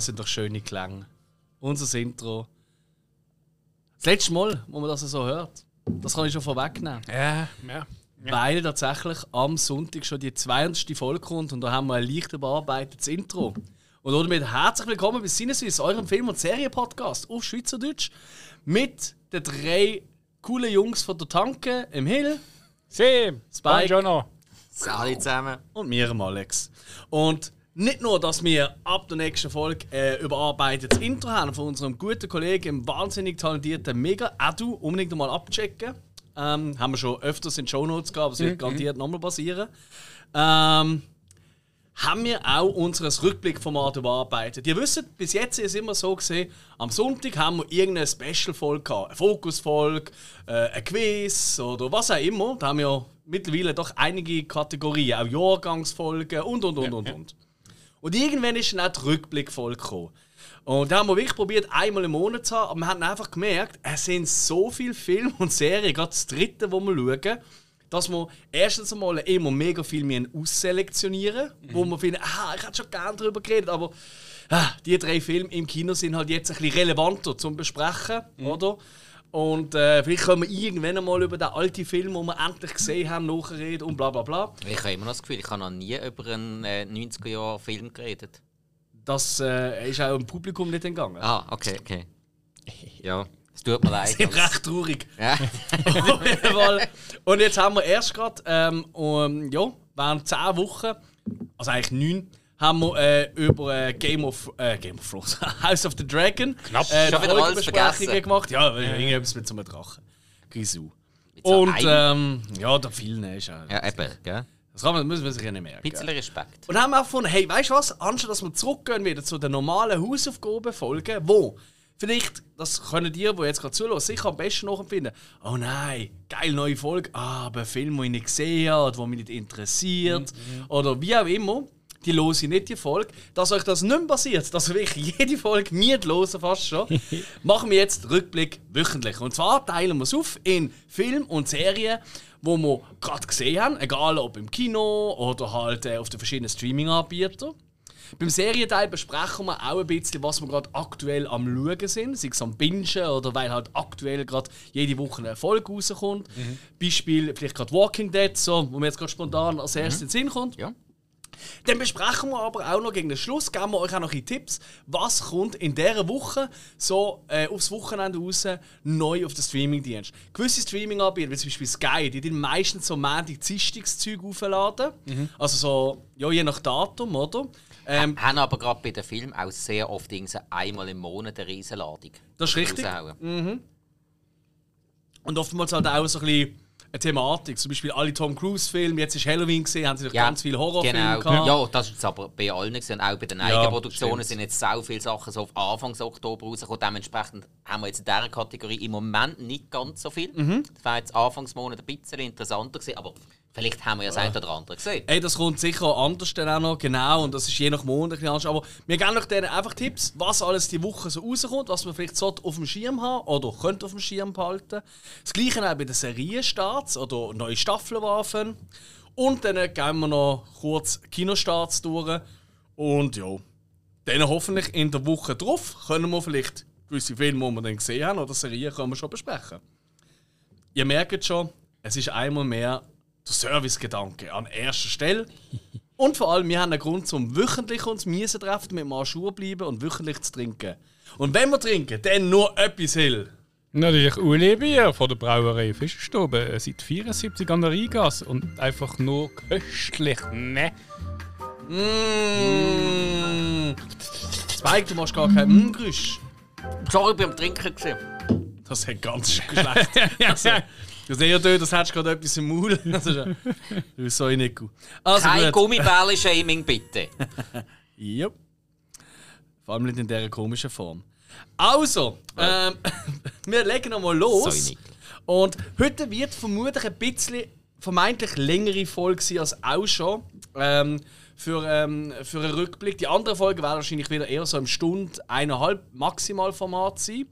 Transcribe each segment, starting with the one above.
Das sind doch schöne Klänge. Unser Intro. Das letzte Mal, wo man das so hört. Das kann ich schon vorwegnehmen. Ja, ja. Weil tatsächlich am Sonntag schon die 200. Folge kommt und da haben wir ein leicht überarbeitetes Intro. Und damit herzlich willkommen bei Sinneswiss, eurem Film- und Serienpodcast auf Schweizerdeutsch. Mit den drei coolen Jungs von der Tanke, im Hill Sim, Spike. Buongiorno. Alle zusammen. und mir, Alex. Und nicht nur, dass wir ab der nächsten Folge äh, überarbeitetes Intro haben von unserem guten Kollegen, dem wahnsinnig talentierten Mega Adu, unbedingt mal abchecken. Ähm, haben wir schon öfters in Show Notes gehabt, aber es wird garantiert nochmal passieren. Ähm, haben wir auch unser Rückblickformat überarbeitet. Ihr wisst, bis jetzt ist es immer so gesehen, am Sonntag haben wir irgendeine Special-Folge gehabt. Eine Fokus-Folge, äh, ein Quiz oder was auch immer. Da haben wir mittlerweile doch einige Kategorien, auch Jahrgangsfolgen und und und und und. Und irgendwann ist dann auch die Rückblickfolge gekommen. Und da haben wir wirklich probiert, einmal im Monat zu haben, aber wir haben einfach gemerkt, es sind so viele Filme und Serien, gerade das dritte, wo wir schauen, dass wir erstens einmal immer mega viel mehr ausselektionieren, wo wir finden, ah, ich hätte schon gerne darüber geredet, aber ah, die drei Filme im Kino sind halt jetzt ein bisschen relevanter zum Besprechen, oder? Und äh, vielleicht können wir irgendwann einmal über den alten Film, den wir endlich gesehen haben, nachreden und bla bla bla. Ich habe immer noch das Gefühl, ich habe noch nie über einen äh, 90er-Jahre-Film geredet. Das äh, ist auch im Publikum nicht entgangen. Ah, okay, okay. Ja, es tut mir leid. sind recht traurig. Ja. Und jetzt haben wir erst gerade, ähm, um, ja, während 10 Wochen, also eigentlich 9, haben wir äh, über äh, Game of äh, Game of Thrones, House of the Dragon, Knapp. äh, Schon wieder alles Folgenbesprechungen vergessen. gemacht. Ja, irgendetwas mit so einem Drachen. Grisou. Und ähm, ja, der vielen ist ja. ja, eben, gell? Das kann man, müssen wir sich ja nicht merken. Ein bisschen Respekt. Und haben wir auch gefunden, hey, weißt du was? Anstatt dass wir zurückgehen wieder zu den normalen Hausaufgabenfolgen, wo vielleicht, das können die, die jetzt gerade zuhören, sicher am besten nachempfinden. Oh nein, geil, neue Folge, ah, aber ein Film, den ich nicht gesehen habe, der mich nicht interessiert. Oder wie auch immer. Die hören nicht die Folge. Dass euch das nicht mehr passiert, dass wirklich jede Folge miet hören, fast schon, machen wir jetzt Rückblick wöchentlich. Und zwar teilen wir es auf in Film und Serien, wo wir gerade gesehen haben, egal ob im Kino oder halt äh, auf den verschiedenen Streaming-Anbietern. Beim Serienteil besprechen wir auch ein bisschen, was wir gerade aktuell am Schauen sind, sei es am Bingen oder weil halt aktuell gerade jede Woche eine Folge rauskommt. Beispiel vielleicht gerade Walking Dead, so, wo mir jetzt gerade spontan als erstes in den Sinn kommt. Ja. Dann besprechen wir aber auch noch gegen den Schluss, geben wir euch auch noch ein Tipps, was kommt in dieser Woche so äh, aufs Wochenende raus neu auf den Streamingdienst. Gewisse Streaming-Anbieter, wie zum Beispiel Sky, die den meistens so Montag Zeug aufladen. Also so, ja, je nach Datum, oder? Ähm, Haben aber gerade bei den Filmen auch sehr oft einmal im Monat eine Riesenladung. Das ist richtig. raushauen. und oftmals halt auch so ein bisschen eine Thematik. Zum Beispiel alle Tom Cruise-Filme, jetzt ist Halloween gesehen, haben sie noch ganz viele Horrorfilme genau. gehabt. Ja, das ist jetzt aber bei allen gesehen. Auch bei den Ja, Eigenproduktionen stimmt. sind jetzt so viele Sachen so auf Anfang Oktober rausgekommen. Dementsprechend haben wir jetzt in dieser Kategorie im Moment nicht ganz so viel. Mhm. Das war jetzt Anfangsmonat ein bisschen interessanter gewesen, aber vielleicht haben wir ja das eine oder andere gesehen. Ey, das kommt sicher anders dann auch noch, genau, und das ist je nach Monat ein bisschen anders. Aber wir geben euch denen einfach Tipps, was alles die Woche so rauskommt, was man vielleicht sollte auf dem Schirm haben oder könnte auf dem Schirm behalten. Das gleiche auch bei den Serienstarts oder neue Staffeln werfen. Und dann gehen wir noch kurz Kinostarts durch. Und ja, dann hoffentlich in der Woche drauf können wir vielleicht gewisse Filme, die wir dann gesehen haben, oder Serien, können wir schon besprechen. Ihr merkt schon, es ist einmal mehr der Servicegedanke an erster Stelle. Und vor allem, wir haben einen Grund, zum wöchentlich uns miesen treffen, mit dem Aschur bleiben und wöchentlich zu trinken. Und wenn wir trinken, dann nur etwas Hill. Natürlich Uli Bier von der Brauerei Fischerstube. äh, Seit 74 an der Rheingasse und einfach nur köstlich. Ne? Mmh. Spike, du machst gar kein Mmm-Geräusch. Sorry, beim Trinken gesehen. Das hat ganz schön schlecht. also, du siehst ja, das hättest gerade etwas im Maul. Das ist so nicht gut. Also Kein. Gummibälle-Shaming, bitte. Yep. Vor allem nicht in dieser komischen Form. Also, ähm, wir legen nochmal los. Nick. Und heute wird vermutlich ein bisschen vermeintlich längere Folge sein als auch schon. Ähm, für, ähm, für einen Rückblick. Die andere Folge werden wahrscheinlich wieder eher so im Stunde, eineinhalb maximal Format sein.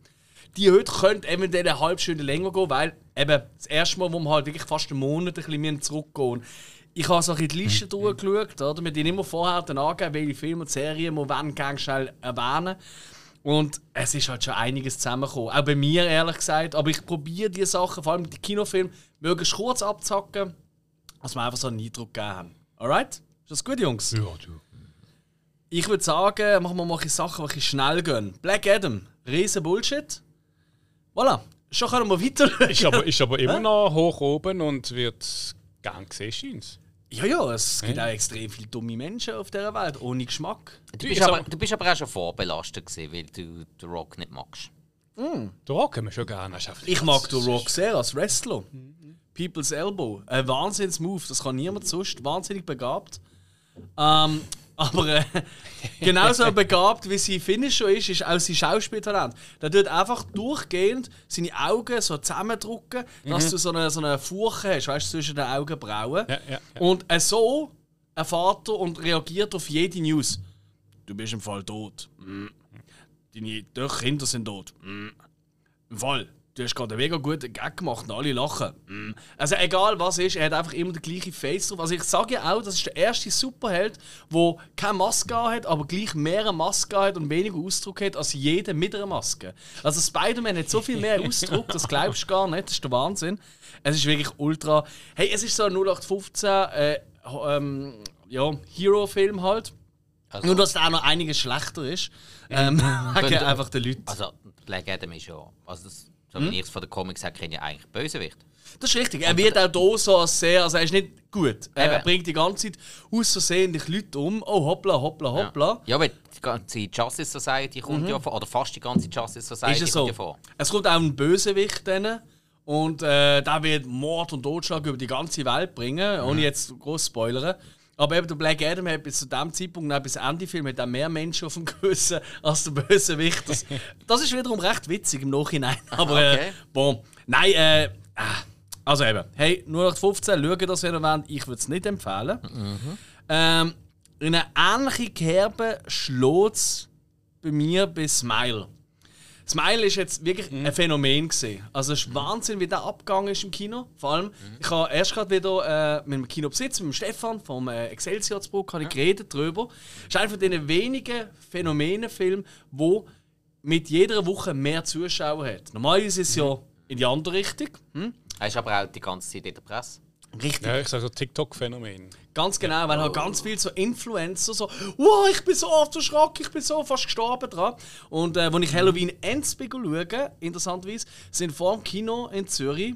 Die heute könnte eventuell eine halbe Stunde länger gehen, weil eben das erste Mal, wo wir halt wirklich fast einen Monat ein bisschen zurückgehen. Ich habe so ein die Liste durchgeschaut, oder? Wir immer vorher dann angeben, welche Filme und Serien wir wollen, gerne schnell erwähnen. Und es ist halt schon einiges zusammengekommen. Auch bei mir, ehrlich gesagt. Aber ich probiere diese Sachen, vor allem die Kinofilme, möglichst kurz abzacken, dass wir einfach so einen Eindruck gegeben haben. Alright? Ist das gut, Jungs? Ja, du. Ich würde sagen, machen wir mal ein Sachen, die schnell gehen. Black Adam, riesen Bullshit. Voilà, schon können wir weiter Ist aber, ist aber immer noch hoch oben und wird gern gesehen, scheint's. Ja, ja, es gibt auch extrem viele dumme Menschen auf dieser Welt, ohne Geschmack. Du bist, aber, du bist aber auch schon vorbelastet, gewesen, weil du den Rock nicht magst. Da rocken wir schon gerne. Das ist einfach Ich mag den Rock sehr als Wrestler. People's Elbow. Ein Wahnsinns-Move, das kann niemand sonst. Wahnsinnig begabt. Ähm, aber äh, genauso begabt wie sein Finisher ist, ist auch sein Schauspieltalent. Der tut einfach durchgehend seine Augen so zusammendrücken, dass du so eine, so eine Furche hast, weißt du, zwischen den Augenbrauen. Ja, ja, ja. Und äh, so erfahrt er und reagiert auf jede News. Du bist im Fall tot. Mm. Deine Kinder sind tot. Mm. Im Fall. Du hast gerade einen mega guten Gag gemacht und alle lachen. Mm. Also egal was ist, er hat einfach immer den gleichen Face drauf. Also ich sage ja auch, das ist der erste Superheld, der keine Maske hat, aber gleich mehr Maske hat und weniger Ausdruck hat als jeder mit einer Maske. Also Spider-Man hat so viel mehr Ausdruck, das glaubst du gar nicht, das ist der Wahnsinn. Es ist wirklich ultra... Hey, es ist so ein 0815 äh, ähm, ja, Hero-Film halt. Also, Nur, dass der auch noch einiges schlechter ist. Ähm, wegen einfach den Leuten. also Black Adam ist ja, also das, so Hm? wie ich es von den Comics her kenne, eigentlich Bösewicht. Das ist richtig. Er wird auch hier so als sehr, also er ist nicht gut. Er Eben. bringt die ganze Zeit die Leute um. Oh, hoppla, hoppla, hoppla. Ja, aber die ganze Justice Society kommt ja vor, oder fast die ganze Justice Society Mhm. Ist es kommt so? ja vor. Es kommt auch ein Bösewicht dann. Und äh, der wird Mord und Totschlag über die ganze Welt bringen, ohne jetzt groß zu spoilern. Aber eben der Black Adam hat bis zu dem Zeitpunkt, noch bis Ende Film, hat auch mehr Menschen auf dem Gewissen als der Bösewicht. Das, das ist wiederum recht witzig im Nachhinein. Aber Okay. äh, bon. Nein, äh, ah. also eben, hey, nur noch 15, schauen das, wenn ihr wollt. Ich würde es nicht empfehlen. Ähm, in eine ähnliche Kerbe schlägt es bei mir bei Smile. Smile ist jetzt wirklich ein Phänomen gesehen. Also es ist Wahnsinn, wie der abgegangen ist im Kino. Vor allem, ich habe erst gerade wieder äh, mit dem Kinobesitzer, mit dem Stefan vom äh, Excelsior-Zburg, habe ich geredet darüber. Es ist einer von diesen wenigen Phänomenenfilmen, wo mit jeder Woche mehr Zuschauer hat. Normalerweise ist es ja in die andere Richtung. Hm? Er ist aber auch die ganze Zeit in der Presse. Richtig. Ja, ich sage so TikTok-Phänomen. Ganz genau, weil halt ganz viele so Influencer so, wow, ich bin so oft erschrocken, ich bin so fast gestorben dran. Und äh, als ich Halloween Ends bin schauen, interessanterweise, sind vor dem Kino in Zürich,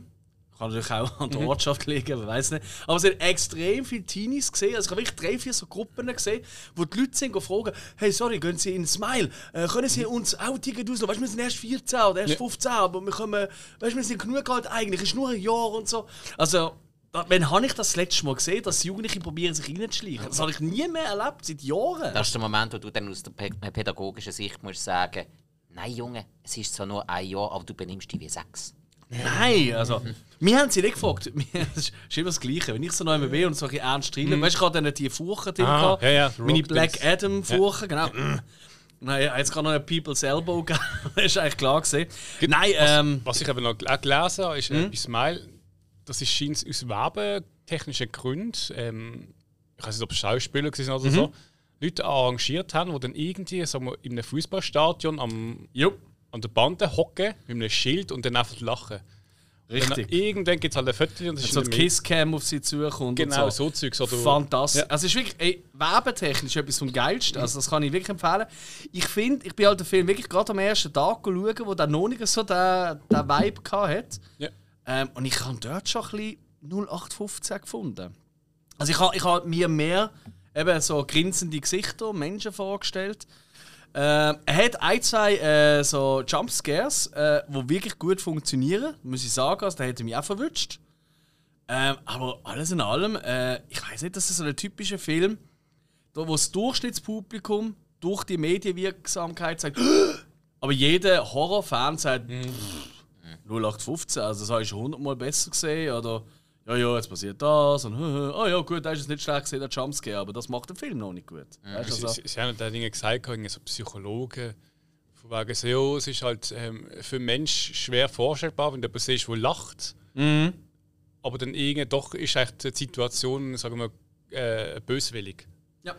kann natürlich auch an der Ortschaft liegen, wer weiß nicht, aber es sind extrem viele Teenies gesehen, also ich habe wirklich drei, vier so Gruppen gesehen, wo die Leute sind und fragen, hey, sorry, gehen Sie in Smile, äh, können Sie uns auch Ticket auslösen? Weißt du, wir sind erst 14 oder erst 15, aber wir kommen, weißt du, wir sind genug alt eigentlich, es ist nur ein Jahr und so. Also, Wann habe ich das, das letzte Mal gesehen, dass Jugendliche probieren, sich reinzuschleichen? Das habe ich nie mehr erlebt, seit Jahren. Das ist der Moment, wo du dann aus der pä- pädagogischen Sicht musst sagen Nein, Junge, es ist zwar nur ein Jahr, aber du benimmst dich wie sechs. Nein, also, wir haben sie nicht gefragt. Das ist immer das Gleiche. Wenn ich so neu bin und so ein ernst rede, weißt du, ich hatte dann die Furchen drin, Ah, gehabt, ja, ja, meine Black Dings. Adam Furchen, genau. Nein, jetzt gerade noch ein People's Elbow gegeben. das ist eigentlich klar gesehen. Nein, ähm, Was ich eben noch auch gelesen habe, ist äh, bei Smile, das ist scheint aus werbetechnischen Gründen, ähm, ich weiß nicht, ob es Schauspieler waren oder so, Leute arrangiert haben, die dann irgendwie sagen wir, in einem Fußballstadion am, jo, an der Bande hocken mit einem Schild und dann einfach lachen. richtig. Dann, irgendwann gibt es halt ein Foto und das ist so in die der Mitte. Kisscam auf sie zukommt. Genau, und so Zeugs. Oder Fantastisch. Ja. Also es ist wirklich, ey, werbetechnisch etwas vom Geilsten. Also das kann ich wirklich empfehlen. Ich finde, ich bin halt den Film wirklich gerade am ersten Tag schauen, wo der noch nicht so den, den Vibe hatte. Ja. Ähm, und ich habe dort schon ein bisschen 0815 gefunden. Also ich habe ich hab mir mehr eben so grinsende Gesichter, Menschen vorgestellt. Ähm, er hat ein, zwei äh, so Jumpscares, äh, die wirklich gut funktionieren, muss ich sagen. Also, der hätte mich auch verwünscht. Ähm, aber alles in allem, äh, ich weiß nicht, das ist so ein typischer Film, da, wo das Durchschnittspublikum durch die Medienwirksamkeit sagt, aber jeder Horrorfan sagt, pff, 0815, also das habe ich schon hundertmal besser gesehen. Oder ja, ja, jetzt passiert das. Und oh ja, gut, da ist es nicht schlecht gesehen, der Jumpscare, aber das macht den Film noch nicht gut. Weißt du, Sie, also, sie, sie haben da Dinge gesagt, irgendwie so Psychologen Von wegen so, ja, es ist halt ähm, für einen Menschen schwer vorstellbar, wenn du jemanden siehst, der lacht. Mhm. Aber dann irgendwie doch ist echt die Situation, sagen wir, äh, böswillig. Ja.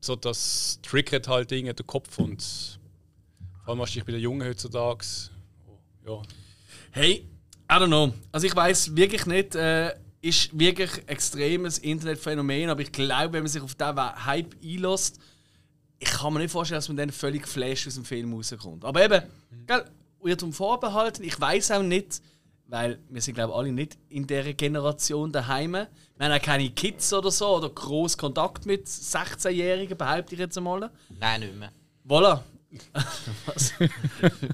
So, das triggert halt irgendwie den Kopf und vor allem hast du dich bei den Jungen heutzutage. Oh, ja. Hey, I don't know. Also ich weiß wirklich nicht, äh, ist wirklich extremes Internetphänomen, aber ich glaube, wenn man sich auf diesen Hype einlässt, ich kann mir nicht vorstellen, dass man dann völlig geflasht aus dem Film rauskommt. Aber eben, mhm. gell, Irrtum vorbehalten, ich weiß auch nicht, weil wir sind glaube ich alle nicht in dieser Generation daheim. Wir haben auch keine Kids oder so oder groß Kontakt mit 16-Jährigen, behaupte ich jetzt einmal. Nein, nicht mehr. Voilà. Was?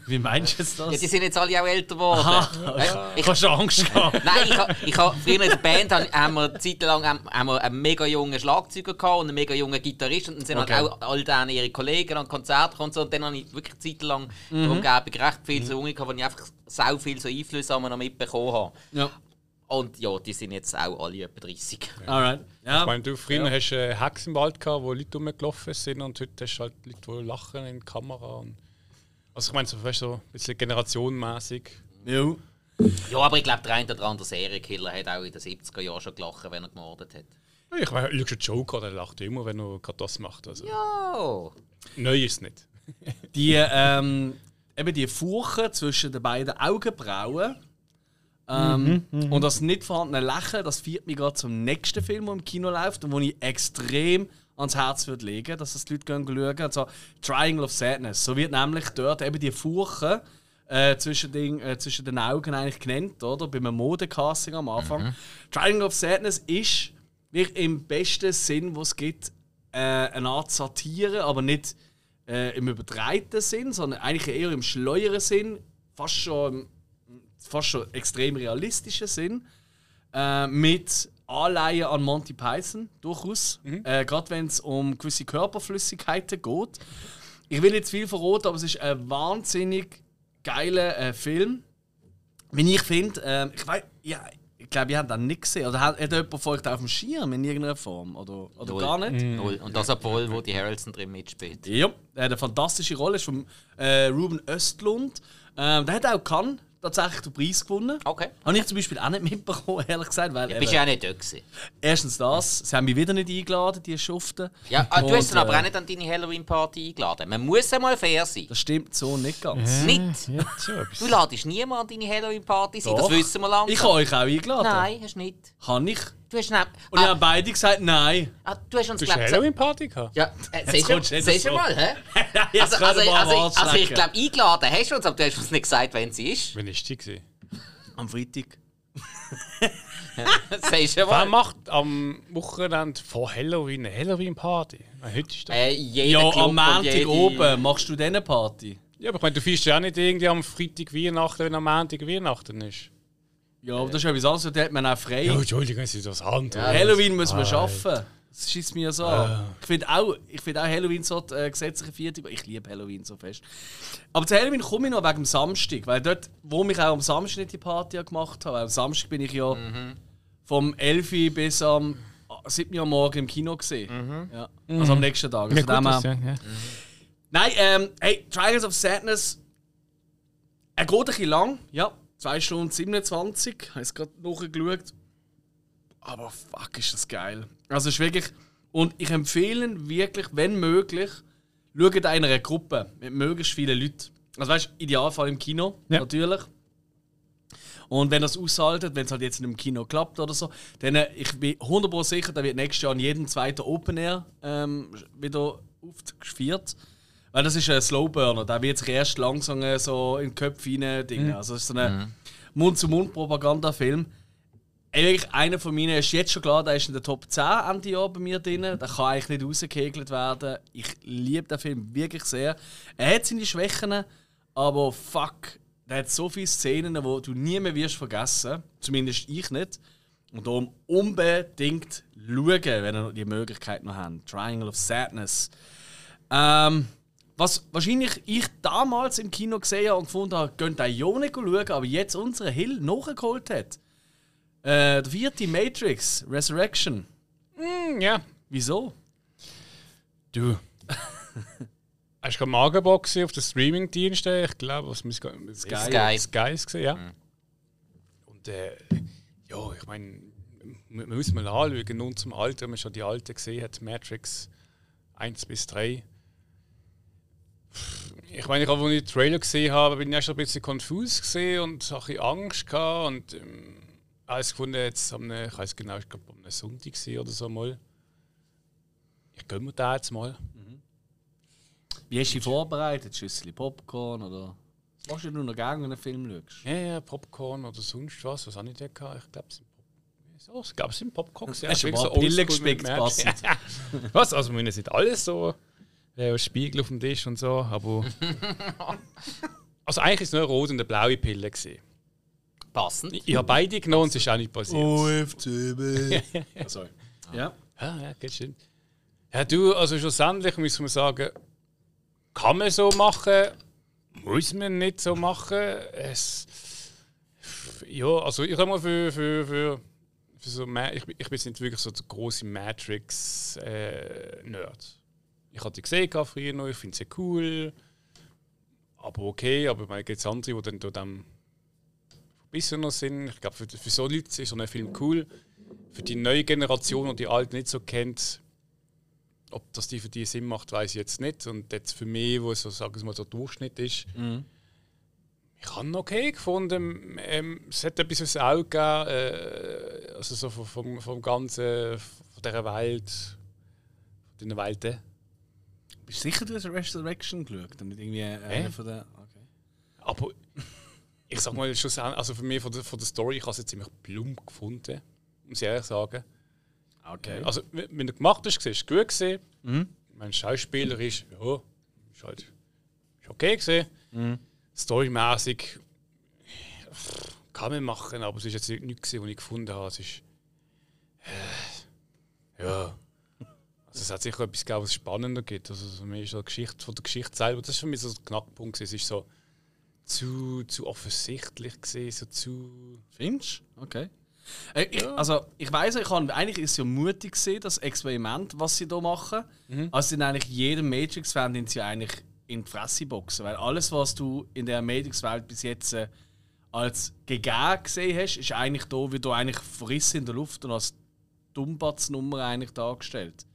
Wie meinst du jetzt das? Ja, die sind jetzt alle auch älter geworden. Aha, ich, hast du Angst gehabt? Nein, ich, ha, ich ha, früher in der Band haben wir eine Zeit lang haben, haben wir einen mega jungen Schlagzeuger gehabt und einen mega jungen Gitarrist und dann sind okay. halt auch all denen ihre Kollegen an Konzerte und so und dann habe ich wirklich eine Zeit lang mhm. darum gegeben, recht viel so Junge gehabt, wo ich einfach so viel so Einflüsse noch mitbekommen habe. Ja. Und ja, die sind jetzt auch alle etwa 30. Alright. Ja. Ich meine, du früher ja. hast äh, Hacks im Wald gehabt, wo Leute rumgelaufen sind und heute hast du halt Leute, die lachen in die Kamera. Und also ich meine, so, weißt, so ein bisschen generationenmäßig. Ja. Ja, aber ich glaube, der eine oder andere Serienkiller hat auch in den 70er Jahren schon gelacht, wenn er gemordet hat. Ich meine, schau Joker, der lacht immer, wenn er gerade das macht. Also. Ja. Neu ist es nicht. die, ähm, eben die Furche zwischen den beiden Augenbrauen ähm, mhm, mhm, und das nicht vorhandene Lächeln, das führt mich gerade zum nächsten Film, der im Kino läuft und wo ich extrem ans Herz würde legen, dass das die Leute gehen schauen. Also Triangle of Sadness. So wird nämlich dort eben die Furche äh, zwischen, den, äh, zwischen den Augen eigentlich genannt, oder? Bei einem Modecasting am Anfang. Mhm. Triangle of Sadness ist wirklich im besten Sinn, was es gibt, äh, eine Art Satire, aber nicht äh, im übertreiten Sinn, sondern eigentlich eher im schleueren Sinn, fast schon fast schon extrem realistischen Sinn. Äh, mit Anleihen an Monty Python durchaus. Mhm. Äh, Gerade wenn es um gewisse Körperflüssigkeiten geht. Ich will nicht viel verraten, aber es ist ein wahnsinnig geiler äh, Film. Wie ich finde, äh, ich weiß, ja, ich glaube, ihr habt das nicht gesehen. Oder hat, hat jemand folgt auf dem Schirm in irgendeiner Form? Oder, oder gar nicht? Mhm. Null. Und das obwohl, wo die Harrelson drin mitspielt. Ja, er hat eine fantastische Rolle, ist von äh, Ruben Östlund. Ähm, der hat auch Cannes tatsächlich den Preis gewonnen. Okay. Habe ich zum Beispiel auch nicht mitbekommen, ehrlich gesagt. Weil, ja, bist ja auch nicht dort gewesen. Erstens das, sie haben mich wieder nicht eingeladen, die Schuften. Ja, ah, du hast dann aber auch nicht an deine Halloween-Party eingeladen. Man muss einmal fair sein. Das stimmt so nicht ganz. Ja, nicht? Ja, du ladest niemanden an deine Halloween-Party ein, das wissen wir lange. Ich habe euch auch eingeladen. Nein, hast du nicht. Kann ich? Du hast nicht. Und ah, ich habe beide gesagt, nein. Ah, du hast uns du hast Halloween-Party gehabt? Ja, äh, siehst du, siehst du mal, hä? also, also, also, also, ich glaube, eingeladen hast du uns, aber du hast uns nicht gesagt, wenn sie ist. Wann ist die gewesen? Am Freitag. Sagst du Wer macht am Wochenende vor Halloween eine Halloween-Party? Heute ist das. Äh, ja, Club am Montag jede... oben machst du diese Party. Ja, aber ich meine, du feierst ja auch nicht irgendwie am Freitag Weihnachten, wenn am Montag Weihnachten ist. Ja, aber das ist ja etwas anderes, da hat man auch frei. Ja, Entschuldigung, es ist das Hand. Ja, Halloween muss man schaffen. Das schießt mir so an. Ich finde auch, find auch Halloween so äh, gesetzliche Vierte. Ich liebe Halloween so fest. Aber zu Halloween komme ich noch wegen dem Samstag. Weil dort, wo mich auch am Samstag nicht die Party gemacht habe, weil am Samstag bin ich ja mhm. vom 11 bis am 7 Uhr morgen im Kino gesehen. Mhm. Ja. Also am nächsten Tag. Also ja, gut, das, ja, ja. Nein, ähm, hey, Trials of Sadness. Er geht ein bisschen lang, ja. 2 Stunden 27. Ich habe es gerade nachgeschaut. Aber fuck, ist das geil. Also ist wirklich. Und ich empfehle wirklich, wenn möglich, schaut einer Gruppe mit möglichst vielen Leuten. Also weißt du, Idealfall im Kino, ja. natürlich. Und wenn das aushaltet, wenn es halt jetzt in einem Kino klappt oder so, dann äh, ich bin 100% sicher, da wird nächstes Jahr in jedem zweiten Open Air ähm, wieder aufgeführt. Weil das ist ein Slowburner, da wird sich erst langsam äh, so in den Köpfe rein. Mhm. Also es ist so ein mhm. Mund-zu-Mund-Propagandafilm. Eigentlich einer von meinen ist jetzt schon klar, der ist in der Top 10 Ende Jahr bei mir drin. Der kann eigentlich nicht rausgekegelt werden. Ich liebe den Film wirklich sehr. Er hat seine Schwächen, aber fuck, der hat so viele Szenen, die du nie mehr wirst vergessen. Zumindest ich nicht. Und darum unbedingt schauen, wenn ihr die Möglichkeit noch habt. Triangle of Sadness. Ähm, was wahrscheinlich ich damals im Kino gesehen habe und gefunden habe, könnt ihr ja nicht schauen, aber jetzt unsere Hill nachgeholt hat. Äh, der vierte Matrix, Resurrection. Mm, ja. Wieso? Du. Hast du gerade Angebot gesehen auf den Streaming-Diensten? Ich glaube, was muss Sky. Sky. Sky ist gesehen, ja. Und äh, ja, ich meine, man muss mal anschauen, nun zum Alter, wenn man schon die alte gesehen hat, Matrix 1 bis 3. Ich meine, ich habe, als ich den Trailer gesehen habe, bin ich erst ein bisschen confused gesehen und hatte ein bisschen Angst gehabt und ähm, alles gefunden, jetzt am, ich weiß genau, ich glaube, am Sonntag gesehen oder so mal. Ich gönne mir da jetzt mal. Wie hast du dich vorbereitet? Schüssel Popcorn oder. Was machst du noch gerne, wenn du einen Film schaust? Ja, ja, Popcorn oder sonst was. Was habe ich da gehabt? Ich glaube, es so, ich glaube, es sind Popcorn. gewesen. Hast du paar Pillen oldschool gespickt, was? Also, wir sind alles so. Äh, Spiegel auf dem Tisch und so, aber. also, eigentlich ist es nur eine rote und eine blaue Pille. Gewesen. Passend. Ich, ich habe beide genommen und es ist auch nicht passiert. OFCB. oh, sorry. Ja. Ja, ja, geht stimmt. Ja, du, also schlussendlich muss man sagen, kann man so machen, muss man nicht so machen. Es, ja, also ich habe mal für, für, für, für so, ich, bin- ich bin jetzt nicht wirklich so der große Matrix-Nerd. Ich hatte die gesehen früher noch, ich finde sie cool, aber okay, aber man gibt es andere, die dann dort am verbissener sind. Ich glaube, für, für so Leute ist so ein Film cool. Für die neue Generation, die die alten nicht so kennt, ob das die für die Sinn macht, weiß ich jetzt nicht. Und jetzt für mich, wo es so, sagen wir mal, so Durchschnitt ist, ich habe ihn okay gefunden. Ähm, es hat etwas aufs Auge gegeben, äh, also so vom, vom, vom ganzen, von dieser Welt, von den Welten. Bist du sicher, du hast Resurrection geschaut? Und nicht irgendwie äh, einer von den. Okay. Aber ich sag mal, schon, also für mich von der, von der Story, ich habe es jetzt ziemlich plump gefunden, muss ich ehrlich sagen. Okay. Also, wenn du gemacht hast, ist es gut gesehen. Mhm. Mein Schauspieler ist, ja, ist halt ist okay gesehen. Storymäßig pff, kann man machen, aber es ist jetzt nicht nichts, gewesen, was ich gefunden habe. Es ist. Äh, ja. Also es hat sicher etwas gegeben, was spannender gibt. Also für mich ist so die Geschichte von der Geschichte selber, das ist für mich so der Knackpunkt. Es ist so zu, zu offensichtlich gesehen, so zu. Findest? Okay. Äh, ich, also, ich weiß, ich habe eigentlich ist es ja mutig gesehen, das Experiment, was sie hier machen. Also, sind eigentlich jedem Matrix-Fan den sie eigentlich in die Fresse boxen. Weil alles, was du in der Matrix-Welt bis jetzt äh, als gegeben gesehen hast, ist eigentlich da, wie du eigentlich verrissen in der Luft und als Dummbatznummer eigentlich dargestellt.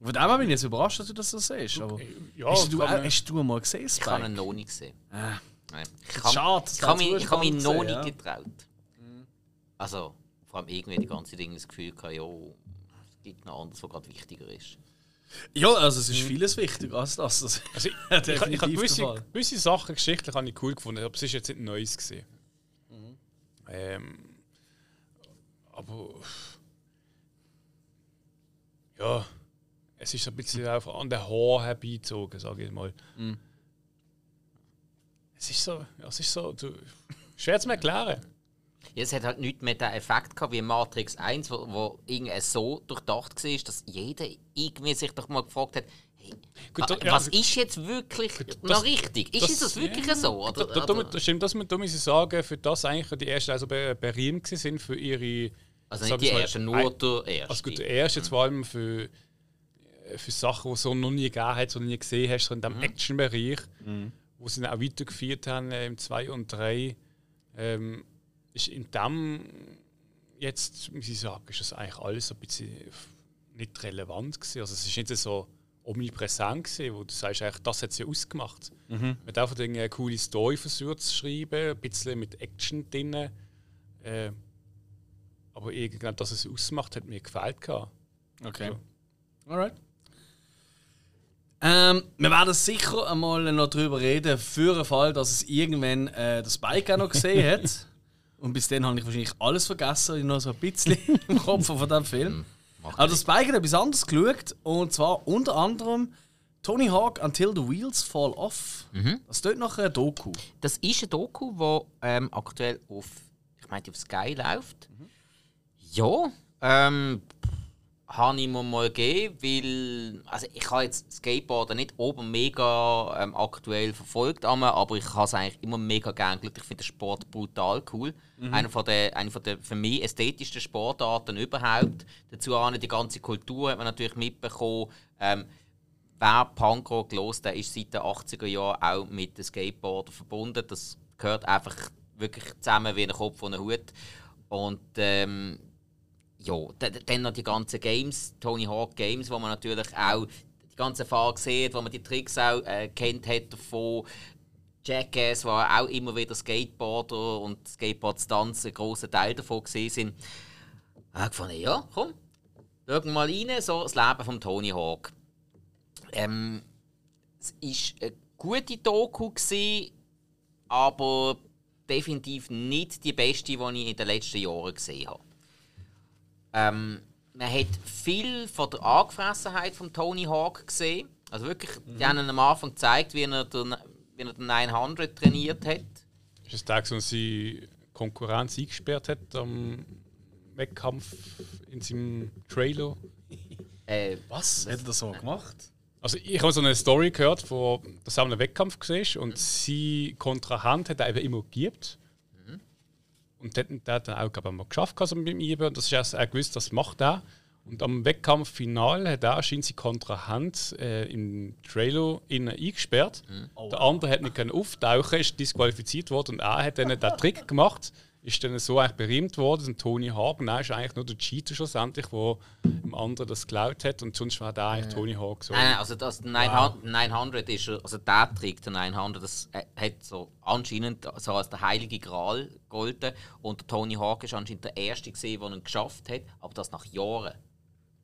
Von dem her bin ich jetzt überrascht, dass du das so siehst. Aber Ja, hast, du, kann äh, hast du mal gesehen, Ich habe ihn Spike? noch nicht gesehen. Ah. Nein. Ich habe Schade, das ich habe mich, ich habe mich noch nicht ja. getraut. Also, vor allem irgendwie die ganze Dinge das Gefühl gehabt, ja, es gibt noch anderes, was gerade wichtiger ist. Ja, also es ist vieles wichtiger als das. das Also ich, ich, habe gewisse, gewisse Sachen geschichtlich habe ich cool gefunden, aber es ist jetzt nicht Neues gesehen. Ähm, aber ja, es ist ein bisschen auf an der Haar herbeizogen, sage ich mal. Es ist so, ja, es ist so, du, schwer zu erklären. Ja, es hat halt nicht mehr den Effekt gehabt wie Matrix 1, wo, wo irgendwie so durchdacht war, dass jeder irgendwie sich doch mal gefragt hat, hey, Gut, wa- da- ja, was also- ist jetzt wirklich das- noch richtig? Ist das- das, wirklich ja, so? Oder, Da, da, da, das stimmt, das, da muss ich sagen, für das eigentlich die ersten also be- berühmt sind für ihre. also nicht die ich mal, erste, ein- nur der erste. Also gut, der erste jetzt vor allem für, für Sachen, die es so noch nie gegeben hat, so nie gesehen hast, so in diesem Action-Bereich, wo sie dann auch weitergeführt haben äh, im 2 und 3, ähm, ist in dem jetzt, muss ich sagen, ist das eigentlich alles so ein bisschen nicht relevant gewesen. Also es ist nicht so omnipräsent gewesen, wo du sagst, eigentlich, das hat sie ausgemacht. Man hat einfach eine coole Story versucht zu schreiben, ein bisschen mit Action drin. Äh, aber irgendwann, dass es ausmacht, hat mir gefällt. gehabt. Okay. Alright. Ähm, wir werden sicher einmal noch darüber reden, für den Fall, dass es irgendwann äh, das Bike auch noch gesehen hat. Und bis dann habe ich wahrscheinlich alles vergessen, ich noch so ein bisschen im Kopf von diesem Film. Aber das Spike hat etwas anderes geschaut, und zwar unter anderem Tony Hawk Until the Wheels Fall Off. Das tut nach einer Doku. Das ist ein Doku, das ähm, aktuell auf, ich meine, auf Sky läuft. Ja, ähm, habe ich mir mal gegeben, weil also ich habe jetzt Skateboarden nicht oben mega ähm, aktuell verfolgt, aber ich habe es eigentlich immer mega gern geschaut. Ich finde den Sport brutal cool. Einer von der, eine von der für mich ästhetischsten Sportarten überhaupt. Dazu auch die ganze Kultur hat man natürlich mitbekommen. Ähm, wer Punkrock hört, der ist seit den 80er Jahren auch mit dem Skateboarder verbunden. Das gehört einfach wirklich zusammen wie ein Kopf und ein Hut. Und ähm, ja, dann noch die ganzen Games, Tony Hawk Games, wo man natürlich auch die ganze Fahrer sieht, wo man die Tricks auch äh, kennt hat davon. Jackass war auch immer wieder Skateboarder und Skateboard-Stunts ein großer Teil davon gesehen sind. Ich habe gefunden, ja, komm, schauen mal rein, so das Leben von Tony Hawk. Ähm, es war eine gute Doku, gewesen, aber definitiv nicht die beste, die ich in den letzten Jahren gesehen habe. Ähm, man hat viel von der Angefressenheit von Tony Hawk gesehen. Also wirklich, mhm. die haben am Anfang gezeigt, wie er den, wie er den 900 trainiert hat. Ist es der, der sie Konkurrenz eingesperrt hat am Wettkampf in seinem Trailer? Äh, was? Hat er das so gemacht? Also ich habe so eine Story gehört, wo das einen Wettkampf war und mhm. sie Kontrahent hat er eben immer gegeben. Und der, der hat dann auch glaube ich, mal geschafft also mit ihm und das ist erst er gewusst, das macht er. Und am Wettkampffinal hat er anscheinend seine Kontrahent äh, im Trailer innen eingesperrt. Mhm. Oh. Der andere hat nicht können auftauchen, ist disqualifiziert worden und er hat dann den Trick gemacht ist dann so eigentlich berühmt worden. Und Tony Hawk, nein, ist eigentlich nur der Cheater schlussendlich, der dem anderen das geklaut hat. Und sonst war der eigentlich Tony Hawk so. Nein, also das 900, wow. 900 ist, also der Trick, der 900, das hat so anscheinend so als der heilige Gral gegolten. Und der Tony Hawk ist anscheinend der Erste gesehen, der ihn geschafft hat, aber das nach Jahren.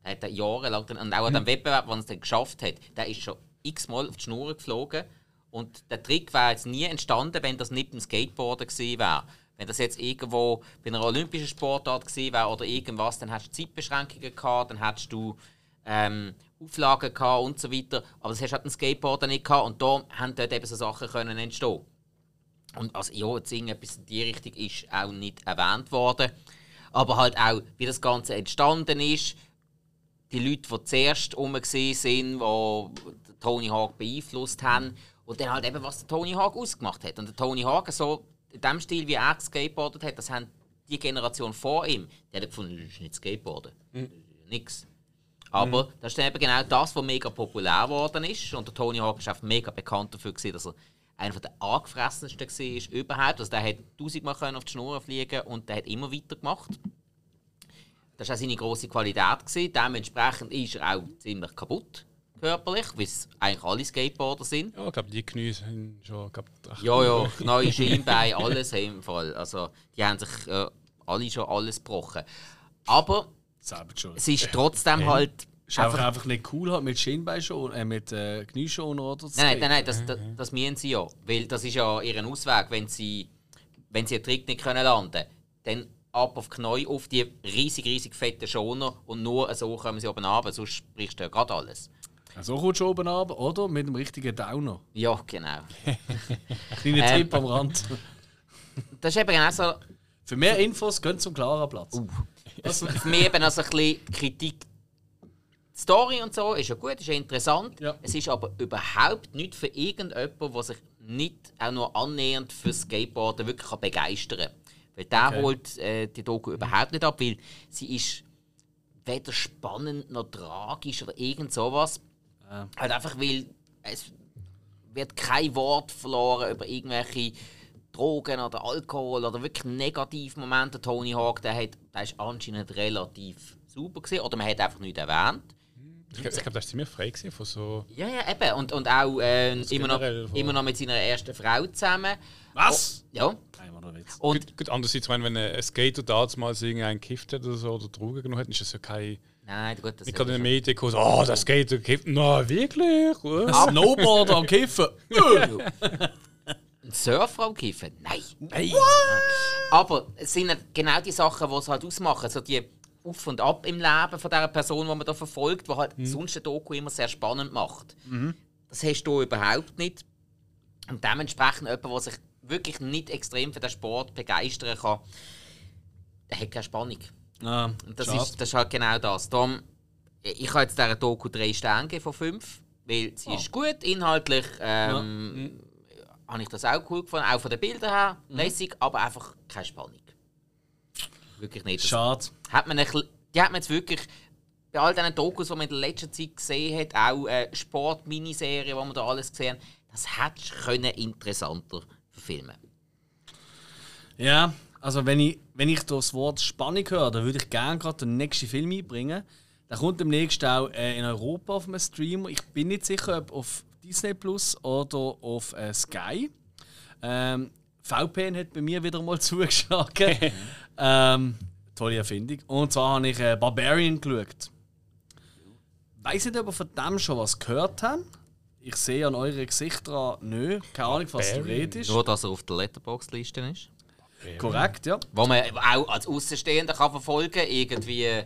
Er hat jahrelang, und auch an dem Wettbewerb, wo er es dann geschafft hat, der ist schon x-mal auf die Schnur geflogen. Und der Trick wäre jetzt nie entstanden, wenn das nicht ein Skateboarder gewesen wäre. Wenn das jetzt irgendwo bei einer olympischen Sportart gewesen wäre oder irgendwas, dann hättest du Zeitbeschränkungen gehabt, dann hättest du ähm, Auflagen gehabt und so weiter. Aber das hast du halt ein Skateboarder nicht gehabt und da haben dort eben so Sachen können entstehen. Und also ja, jetzt irgendetwas in die Richtung ist auch nicht erwähnt worden. Aber halt auch, wie das Ganze entstanden ist, die Leute, die zuerst herum sind, die Tony Hawk beeinflusst haben und dann halt eben, was der Tony Hawk ausgemacht hat. Und der Tony Hawk, so in dem Stil, wie er skateboardet hat, das haben die Generation vor ihm, die hat gefunden, das ist nicht Skateboarden. Mhm. Nix. Aber mhm. das ist eben genau das, was mega populär geworden ist. Und der Tony Hawk war mega bekannt dafür, gewesen, dass er einer der angefressensten war überhaupt. Also der hat tausendmal auf die Schnur fliegen und der hat immer weitergemacht. Das war auch seine grosse Qualität. Gewesen. Dementsprechend ist er auch ziemlich kaputt körperlich, wie es eigentlich alle Skateboarder sind. Ja, ich glaube, die Knie sind schon. Glaub, ja, ja, Knie, Schienbein, alles im Fall. Also, die haben sich äh, alle schon alles gebrochen. Aber es ist trotzdem ja. halt. Ist einfach, einfach nicht cool halt mit Schienbein schon, äh, mit äh, Knieschoner oder so. Nein, nein, nein, das, das, das meinen sie ja. Weil das ist ja ihren Ausweg, wenn sie, wenn sie einen Trick nicht können landen können. Dann ab auf die Knie auf die riesig, riesig fetten Schoner und nur so kommen sie oben runter, sonst brichst du ja gerade alles. So kommst du oben ab, oder? Mit dem richtigen Downer. Ja, genau. Kleiner ähm, Tipp am Rand. Das ist eben genau so. Für mehr Infos gehen zum klaren Platz. Uh. Das für mich eben also ein bisschen Kritik. Die Story und so ist ja gut, ist ja interessant. Ja. Es ist aber überhaupt nicht für irgendjemanden, der sich nicht auch nur annähernd für Skateboarden wirklich begeistern kann. Weil der okay. holt äh, die Doku überhaupt nicht ab, weil sie ist weder spannend noch tragisch oder irgend sowas. Ja. Halt einfach, weil es wird kein Wort verloren über irgendwelche Drogen oder Alkohol oder wirklich negative Momente. Tony Hawk, der, hat, der ist anscheinend relativ super gewesen, oder man hat einfach nicht erwähnt. Ich, ich glaube, das war ziemlich frei von so. Ja, ja, eben. Und, und auch äh, immer, noch, immer noch mit seiner ersten Frau zusammen. Was? Oh, ja. Und gut, gut, andererseits, wenn ein Skater damals irgendeinen gekifft hat oder so oder Drogen genommen hat, ist das ja kein Nein, gut, das Ich kann in den Medien kommen, oh, das geht und kifft. Na, wirklich? Snowboarder am Kiffen? Ein Surfer am Kiffen? Nein. Nein. Aber es sind genau die Sachen, die es halt ausmachen. So die Auf und Ab im Leben von dieser Person, die man da verfolgt, die halt mhm. sonst ein Doku immer sehr spannend macht. Mhm. Das hast du überhaupt nicht. Und dementsprechend jemand, der sich wirklich nicht extrem für den Sport begeistern kann, der hat keine Spannung. Ah, das, ist, das ist halt genau das. Darum, ich habe jetzt dieser Doku drei Sterne von fünf, weil sie oh. ist gut, inhaltlich ähm, ja. habe ich das auch cool gefunden, auch von den Bildern her, mhm. lässig, aber einfach keine Spannung. Wirklich nicht. Schade. Hat man ein, die hat man jetzt wirklich bei all diesen Dokus, die man in der letzten Zeit gesehen hat, auch äh, Sport-Miniserien, wo man da alles gesehen hat, das können interessanter verfilmen Ja, also wenn ich, wenn ich das Wort Spannung höre, dann würde ich gerne gerade den nächsten Film einbringen. Der kommt demnächst auch äh, in Europa auf einem Streamer. Ich bin nicht sicher, ob auf Disney Plus oder auf äh, Sky. Ähm, VPN hat bei mir wieder mal zugeschlagen. ähm, tolle Erfindung. Und zwar habe ich äh, Barbarian geschaut. Weiß nicht, ob ihr von dem schon was gehört habt. Ich sehe an euren Gesichtern nö. Keine Ahnung, was du redest. Nur, dass er auf der Letterboxd-Liste ist. Korrekt, ja. Wo man auch als Außenstehender kann verfolgen kann. Irgendwie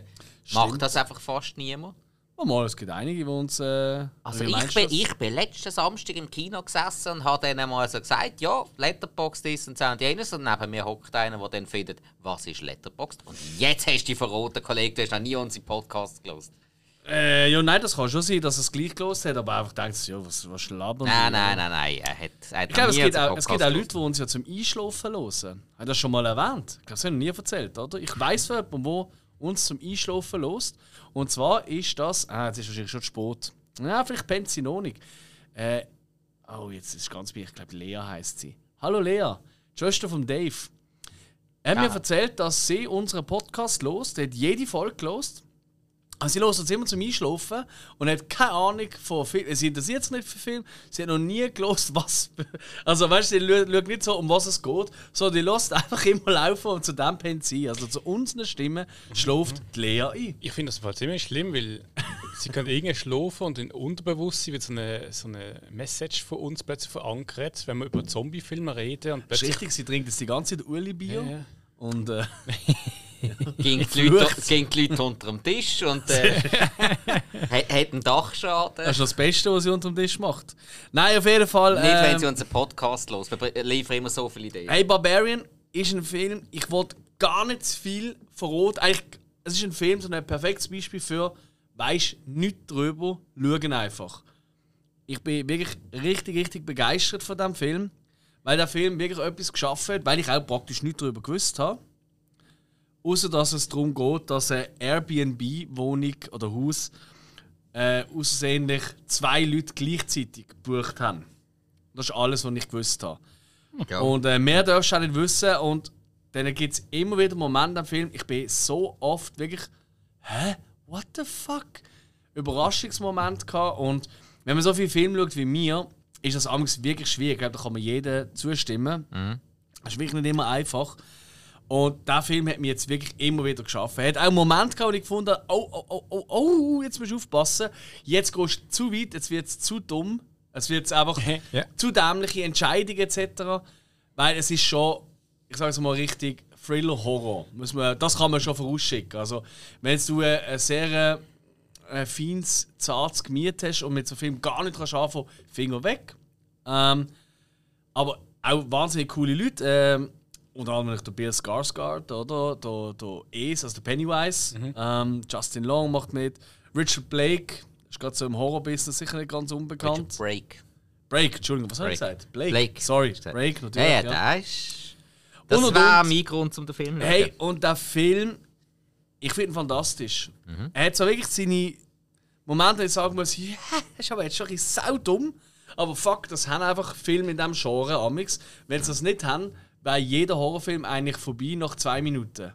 macht das einfach fast niemand. Oh, mal, es gibt einige, die uns. Äh, Also ich bin, ich bin letzten Samstag im Kino gesessen und habe denen mal so gesagt, ja, Letterboxd ist und so und jenes. Und neben mir hockt einer, der dann findet, was ist Letterboxd? Und jetzt hast du dich verraten, Kollege, du hast noch nie unseren Podcast gelesen. Äh, ja, nein, das kann schon sein, dass er es gleich gelost hat, aber einfach denkt, ja, was, was schlabbern Nein, nein, nein, nein. Er hat, er hat Ich glaube, es gibt, auch, es gibt auch. Leute, die uns ja zum Einschlafen hören. Haben das schon mal erwähnt? Ich glaube, das haben wir noch nie erzählt, oder? Ich weiß von jemandem, der uns zum Einschlafen lost. Und zwar ist das. Ah, jetzt ist wahrscheinlich schon spät. Ja, vielleicht pennt sie noch nicht. Äh, oh, jetzt ist es ganz wichtig. Ich glaube, Lea heißt sie. Hallo Lea, die Schwester von Dave. Er hat mir Ja. erzählt, dass sie unseren Podcast lost. Hat jede Folge gelost. Also sie hört uns immer zum Einschlafen und hat keine Ahnung von Film. Sie interessiert sich nicht für Film. Sie hat noch nie gelost, was. Also weißt du, sie schaut nicht so, um was es geht, sondern die lässt einfach immer laufen und zu dem pennt sie. Also zu unseren Stimmen schläft die Lea ein. Ich finde das ziemlich schlimm, weil sie kann irgendwie schlafen und im Unterbewusstsein wird so eine, so eine Message von uns plötzlich verankert, wenn wir über Zombiefilme reden und Das ist richtig, sie trinkt jetzt die ganze Zeit Uli-Bier. Ja, ja. Und äh, Gegen die, Leute, gegen die Leute unter dem Tisch und äh, hat, einen Dachschaden. das ist das Beste, was sie unter dem Tisch macht. Nein, auf jeden Fall. Nicht, wenn ähm, sie unseren Podcast los. Wir liefern immer so viele Ideen. Hey, Barbarian ist ein Film, ich wollte gar nicht zu viel verraten. Eigentlich, es ist ein Film, so ein perfektes Beispiel für, weißt nichts drüber, schauen einfach. Ich bin wirklich richtig, richtig begeistert von diesem Film, weil der Film wirklich etwas geschaffen hat, weil ich auch praktisch nichts darüber gewusst habe. Außer dass es darum geht, dass eine Airbnb-Wohnung oder Haus äh, aussehentlich zwei Leute gleichzeitig gebucht haben. Das ist alles, was ich gewusst habe. Ja. Und äh, mehr darfst du auch nicht wissen. Und dann gibt es immer wieder Momente am Film, ich bin so oft wirklich, hä? What the fuck? Überraschungsmoment gehabt. Und wenn man so viele Filme schaut wie mir, ist das wirklich schwierig. Ich glaube, da kann man jedem zustimmen. Das ist wirklich nicht immer einfach. Und der Film hat mich jetzt wirklich immer wieder geschaffen. Er hat auch einen Moment gehabt, wo ich gefunden habe, oh, oh, oh, oh, oh, jetzt musst du aufpassen. Jetzt gehst du zu weit, jetzt wird es zu dumm. Es wird einfach Ja. zu dämliche Entscheidungen etc. Weil es ist schon, ich sage es mal richtig, Thriller-Horror. Das kann man schon vorausschicken. Also, wenn du ein, ein sehr äh, feines, zartes Gemüt hast und mit so einem Film gar nicht kannst anfangen, Finger weg. Ähm, aber auch wahnsinnig coole Leute. Ähm, unter anderem der Bill Skarsgård, oder? Der, der Ace, also der Pennywise. Ähm, Justin Long macht mit. Richard Blake ist gerade so im Horror-Business sicher nicht ganz unbekannt. Break. Blake, Entschuldigung, was habe ich gesagt? Blake. Blake. Sorry, Ja, natürlich. ja, ja. der ist. Das Und, und. mein Grund, um den Film zu Hey, und der Film, ich finde ihn fantastisch. Er hat so wirklich seine Momente, wo ich sagen muss, ja, das ist aber jetzt schon ein bisschen saudumm. Aber fuck, das haben einfach Filme in diesem Genre amix. Wenn sie das nicht haben, wäre jeder Horrorfilm eigentlich vorbei nach zwei Minuten.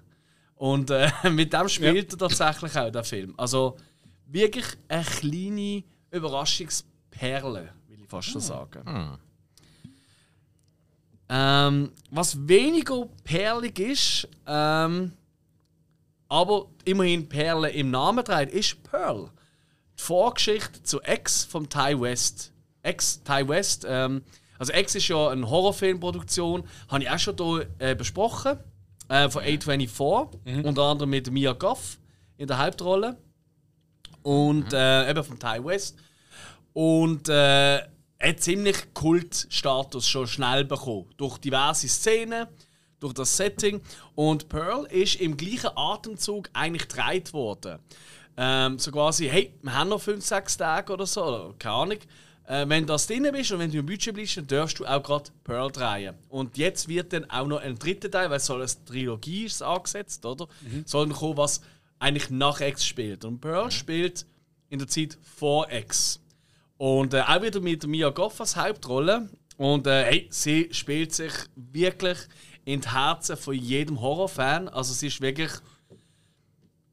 Und äh, mit dem spielt er tatsächlich auch der Film. Also wirklich eine kleine Überraschungsperle, will ich fast schon sagen. Ähm, was weniger perlig ist, ähm, aber immerhin Perle im Namen trägt, ist Pearl. Die Vorgeschichte zu X vom Ty West. X, Ty West, ähm, also X ist ja eine Horrorfilmproduktion, habe ich auch schon hier äh, besprochen, äh, von A24, unter anderem mit Mia Goff in der Hauptrolle und äh, eben vom Ty West. Und äh, hat ziemlich Kultstatus schon schnell bekommen. Durch diverse Szenen, durch das Setting. Und Pearl ist im gleichen Atemzug eigentlich gedreht worden. Ähm, so quasi, hey, wir haben noch 5, 6 Tage oder so, oder keine Ahnung. Äh, wenn du das drin bist und wenn du im Budget bist, dann darfst du auch gerade Pearl drehen. Und jetzt wird dann auch noch ein dritter Teil, weil es soll eine Trilogie ist angesetzt, oder? Soll dann kommen, was eigentlich nach X spielt. Und Pearl spielt in der Zeit vor X. Und äh, auch wieder mit Mia Goff als Hauptrolle. Und äh, hey, sie spielt sich wirklich in die Herzen von jedem Horrorfan. Also sie ist wirklich.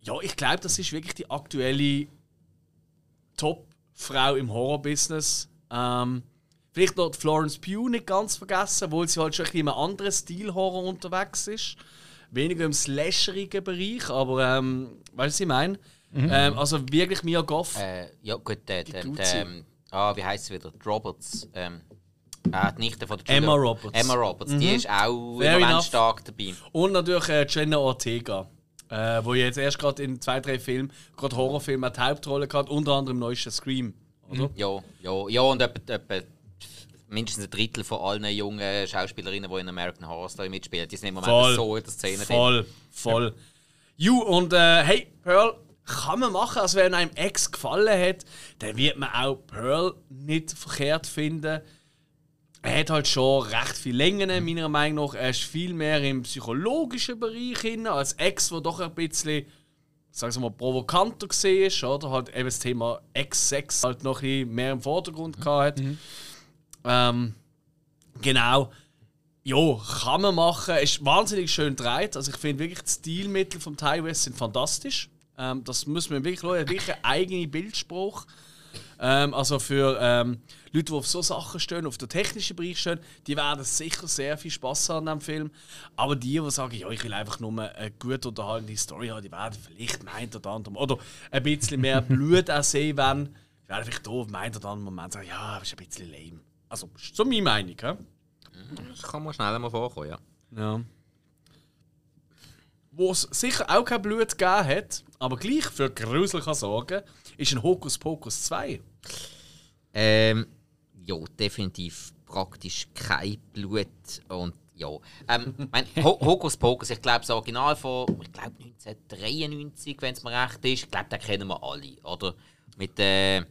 Ja, ich glaube, das ist wirklich die aktuelle Top-Frau im Horror-Business. Ähm, vielleicht noch Florence Pugh nicht ganz vergessen, obwohl sie halt schon ein bisschen in einem anderen Stil-Horror unterwegs ist. Weniger im slasherigen Bereich, aber ähm, weißt du, was ich meine? Ähm, also wirklich Mia Goff. Äh, ja, gut, der, der, der, ähm, ah, wie heißt sie wieder? Roberts. Ähm, äh, die Nichte von der Emma Julia- Roberts. Emma Roberts, die ist auch Fair im Moment enough. stark dabei. Und natürlich äh, Jenna Ortega, äh, wo jetzt erst gerade in zwei, drei Filmen, gerade Horrorfilmen, die Hauptrolle hat, unter anderem neuesten Scream. Oder? Ja, ja, ja und etwa, etwa mindestens ein Drittel von allen jungen Schauspielerinnen, die in American Horror Story mitspielen, die sind im Moment Voll. so in der Szene drin. Voll, voll. Ju, und äh, hey, Pearl kann man machen. Also, wenn einem Ex gefallen hat, dann wird man auch Pearl nicht verkehrt finden. Er hat halt schon recht viel Längen, meiner Meinung nach. Er ist viel mehr im psychologischen Bereich hin, als Ex, wo doch ein bisschen, sagen wir mal, provokanter war, oder? Halt eben das Thema Ex-Sex halt noch ein bisschen mehr im Vordergrund gehabt hat. Ähm, genau. Ja, kann man machen. Ist wahnsinnig schön gedreht. Also ich finde wirklich, die Stilmittel vom Ty West sind fantastisch. Ähm, das muss man wirklich schauen. Er hat wirklich einen eigenen Bildspruch. Ähm, also für ähm, Leute, die auf so Sachen stehen, auf den technischen Bereich stehen, die werden sicher sehr viel Spaß haben an dem Film. Aber die, die sagen, ja, ich will einfach nur eine gut unterhaltende Story haben, die werden vielleicht meint oder anderem oder ein bisschen mehr Blut auch sehen, wenn die werden vielleicht doof meint oder anderen Moment sagen, ja, das ist ein bisschen lame. Also, ist so meine Meinung. Ja? Das kann man schnell mal vorkommen, ja. Ja. Wo es sicher auch kein Blut gegeben hat, aber gleich für Grusel kann sorgen, ist ein Hokus Pokus 2. Ähm, ja, definitiv praktisch kein Blut und ja. Ähm, mein, Ho Hokus Pokus, ich glaube, das Original von ich glaube 1993, wenn es mir recht ist, ich glaube, den kennen wir alle, oder? Mit, äh,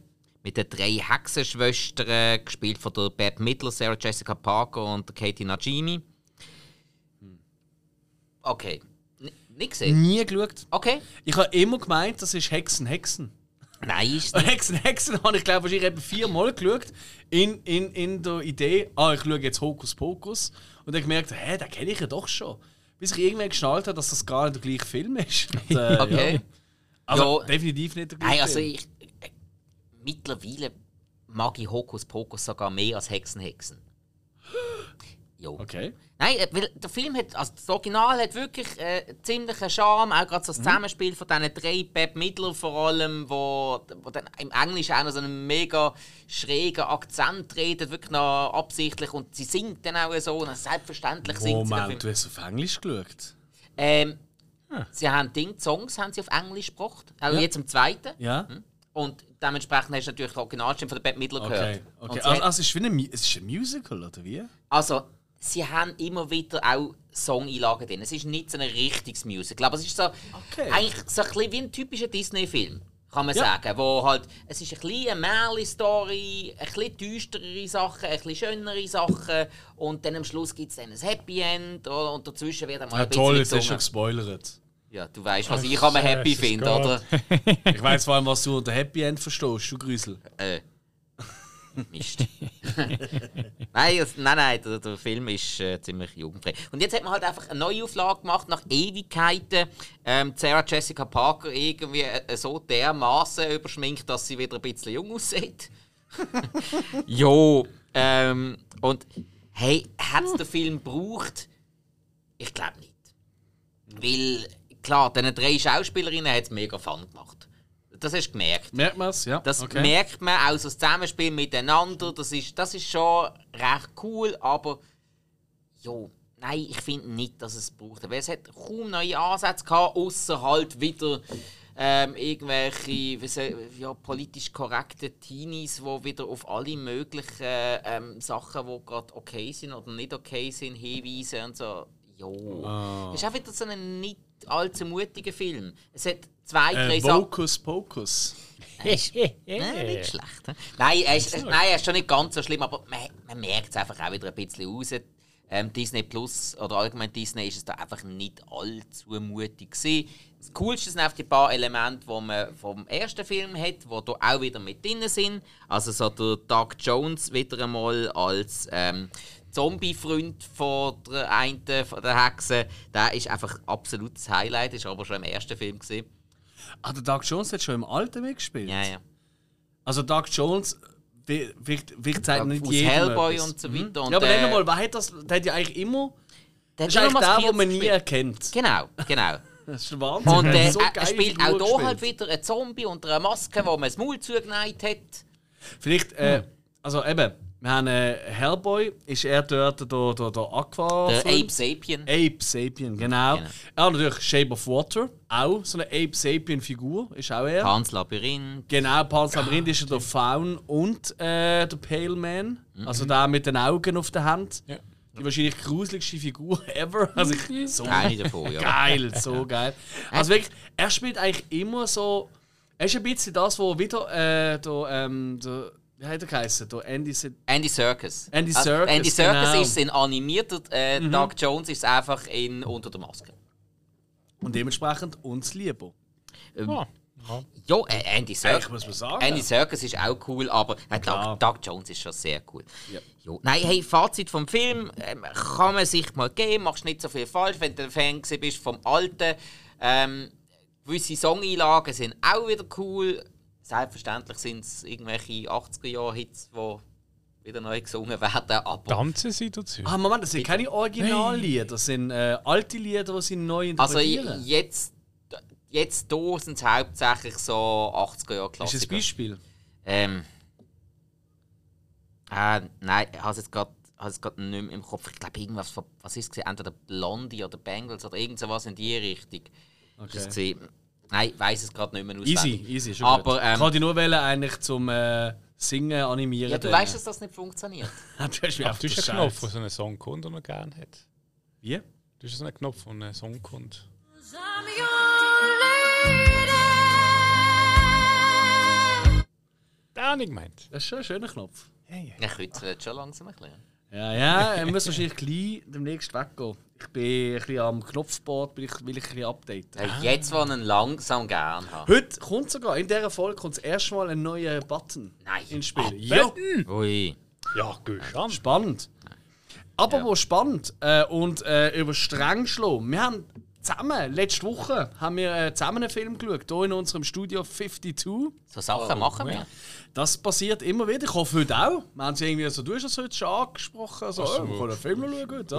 mit den drei Hexenschwestern, gespielt von der Bette Midler, Sarah Jessica Parker und Katie Najimy. Okay. N nicht gesehen? Nie geschaut. Okay. Ich habe immer gemeint, das ist Hexen, Hexen. Nein, ist nicht. Hexen, Hexen habe ich glaube ich etwa viermal geschaut. In, in, in der Idee, ah, ich schaue jetzt Hokus Pokus. Und dann gemerkt, hä, den kenne ich ja doch schon. Bis ich irgendwann geschnallt habe, dass das gar nicht der gleiche Film ist. Und, äh, Okay. Ja. Also Ja. definitiv nicht der gleiche Nein, also Film. ich. Äh, mittlerweile mag ich Hokus Pokus sogar mehr als Hexen Hexen. Jo. Okay. Nein, äh, weil der Film hat, also das Original hat wirklich äh, ziemlichen Charme, auch gerade so das Mhm. Zusammenspiel von diesen drei Beb Midler vor allem, wo, wo dann im Englisch auch noch so einen mega schrägen Akzent redet, wirklich noch absichtlich und sie singt dann auch so, und selbstverständlich singt sie den Film. Moment, du hast auf Englisch geschaut? Ähm, Sie haben Ding, Songs haben sie auf Englisch gebracht, auch Ja. jetzt im zweiten. Ja? Und dementsprechend hast du natürlich die Originalstimme von der Bette Midler gehört. Okay. Und okay. sie Also, also es, ist wie ein, es ist ein Musical, oder wie? Also, sie haben immer wieder auch Song-Einlagen drin. Es ist nicht so ein richtiges Musical, aber es ist so, Okay. eigentlich so ein bisschen wie ein typischer Disney-Film, kann man Ja. sagen. Wo halt, es ist ein bisschen eine Märchen-Story, ein bisschen düsterere Sachen, ein bisschen schönere Sachen und dann am Schluss gibt es dann ein Happy End oder, und dazwischen wird einmal Ja, ein bisschen toll, jetzt du schon gespoilert. Ja, du weißt, was ich am Happy finde, oder? Ich weiß vor allem, was du unter Happy End verstehst, du Grüsel. Äh. Mist. nein, es, nein, nein, der, der Film ist äh, ziemlich jugendfrei. Und jetzt hat man halt einfach eine Neuauflage gemacht, nach Ewigkeiten. Ähm, Sarah Jessica Parker irgendwie äh, so dermaßen überschminkt, dass sie wieder ein bisschen jung aussieht. jo, ähm, und hey, hat der Film gebraucht? Ich glaube nicht. Weil, klar, diesen drei Schauspielerinnen hat es mega Fun gemacht. Das hast du gemerkt. Merkt man es? Ja. Das okay. merkt man auch so das Zusammenspiel miteinander. Das ist, das ist schon recht cool, aber jo, nein, ich finde nicht, dass es braucht. Weil es hat kaum neue Ansätze gehabt, außer halt wieder ähm, irgendwelche wie soll, ja, politisch korrekte Teenies, die wieder auf alle möglichen ähm, Sachen, die gerade okay sind oder nicht okay sind, hinweisen und so. Jo. Ah. Ist auch wieder so ein nicht allzu mutiger Film. Es hat zwei, drei Äh, Sachen. Vocus Pocus. Nein, nicht schlecht. hä? Nein, er ist, nein, er ist schon nicht ganz so schlimm, aber man, man merkt es einfach auch wieder ein bisschen raus. Ähm, Disney Plus oder allgemein Disney ist es da einfach nicht allzu mutig gewesen. das Coolste sind einfach die paar Elemente, die man vom ersten Film hat, die hier auch wieder mit drin sind. Also so der Doug Jones wieder einmal als ähm, Zombie-Freund von der einen von der Hexe. Der ist einfach absolutes Highlight, ist aber schon im ersten Film gesehen. Ah, der Doug Jones hat schon im Alten mitgespielt. Ja, ja. Also Doug Jones wird, wird sagt nicht Aus jedem Hellboy etwas. und so weiter. Und, Ja, aber äh, mal, wer hat das? Der hat ja eigentlich immer. der Das ist eigentlich der, den man nie erkennt. Genau, genau. Das ist Wahnsinn. Und Er äh, so er spielt auch hier gespielt. halt wieder einen Zombie unter einer Maske, wo man das Maul zugeneigt hat. Vielleicht, äh, also eben, wir haben äh, Hellboy, ist er dort der, der, der Aqua. Der? Ape Sapien. Ape Sapien, genau. Genau. Ja, natürlich Shape of Water, auch so eine Ape Sapien-Figur, ist auch er. Hans Labyrinth. Genau, Pan's Labyrinth ist ja der Faun und äh, der Pale Man. Also der mit den Augen auf der Hand. Ja. Die wahrscheinlich gruseligste Figur ever. Also ich, so Keine davon, ja. geil, so geil. Also wirklich, er spielt eigentlich immer so. Er ist ein bisschen das, wo wieder äh, der, ähm, der, wie hat er geheißen? Der Andy Andy Serkis. Andy Also, Serkis, Andy Serkis genau. Mhm. ist in animierter, äh, Doug Jones ist einfach in Unter der Maske. und dementsprechend uns lieber. Ah, ja. Ja, äh, Andy Serkis. Eigentlich muss man sagen. Andy Serkis ist auch cool, aber äh. Doug, Doug Jones ist schon sehr cool. Ja. Jo. Nein, hey, Fazit vom Film ähm, kann man sich mal geben, machst nicht so viel falsch, wenn du ein Fan bist vom Alten. Ähm, gewisse Songeinlagen sind auch wieder cool. Selbstverständlich sind es irgendwelche 80er-Jahre-Hits, die wieder neu gesungen werden, aber... Tanzen sie dazu? Ah, Moment, das sind keine Originallieder, das sind äh, alte Lieder, die sie neu Also interpretieren. jetzt, jetzt hier sind es hauptsächlich so 80er Jahre ist das ein. Beispiel? Ähm. Äh, nein, ich habe es jetzt gerade habe es gerade nicht mehr im Kopf. Ich glaube, irgendwas von, was ist es? Entweder Blondie oder Bengals oder irgend sowas in die Richtung. Okay. Nein, ich weiß es gerade nicht mehr Easy, auswendig. easy, schon Aber, gut. ähm, ich wollte dich nur wollen, eigentlich zum äh, Singen animieren. Ja, du dann. weißt, dass das nicht funktioniert. du hast Ach, auf du hast einen Knopf, der so einen Song kommt, den er gerne hat. Wie? Du hast so einen Knopf, der einen Song kommt. Habe ich gemeint. Das ist schon ein schöner Knopf. Ich könnte jetzt schon langsam erklären. Ja, ja, er muss wahrscheinlich gleich demnächst weggehen. Ich bin ein bisschen am Knopfboard, will ich, will ich ein bisschen updaten. Äh, Jetzt, wo ich ihn langsam gern habe. Heute kommt sogar, in dieser Folge kommt das erste Mal ein neuer Button Nein. ins Spiel. ja, Ui. Ja, gut an. spannend. Aber wo spannend äh, und äh, über streng schlagen. Wir haben zusammen, letzte Woche, haben wir äh, zusammen einen Film geschaut, hier in unserem Studio 52. So Sachen machen wir. Das passiert immer wieder. Ich hoffe heute auch. Wir haben es irgendwie so, du hast es heute schon angesprochen. Also, so. oh, wir können einen Film schauen heute,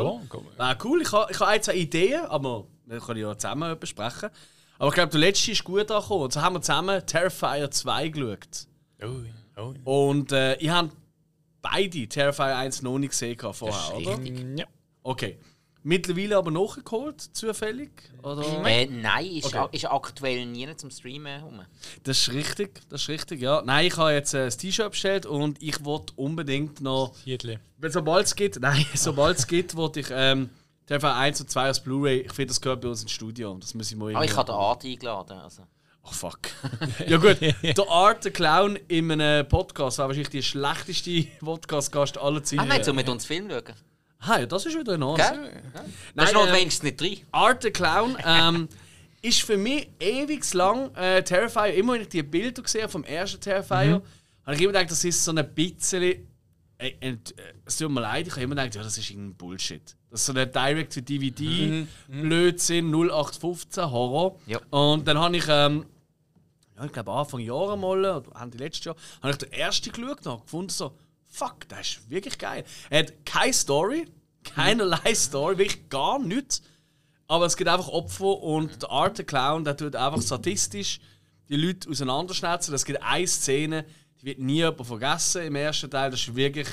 Ja. Wäre cool. Ich habe, ich habe ein, zwei Ideen, aber wir können ja zusammen besprechen. Aber ich glaube, der letzte ist gut angekommen. Und so haben wir zusammen Terrifier 2 geschaut. Oh, oh. Und äh, ihr habt beide Terrifier 1 noch nicht gesehen vorher, oder? Ja. Okay. Mittlerweile aber nachgeholt, zufällig? Oder? Äh, nein, ist, Okay. ist aktuell nie zum Streamen rum. Das ist richtig, das ist richtig, ja. Nein, ich habe jetzt äh, das T-Shirt bestellt und ich wollte unbedingt noch, wenn sobald es geht, nein, sobald es geht, wollte ich ähm, Terrifier 1 und 2 als Blu-ray, ich finde, das gehört bei uns ins Studio. Das muss ich mal Aber ich irgendwie- habe den Art eingeladen. Also. Oh fuck. ja gut, der Art, der Clown in einem Podcast war wahrscheinlich die schlechteste Podcast-Gast aller Zeiten. Ah nein, so mit uns Film schauen. Ah, ja, das ist wieder in Ordnung. Gell? Das Nein, ist ähm, wenigstens nicht drin. Art the Clown ähm, ist für mich ewig lang äh, Terrifier. Immer wenn ich die Bilder gesehen vom ersten Terrifier, habe ich immer gedacht, das ist so ein bisschen. Äh, äh, es tut mir leid, ich habe immer gedacht, ja, das ist irgendein Bullshit. Das ist so ein Direct-to-DVD-Blödsinn, 0815 Horror. Ja. Und dann habe ich, ähm, ja, ich glaube Anfang Jahre mal, oder Ende letztes Jahr, habe ich den ersten geschaut und gefunden, so, fuck, das ist wirklich geil. Er hat keine Story, keinerlei Story, wirklich gar nichts. Aber es gibt einfach Opfer und der Art the Clown, der tut einfach statistisch die Leute auseinanderschnetzen. Es gibt eine Szene, die wird nie jemand vergessen im ersten Teil. Das ist wirklich.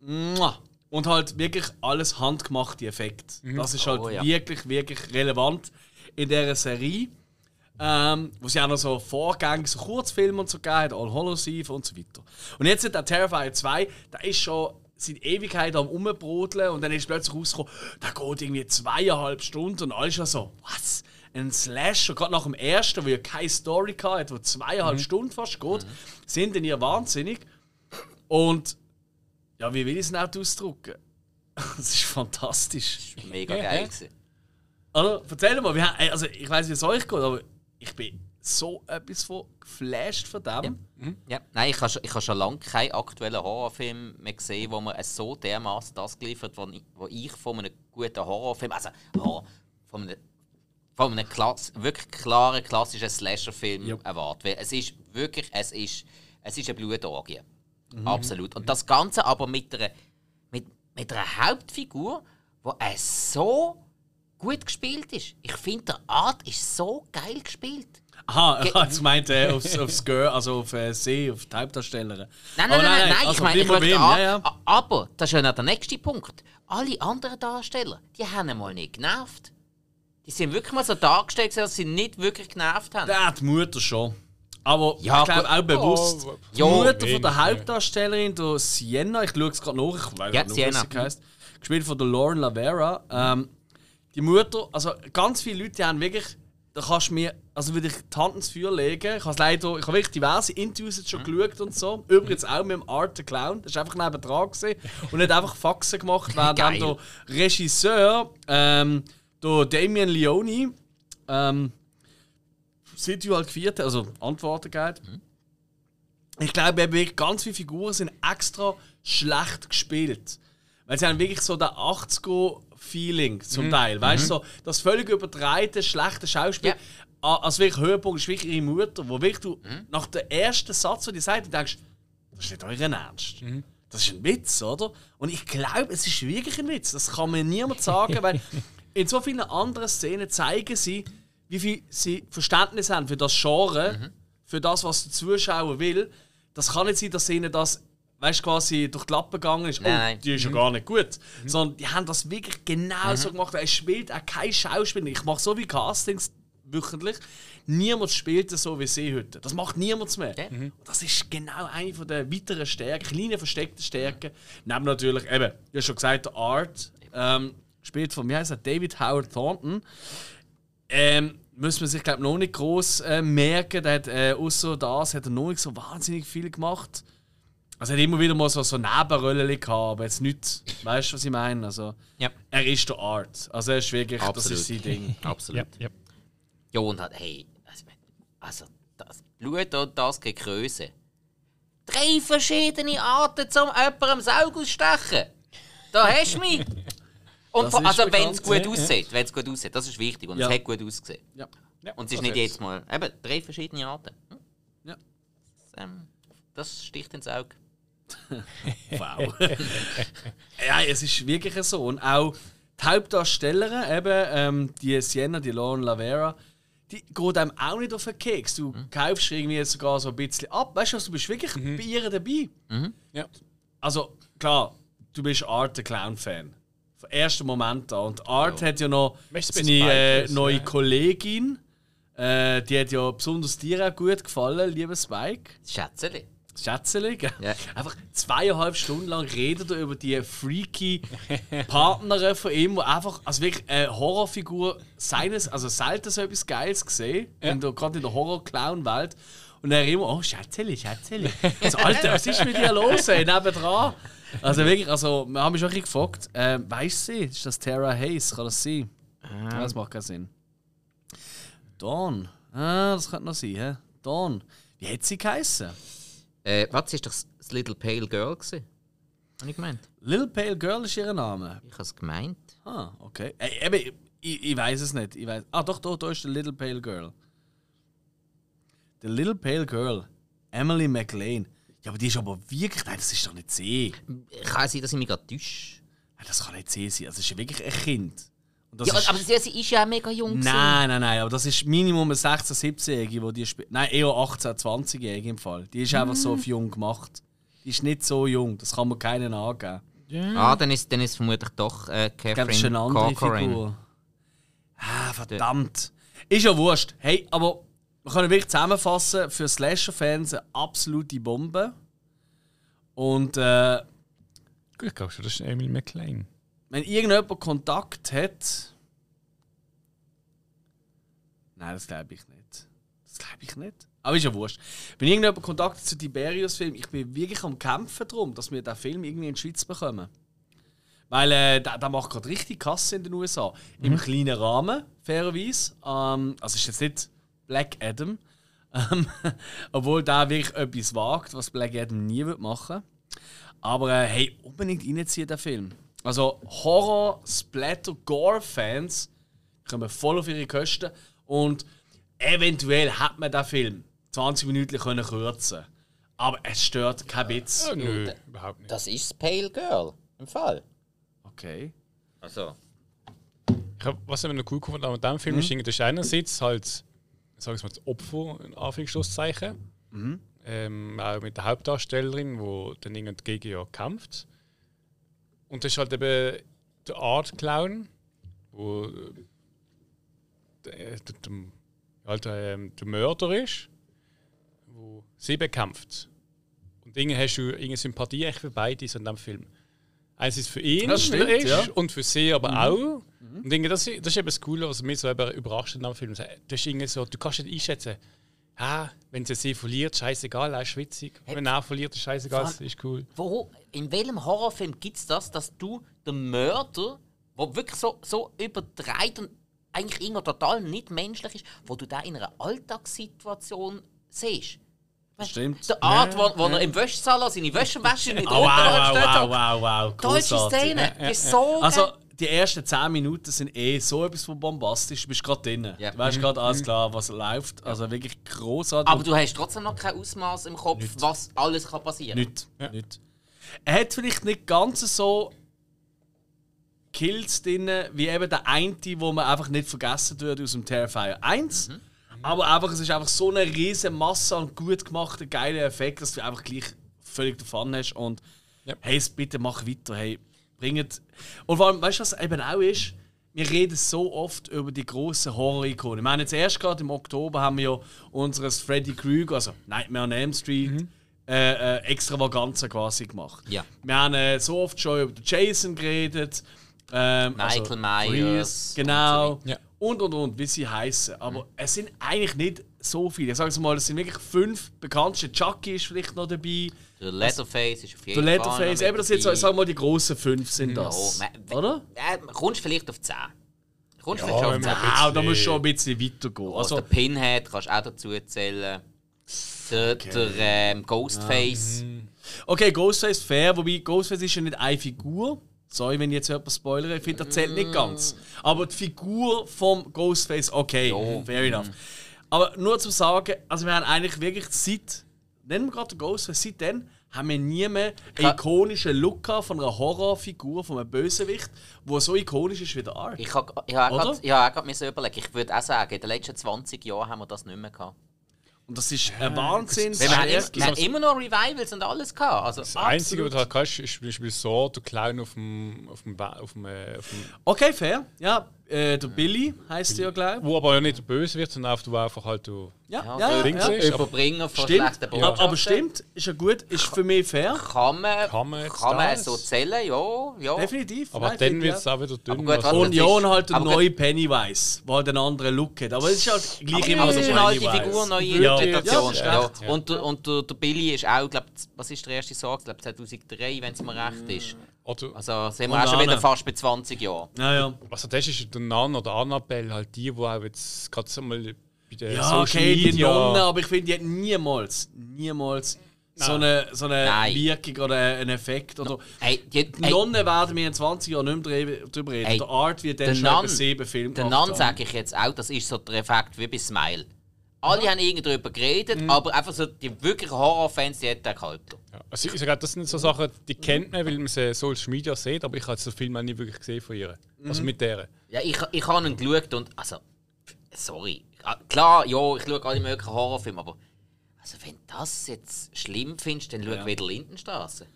Und halt wirklich alles handgemachte Effekt. Das ist halt Oh, ja. wirklich, wirklich relevant in dieser Serie. Ähm, wo sie auch noch so Vorgänge, so Kurzfilme und so gegeben hat, All Hallows Eve und so weiter. Und jetzt hat der Terrifier 2, da ist schon seit Ewigkeit am Umbrodeln und dann ist plötzlich rausgekommen, da geht irgendwie zweieinhalb Stunden und alles schon so, was? Ein Slasher, gerade nach dem ersten, wo ja keine Story hatte, wo zweieinhalb Stunden fast geht, sind dann ihr wahnsinnig. Und ja, wie will ich es nicht ausdrücken? Das ist fantastisch. Mega Ja, geil. ja. Also, erzähl mal, ey, also ich weiß, wie es euch geht, aber ich bin so etwas von geflasht von dem. Ja. Nein, ich habe schon, ich schon lange keinen aktuellen Horrorfilm mehr gesehen, wo man es so dermaßen das geliefert wo ich, wo ich von einem guten Horrorfilm, also Horror, von einem, von einem Klass, wirklich klaren, klassischen Slasher-Film Ja. erwarte. Weil es ist wirklich, es ist, es ist eine Blutorgie. Absolut. Und das Ganze aber mit einer, mit, mit einer Hauptfigur, die es so gut gespielt ist. Ich finde, der Art ist so geil gespielt. Aha, Ge- ich habe gemeint äh, aufs, aufs Girl, also auf äh, Sie, auf die Hauptdarstellerin. Nein, Aber nein, nein, nein, nein, also ich meine, ich ihm, ja, ja. aber das ist ja noch der nächste Punkt. Alle anderen Darsteller, die haben mal nicht genervt. Die sind wirklich mal so dargestellt, dass sie nicht wirklich genervt haben. Ja, die Mutter schon. Aber Ja, ich glaube auch bewusst. Oh, die Mutter von der. Hauptdarstellerin, der Sienna, ich schaue es gerade nach, ich weiß Ja, nicht, wie sie heisst, gespielt von der Lauren Lavera. Ähm, die Mutter, also ganz viele Leute haben wirklich, da kannst du mir, also würde ich die Hand ins Feuer legen. Ich habe leider, ich habe wirklich diverse Interviews jetzt schon mhm. geschaut und so. Übrigens auch mit dem Art the Clown, das war einfach neben dran und hat einfach Faxen gemacht, weil dann der Regisseur, ähm, der Damien Leone, ähm, das Video halt gefeiert, also Antworten gibt. Mhm. Ich glaube, wirklich ganz viele Figuren sind extra schlecht gespielt. Weil sie haben wirklich so den 80er Feeling zum mhm. Teil. Weißt mhm. du, mhm. so das völlig übertreite, schlechte Schauspiel. Ja. Als wirklich Höhepunkt ist wirklich ihre Mutter, wo wirklich du mhm. nach dem ersten Satz, den die sagt, denkst, das ist nicht euren Ernst. Mhm. Das ist ein Witz, oder? Und ich glaube, es ist wirklich ein Witz. Das kann mir niemand sagen, weil in so vielen anderen Szenen zeigen sie, wie viel sie Verständnis haben für das Genre, mhm. für das, was der Zuschauer will. Das kann nicht sein, dass ihnen das weißt, quasi durch die Lappen gegangen ist. Nein, oh, nein. die ist ja gar nicht gut. Sondern die haben das wirklich genau so gemacht. Er spielt auch kein Schauspieler. Ich mache so wie Castings wöchentlich. Niemand spielt es so wie sie heute. Das macht niemand mehr. Ja. Und das ist genau eine von der weiteren Stärken, kleine versteckte Stärken. Neben natürlich, eben, du hast schon gesagt, der Art, ähm, gespielt von, wie heißt er, David Howard Thornton. Ähm, muss man sich, glaube noch nicht groß äh, merken. Der hat, äh, außer das hat er noch nicht so wahnsinnig viel gemacht. Also er hat immer wieder mal so, so Nebenrollen gehabt, aber jetzt nicht, weißt du, was ich meine? Also, Ja. er ist der Art. Also er ist wirklich, das Absolut. ist sein Ding. Absolut. Ja, ja. Ja, und hat, hey, also, also das Blut und das Gekröse. Drei verschiedene Arten, zum jemandem Saug ausstechen. Da hast du mich. Und Das also, wenn es gut ja, ja. aussieht, wenn es gut aussieht, das ist wichtig und Ja. es hat gut ausgesehen. Ja. Und es ist das nicht jedes Mal. Eben, drei verschiedene Arten. Hm? Ja. Das, ähm, das sticht ins Auge. Wow. ja, es ist wirklich so. Und auch die Hauptdarstellerin, eben ähm, die Sienna, die Lauren Lavera, die geht einem auch nicht auf den Keks. Du kaufst irgendwie jetzt sogar so ein bisschen ab. Weißt du, was, du bist wirklich bei ihr dabei. Ja. Also, klar, du bist Art der Clown-Fan. Vom ersten Moment an. Und Art hat ja noch seine äh, neue ja. Kollegin. Äh, die hat ja besonders dir auch gut gefallen, lieber Spike. Schätzeli. Schätzeli? Ja. Einfach zweieinhalb Stunden lang redet er über die freaky Partnerin von ihm, wo einfach, also wirklich eine Horrorfigur seines, also selten so etwas Geiles gesehen, der, gerade in der Horror-Clown-Welt. Und er immer, oh Schätzeli, Schätzeli. Also, Alter, was ist mit dir los, ey, nebendran? Also wirklich, also, wir haben mich schon ein gefragt, äh, weißt du sie? Ist das Tara Hayes? Kann das sein? Ja, das macht keinen Sinn. Dawn. Ah, das könnte noch sein, hä? Dawn. Wie hat sie geheißen? Äh, was ist doch das Little Pale Girl gewesen? Habe ich gemeint? Little Pale Girl ist ihr Name. Ich habe es gemeint. Ah, okay. Äh, eben, ich, ich weiß es nicht. Ich weiß. Ah, doch, doch, da ist der Little Pale Girl. The Little Pale Girl. Emily McLean. Ja, aber die ist aber wirklich. Nein, das ist doch nicht sie. Kann sein, dass ich mich gerade täusche. Nein, das kann nicht sie sein. Also, das ist wirklich ein Kind. Und das Ja, ist, aber sie, sie ist ja auch mega jung. gewesen. Nein, nein, nein, aber das ist Minimum eine 16-, 17-Jährige, die die spielt. Nein, eher 18-, 20-Jährige im Fall. Die ist einfach so auf jung gemacht. Die ist nicht so jung, das kann man keinen angeben. Ah, dann ist, dann ist vermutlich doch äh, Ich glaube, das ist Catherine eine andere Corcoran. Figur. Ah, verdammt. Ist ja wurscht. Hey, aber wir können wirklich zusammenfassen, für Slasher-Fans eine absolute Bombe. Und äh, Gut, ich glaube schon, das ist Emily McLean. Wenn irgendjemand Kontakt hat. Nein, das glaube ich nicht. Das glaube ich nicht. Aber ist ja wurscht. Wenn irgendjemand Kontakt hat zu Tiberius-Film, ich bin wirklich am Kämpfen darum, dass wir den Film irgendwie in die Schweiz bekommen. Weil äh, der, der macht gerade richtig Kasse in den USA. Im kleinen Rahmen, fairerweise. Ähm, also ist jetzt nicht Black Adam. Ähm, obwohl der wirklich etwas wagt, was Black Adam nie wird machen Aber äh, hey, unbedingt reinziehen, den Film. Also Horror, Splatter, Gore-Fans kommen voll auf ihre Kosten. Und eventuell hat man den Film 20 Minuten können kürzen Aber es stört kein Witz. Ja, nö, überhaupt nicht. Das ist Pale Girl. Im Fall. Okay. Also. Ich hab, was ich mir noch cool gefunden habe an diesem Film, ist, irgendwie, das ist einerseits halt, sagen wir mal, das Opfer, in Anführungszeichen. Ähm, auch mit der Hauptdarstellerin, die dann irgendwie gegen ja kämpft. Und das ist halt eben der Art Clown, wo äh, der, der, halt, ähm, der Mörder ist, wo sie bekämpft. Und irgendwie hast du irgendeine Sympathie für beide in diesem Film. Einerseits für ihn, Das stimmt, ist, ja. und für sie aber auch. Und denke, das, ist- das ist eben das Coole, was mich so eben überrascht in diesem Film. Du, hast irgendwie so, du kannst nicht einschätzen, ah, wenn sie sie verliert, scheißegal, ist schwitzig. Wenn er verliert, ist scheißegal, das ist cool. Wo, in welchem Horrorfilm gibt es das, dass du den Mörder, der wirklich so, so übertreibt und eigentlich irgendwo total nicht menschlich ist, wo du da in einer Alltagssituation siehst? Stimmt. Der Art, wo, wo er im Wäschsalon seine Wäsche wäscht und nicht Oh, wow, wow, steht. wow, wow, wow. Deutsche. Szene. Ja, ja, ist so Also, geil. Die ersten 10 Minuten sind eh so etwas von bombastisch. Du bist gerade drin. Ja. Du weißt gerade alles klar, was läuft. Also wirklich großartig. Aber du hast trotzdem noch kein Ausmaß im Kopf, was alles kann passieren Nicht, nicht. Er hat vielleicht nicht ganz so Kills drin, wie eben der eine, wo man einfach nicht vergessen wird aus dem Terrifier 1. Aber einfach, es ist einfach so eine riesige Masse an gut gemachten, geilen Effekten, dass du einfach gleich völlig davon hast. Und Ja. hey, bitte mach weiter, hey, bringt. Und vor allem, weißt du, was eben auch ist? Wir reden so oft über die grossen Horror-Ikonen. Ich meine, jetzt erst gerade im Oktober haben wir ja unseres Freddy Krueger, also Nightmare on Elm Street, äh, äh, Extravaganza quasi gemacht. Ja. Wir haben äh, so oft schon über Jason geredet. Ähm, Michael Myers Freeze, Genau. und so. Ja. Und und und, wie sie heißen. Aber es sind eigentlich nicht so viele. Ich sage mal, es sind wirklich fünf bekannte. Chucky ist vielleicht noch dabei. Der Leatherface ist auf Der jeden Fall. Leatherface, noch eben das dabei. ich sag mal, die grossen fünf sind das. Ja, man- Oder? Äh, kommst vielleicht auf 10. Kommst Ja, vielleicht schon auf wenn 10. man- Ah, da musst du schon ein bisschen weitergehen. Also, Also, der Pinhead kannst du auch dazu zählen. Der, der ähm, Ghostface. okay, Ghostface fair, wobei Ghostface ist ja nicht eine Figur. Sorry, wenn ich jetzt jemand spoilere, ich finde, das zählt nicht ganz. Aber die Figur vom Ghostface, okay, fair enough. Aber nur zu sagen, also wir haben eigentlich wirklich seit, nennen wir gerade den Ghostface, seitdem haben wir nie mehr einen ikonischen Look von einer Horrorfigur, von einem Bösewicht, der so ikonisch ist wie der Ark. Ich habe ich hab gerade müssen überlegen. Ich würde auch sagen, in den letzten 20 Jahren haben wir das nicht mehr gehabt. Und das ist ein Wahnsinn. Weil wir, haben, wir immer noch Revivals und alles gehabt. Also, Das Einzige, was du halt kannst, ist zum Beispiel so, der Clown auf dem, auf dem, auf dem, äh, auf dem Okay, fair. Ja, äh, der Billy heißt er ja, glaube ich. wo aber ja nicht Böse wird, sondern einfach, du einfach halt du. Ja, ja, ja, ja, ist, Überbringer von Stimmt. schlechten Botschaften. aber stimmt, ist ja gut, ist für mich fair. Kann man, Kann man kann man so zählen, ja. ja. Definitiv. Aber Nein, dann wird es auch. auch wieder dünn. gut, Und ja, und halt der neue Pennywise, der halt einen anderen Look hat. Aber es ist halt gleich immer so es ist eine alte. Figur, neue Ja, Interpretation. ja. Und, der- und der, der Billy ist auch, glaub, was ist der erste Song? Ich glaube 2003, wenn es mir recht ist. Oder, Also sind wir auch schon wieder fast bei 20 Jahren. Ja, ja. was das ist, der Nan oder Annabelle, halt die, die auch jetzt gerade so mal bei den Ja, Social okay, die Media. Nonne, aber ich finde, die hat niemals, niemals so eine, so eine Nein. Wirkung oder einen Effekt. Oder Ey, die, die ey, Nonnen werden wir in 20 Jahren nicht mehr drüber- drüber reden. Ey, der Art wird dann der schon Nun- etwa sieben Filme den gemacht Nan sage ich jetzt auch, das ist so der Effekt wie bei Smile. Alle haben irgendwie darüber geredet, Mhm. aber einfach so die wirklichen Horrorfans, die hätten den gehalten. Ja. Also ich sage, das sind so Sachen, die kennt man, weil man sie in Social Media sieht, aber ich habe so Film auch nie wirklich gesehen von ihr. Also Mhm. mit der. Ja, ich, ich habe ihn geschaut und, also, sorry. Ah, Klar, ja, ich schaue alle möglichen Horrorfilme, aber also wenn du das jetzt schlimm findest, dann schau wieder Lindenstraße.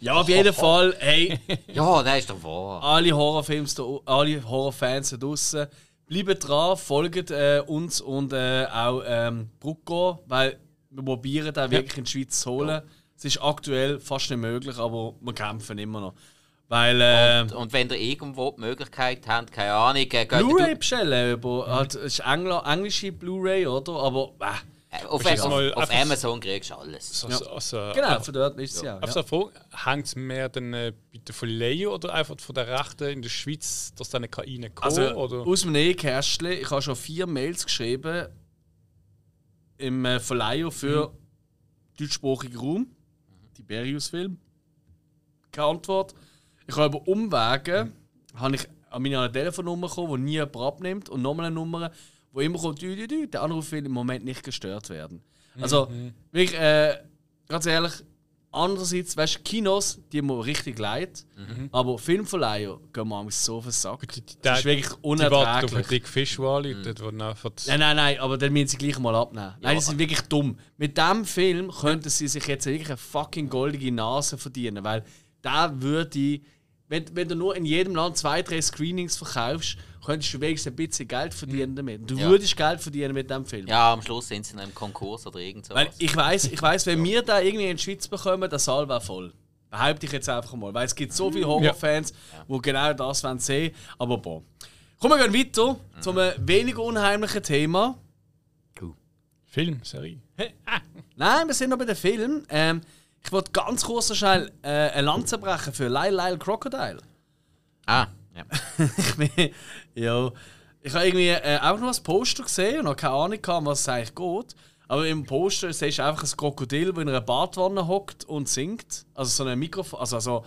Ja, auf jeden Fall, hey, Ja, das ist doch wahr. alle Horrorfilms, da, alle Horrorfans da draußen, bleibt dran, folgt äh, uns und äh, auch ähm, Brucko, weil wir probieren den wirklich in die Schweiz zu holen. Es ist aktuell fast nicht möglich, aber wir kämpfen immer noch. Weil äh, Und, und wenn ihr irgendwo die Möglichkeit habt, keine Ahnung, äh, Blu-ray bestellen, über, halt, es ist Engl englische Blu-ray, oder? Aber äh, Äh, Auf, auf, mal auf einfach- Amazon kriegst du alles. So, so, also, Genau, von dort ist es ja. Auf ja. so Frage, hängt es mehr dann äh, bei der Verleihung oder einfach von der Rechten in der Schweiz, dass dann keine reinkommen? Also oder? aus dem Nähkästchen, ich habe schon vier Mails geschrieben im äh, Verleiher für deutschsprachigen Raum. Tiberius-Film. Keine Antwort. Ich habe über Umwege habe ich an meine Telefonnummer gekommen, die nie jemand abnimmt und nochmal eine Nummer, wo immer kommt, dü, dü, dü, der Anruf will im Moment nicht gestört werden. Also, wirklich, äh, ganz ehrlich, andererseits, weißt du, Kinos, die haben mir richtig leid, aber Filmverleiher gehen mir manchmal so auf den Sack. die, die, Das ist wirklich die warten auf einen unerträglich. Dick Fisch, der anläutet, das- Nein, nein, nein, aber dann müssen sie gleich mal abnehmen. Nein, die sind wirklich dumm. Mit diesem Film könnten sie sich jetzt wirklich eine fucking goldige Nase verdienen, weil da würde. Wenn, wenn du nur in jedem Land zwei, drei Screenings verkaufst, könntest du wenigstens ein bisschen Geld verdienen damit. Du Ja. würdest Geld verdienen mit diesem Film. Ja, am Schluss sind sie noch im Konkurs oder irgend sowas. Weil ich weiß, ich weiß, wenn wir da irgendwie in die Schweiz bekommen, der Saal wäre voll. Behaupte ich jetzt einfach mal. Weil es gibt so viele Horrorfans, die genau das wollen sehen. Aber boah. Kommen wir gehen weiter zu einem weniger unheimlichen Thema. Film, Serie. Nein, wir sind noch bei dem Film. Ähm, ich wollte ganz kurz schnell äh, eine Lanze brechen für Lyle Lyle Crocodile. ah, ja. ich bin, ja, ich habe irgendwie äh, auch noch ein Poster gesehen und habe keine Ahnung, gehabt, was es eigentlich geht. Aber im Poster siehst du einfach ein Krokodil, das in einer Badwanne hockt und singt. Also so ein Mikrofon, also, also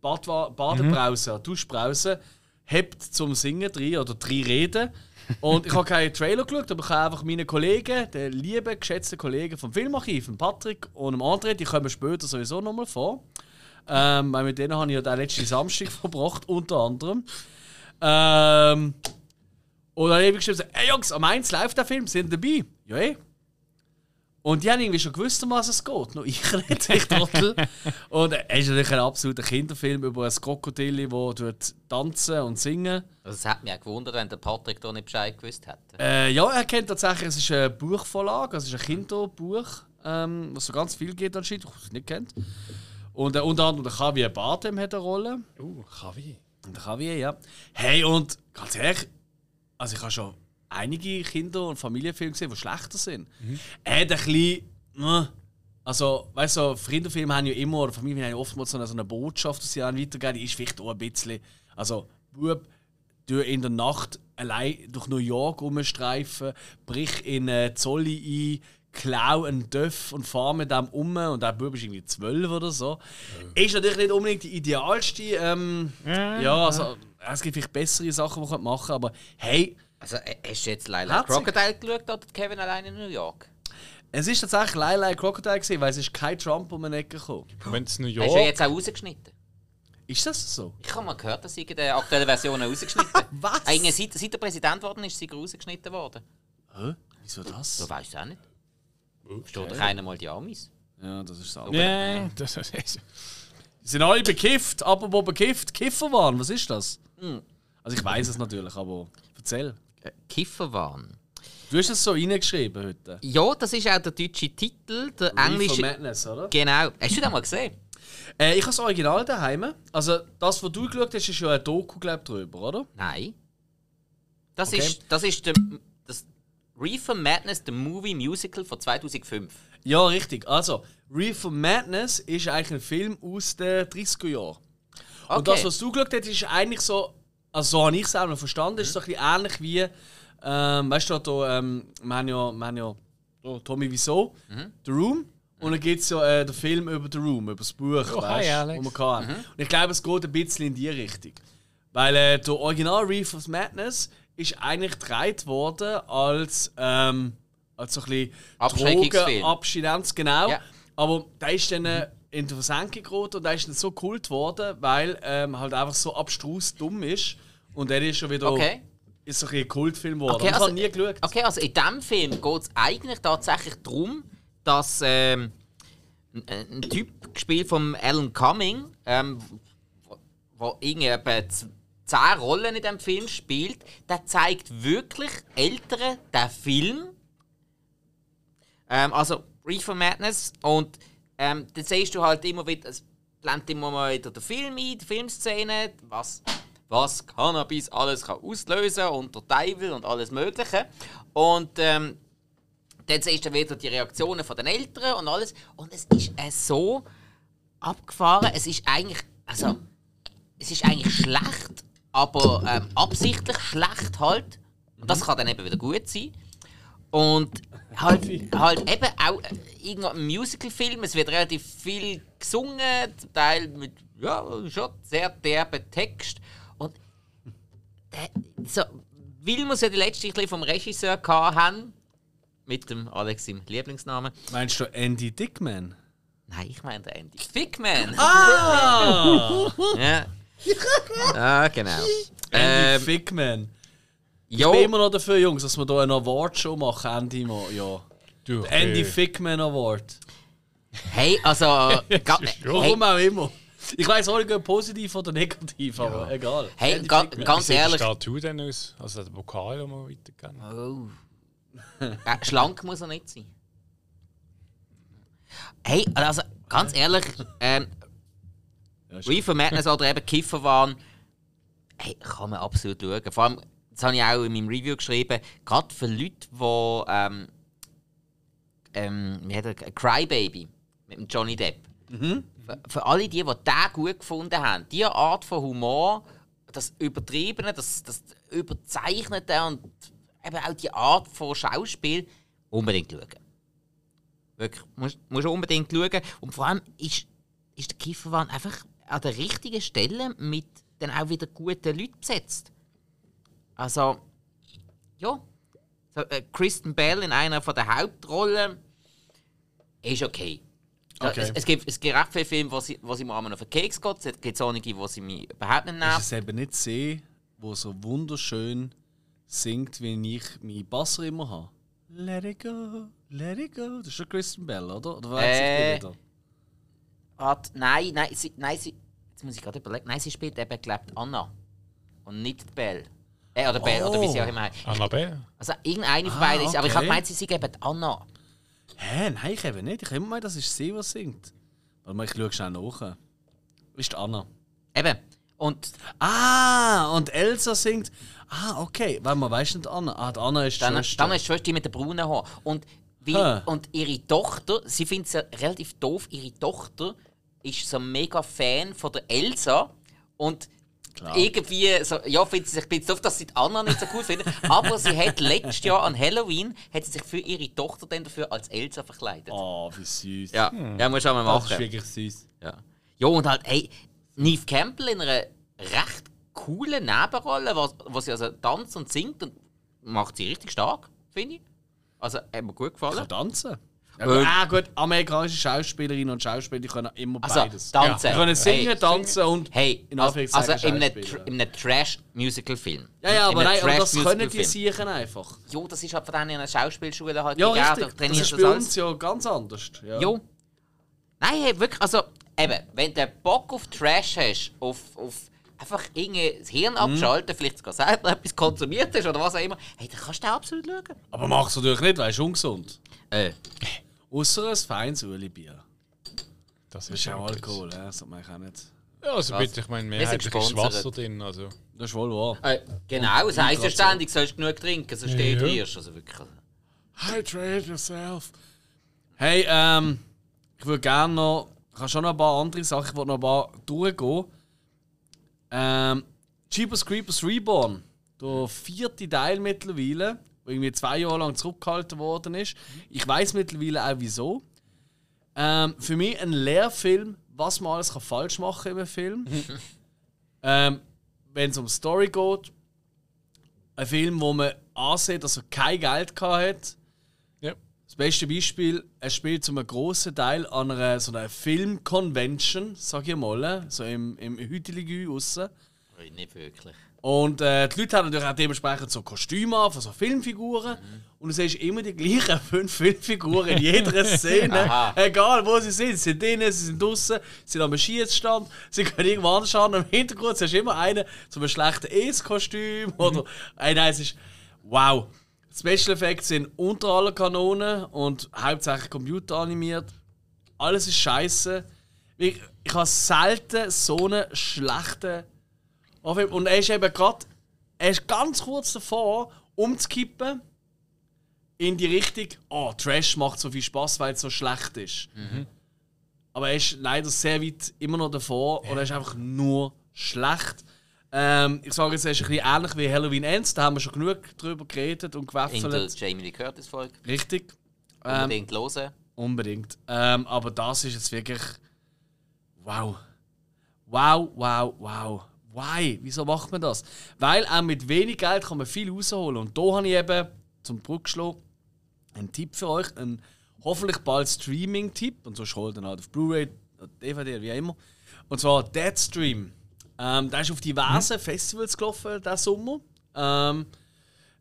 Badwa Badebrause, Duschbrause, hebt zum Singen drin oder drei Reden. Und ich habe keinen Trailer geschaut, aber ich habe einfach meine Kollegen, den lieben, geschätzten Kollegen vom Filmarchiv, Patrick und dem André, die kommen später sowieso nochmal vor. Ähm, weil mit denen habe ich ja den letzten Samstag verbracht, unter anderem. Ähm, und dann habe ich geschrieben, ey Jungs, am 1 läuft der Film, sind dabei? Ja, eh. Und die haben irgendwie schon gewusst, um was es geht. Nur ich nicht, ich Trottel. und äh, es ist natürlich ein absoluter Kinderfilm über ein Krokodil, das dort tanzen und singen. Also, es hat mich auch gewundert, wenn der Patrick da nicht Bescheid gewusst hätte. Äh, ja, er kennt tatsächlich, es ist eine Buchvorlage, es ist ein Kinderbuch, ähm, was so ganz viel geht anscheinend, ich es nicht kennt. Und äh, unter anderem der Javier Bardem hat eine Rolle. Uh, Javi. Und Javier, ja. Hey, und ganz ehrlich, also ich habe schon einige Kinder- und Familienfilme gesehen, die schlechter sind. Er hat ein bisschen. äh, Also, weißt du, Kinderfilme haben ja immer, oder Familien haben ja oftmals so eine, so eine Botschaft, die sie an weitergeben, die ist vielleicht auch ein bisschen. Also, Bub, du in der Nacht allein durch New York rumstreifen, brich in eine Zolli ein, klau einen Döff und fahr mit dem um und der Bub ist irgendwie zwölf oder so. Ist natürlich nicht unbedingt die idealste. Ähm, ja, also es gibt vielleicht bessere Sachen, die man machen kann, aber hey, Also, äh, hast du jetzt Lila. Crocodile geschaut oder Kevin allein in New York? es ist tatsächlich Lila Crocodile gewesen, weil es ist kein Trump um eine Ecke gekommen. Wenn es New Hast du ja York. jetzt auch rausgeschnitten? Ist das so? Ich habe mal gehört, dass sie in der aktuellen Version rausgeschnitten Was? Eigentlich seit, seit er Präsident worden ist, ist sie rausgeschnitten worden. Hä? Wieso das? Du weißt es auch nicht. Versteht doch keiner mal die Amis. Ja, das ist so. Nein, das ist. Die sind alle bekifft, apropos bekifft, Kifferwahn, was ist das? Also ich weiß es natürlich, aber erzähl. Äh, Kifferwahn. Du hast es so reingeschrieben heute. Ja, das ist auch der deutsche Titel. Der Reefer englische. Madness, oder? Genau. Hast du den mal gesehen? Äh, ich habe das Original daheim. Also das, was du geschaut hast, ist ja ein Doku, glaub, drüber, oder? Nein. Das Okay. ist, das ist der, das Reefer Madness, der Movie Musical von 2005. Ja, richtig. Also, Reefer Madness ist eigentlich ein Film aus den 30er Jahren. Und Okay. das, was du geschaut hast, ist eigentlich so, also so habe ich es auch noch verstanden, ist so ein bisschen ähnlich wie, ähm, weißt du, da, ähm, wir haben ja, wir haben ja da, Tommy Wieso, The Room. Und dann gibt es ja äh, den Film über The Room, über das Buch, Oh, hi, weißt, Alex. wo man kann. Und ich glaube, es geht ein bisschen in die Richtung. Weil äh, der Original Reef of Madness ist eigentlich gedreht worden als, ähm, als so ein bisschen. Drogenabstinenz, genau. Ja. Aber der ist dann äh, in die Versenkung geraten und der ist dann so kult worden, weil ähm, halt einfach so abstrus dumm ist. Und der ist schon wieder Okay. ist so ein, Kultfilm geworden. Okay, ich also- habe nie geschaut. Okay, also in diesem Film geht es eigentlich tatsächlich darum, dass ähm, ein, ein Typ gespielt von Alan Cumming, ähm, wo, wo irgendwie zehn Rollen in diesem Film spielt, der zeigt wirklich Älteren den Film. Ähm, also Reefer Madness und ähm, dann siehst du halt immer wieder, es blendet immer mal wieder den Film ein, die Filmszene, was, was Cannabis alles kann auslösen und der Teufel und alles mögliche. Und ähm, Dann siehst du wieder die Reaktionen von den Eltern und alles. Und es ist äh, so abgefahren. Es ist eigentlich, also, es ist eigentlich schlecht, aber ähm, absichtlich schlecht halt. Und das kann dann eben wieder gut sein. Und halt, halt eben auch äh, irgendwo ein Musical-Film. Es wird relativ viel gesungen, zum Teil mit ja, schon sehr derben Text. Und der, so, weil wir ja die letzte Stückchen vom Regisseur haben, mit dem Alex im Lieblingsnamen. Meinst du Andy Dickman? Nein, ich meine Andy Fickman. Ah! Ja. Ah, genau. Andy Ähm, Fickman. Ich jo, bin immer noch dafür, Jungs, dass wir hier eine Award-Show machen, Ende Mo- ja. Du, Andy Fickman Award. hey, also, hey, Warum auch immer. Ich weiß auch nicht, positiv oder negativ, aber egal. hey Andy ga, Fickman. Wie ganz sieht die ehrlich. Statue denn aus? Also der Pokal, den wir weitergeben. Oh. Äh, schlank muss er nicht sein. Hey, also ganz ehrlich, ähm, Ja, Reefer Madness oder eben Kiffer waren, hey, kann man absolut schauen. Vor allem, das habe ich auch in meinem Review geschrieben, gerade für Leute, die ähm, ähm, wie hat er, Crybaby mit dem Johnny Depp. Für, für alle die, die den gut gefunden haben, diese Art von Humor, das Übertriebene, das, das Überzeichnete und eben auch die Art von Schauspiel, unbedingt schauen. Wirklich, musst, musst unbedingt schauen. Und vor allem ist, ist der Kieferwahn einfach an der richtigen Stelle mit dann auch wieder guten Leuten besetzt. Also, ja. So, äh, Kristen Bell in einer von der Hauptrollen ist okay. Da- Okay. Es, es, gibt, es gibt recht viele Filme, wo sie, wo sie mir einmal auf den Keks geht. Es gibt auch einige, wo sie mich überhaupt nicht Ist nervt. es eben nicht See, wo so wunderschön singt, wie ich meinen Basser immer habe? Let it go, let it go. Das ist schon Kristen Bell, oder? Oder weiß Äh? Hat, nein, nein, sie, nein, sie, jetzt muss ich gerade überlegen. Nein, sie spielt eben, glaubt Anna. Und nicht Belle. Äh, oder Belle, oder wie sie auch immer heißt. Annabelle? Also irgendeine von Ah, beiden ist, aber ich habe okay. gemeint, sie sind eben Anna. Hä, nein, ich eben nicht. Ich habe immer gemeint, das ist sie, die singt. Warte mal, ich schaue schnell nach. Ist Anna. Eben. Und Ah, und Elsa singt. Ah, okay. Weil man weiß nicht Anna. Ah, die Anna ist die dann, Schwester. dann ist die Schwester die mit den braunen Haaren. Und, weil, und ihre Tochter, sie findet es ja relativ doof, ihre Tochter ist so mega Fan von der Elsa. Und Klar. irgendwie, so, ja, findet sie sich ein bisschen doof, dass sie die Anna nicht so cool findet. aber sie hat letztes Jahr an Halloween hat sie sich für ihre Tochter dann dafür als Elsa verkleidet. Oh, wie süß. Ja, ja, muss auch mal Das ist machen. wirklich süß. Ja. ja, und halt, hey, Neve Campbell in einer recht coolen Nebenrolle, wo, wo sie also tanzt und singt und macht sie richtig stark, finde ich. Also, hat mir gut Kann gefallen. tanzen. Ja, Äh, gut, ah, gut, amerikanische Schauspielerinnen und Schauspieler die können immer Also, beides. tanzen. Die können singen, Hey, tanzen und Hey, in also, Anführungszeichen also in einem. Tr- Trash-Musical-Film. Ja, ja, aber nein, aber das können die sicher einfach. Jo, das ist halt von denen in einer Schauspielschule halt Ja, gegeben, richtig. Das ist du bei das uns ja ganz anders. Ja. Jo. Nein, hey, wirklich, also, eben, wenn du Bock auf Trash hast, auf, auf einfach irgendwie das Hirn abschalten, vielleicht sogar selber etwas konsumiert hast oder was auch immer, hey, dann kannst du auch absolut schauen. Aber machst du natürlich nicht, weil es ungesund. Äh, Außer ein feines Ueli-Bier. Das Das ist ja. Alkohol, ja, das mache ich auch nicht. Ja, also Was? bitte, ich meine, mehrheitlich ist. Wasser drin. Also. Das ist wohl wahr. äh, genau, es heisst ja ständig, sollst du genug trinken, sonst Ja. dehydrierst du. Also wirklich. Hydrate yourself. Hey, ähm, ich würde gerne noch. Ich habe schon noch ein paar andere Sachen, ich würde noch ein paar durchgehen. Ähm, Jeepers Creepers Reborn. Der vierte Teil mittlerweile, der irgendwie zwei Jahre lang zurückgehalten worden ist. Ich weiß mittlerweile auch wieso. Ähm, für mich ein Lehrfilm, was man alles kann falsch machen kann im Film. ähm, Wenn es um Story geht, ein Film, wo man ansieht, dass er kein Geld gehabt hat. Ja. Das beste Beispiel, er spielt zu einem grossen Teil an einer, so einer Film-Convention, sag ich mal, so im, im Hüteligü aussen. Nicht wirklich. Und äh, die Leute haben natürlich auch dementsprechend so Kostüme an, von so Filmfiguren. Und du siehst immer die gleichen fünf Filmfiguren in jeder Szene. Egal wo sie sind. Sie sind drinnen, sie sind draußen, sie sind am Schießstand, sie können irgendwo anders schauen. Im Hintergrund siehst du immer einen zu einem schlechten Es-Kostüm. Oder äh, nein, es ist. Wow! Special Effects sind unter aller Kanonen und hauptsächlich computeranimiert. Alles ist scheiße. Ich, ich habe selten so einen schlechten. Und er ist eben gerade. Er ist ganz kurz davor, umzukippen. in die Richtung, oh, Trash macht so viel Spaß, weil es so schlecht ist. Aber er ist leider sehr weit immer noch davor und er ist einfach nur schlecht. Ähm, ich sage jetzt, er ist ein bisschen ähnlich wie Halloween Ends, da haben wir schon genug drüber geredet und gewaffelt. Jamie Lee Curtis Folge. Richtig. Ähm, Unbedingt hören. Unbedingt. Ähm, aber das ist jetzt wirklich. Wow. Wow, wow, wow. Why? Wieso macht man das? Weil auch mit wenig Geld kann man viel rausholen. Und da habe ich eben zum Brück geschlagen einen Tipp für euch. Einen hoffentlich bald Streaming-Tipp. Und so holt dann halt auf Blu-ray, DVD, wie auch immer. Und zwar Deadstream. Ähm, der ist auf diversen Festivals gelaufen diesen Sommer. Ähm,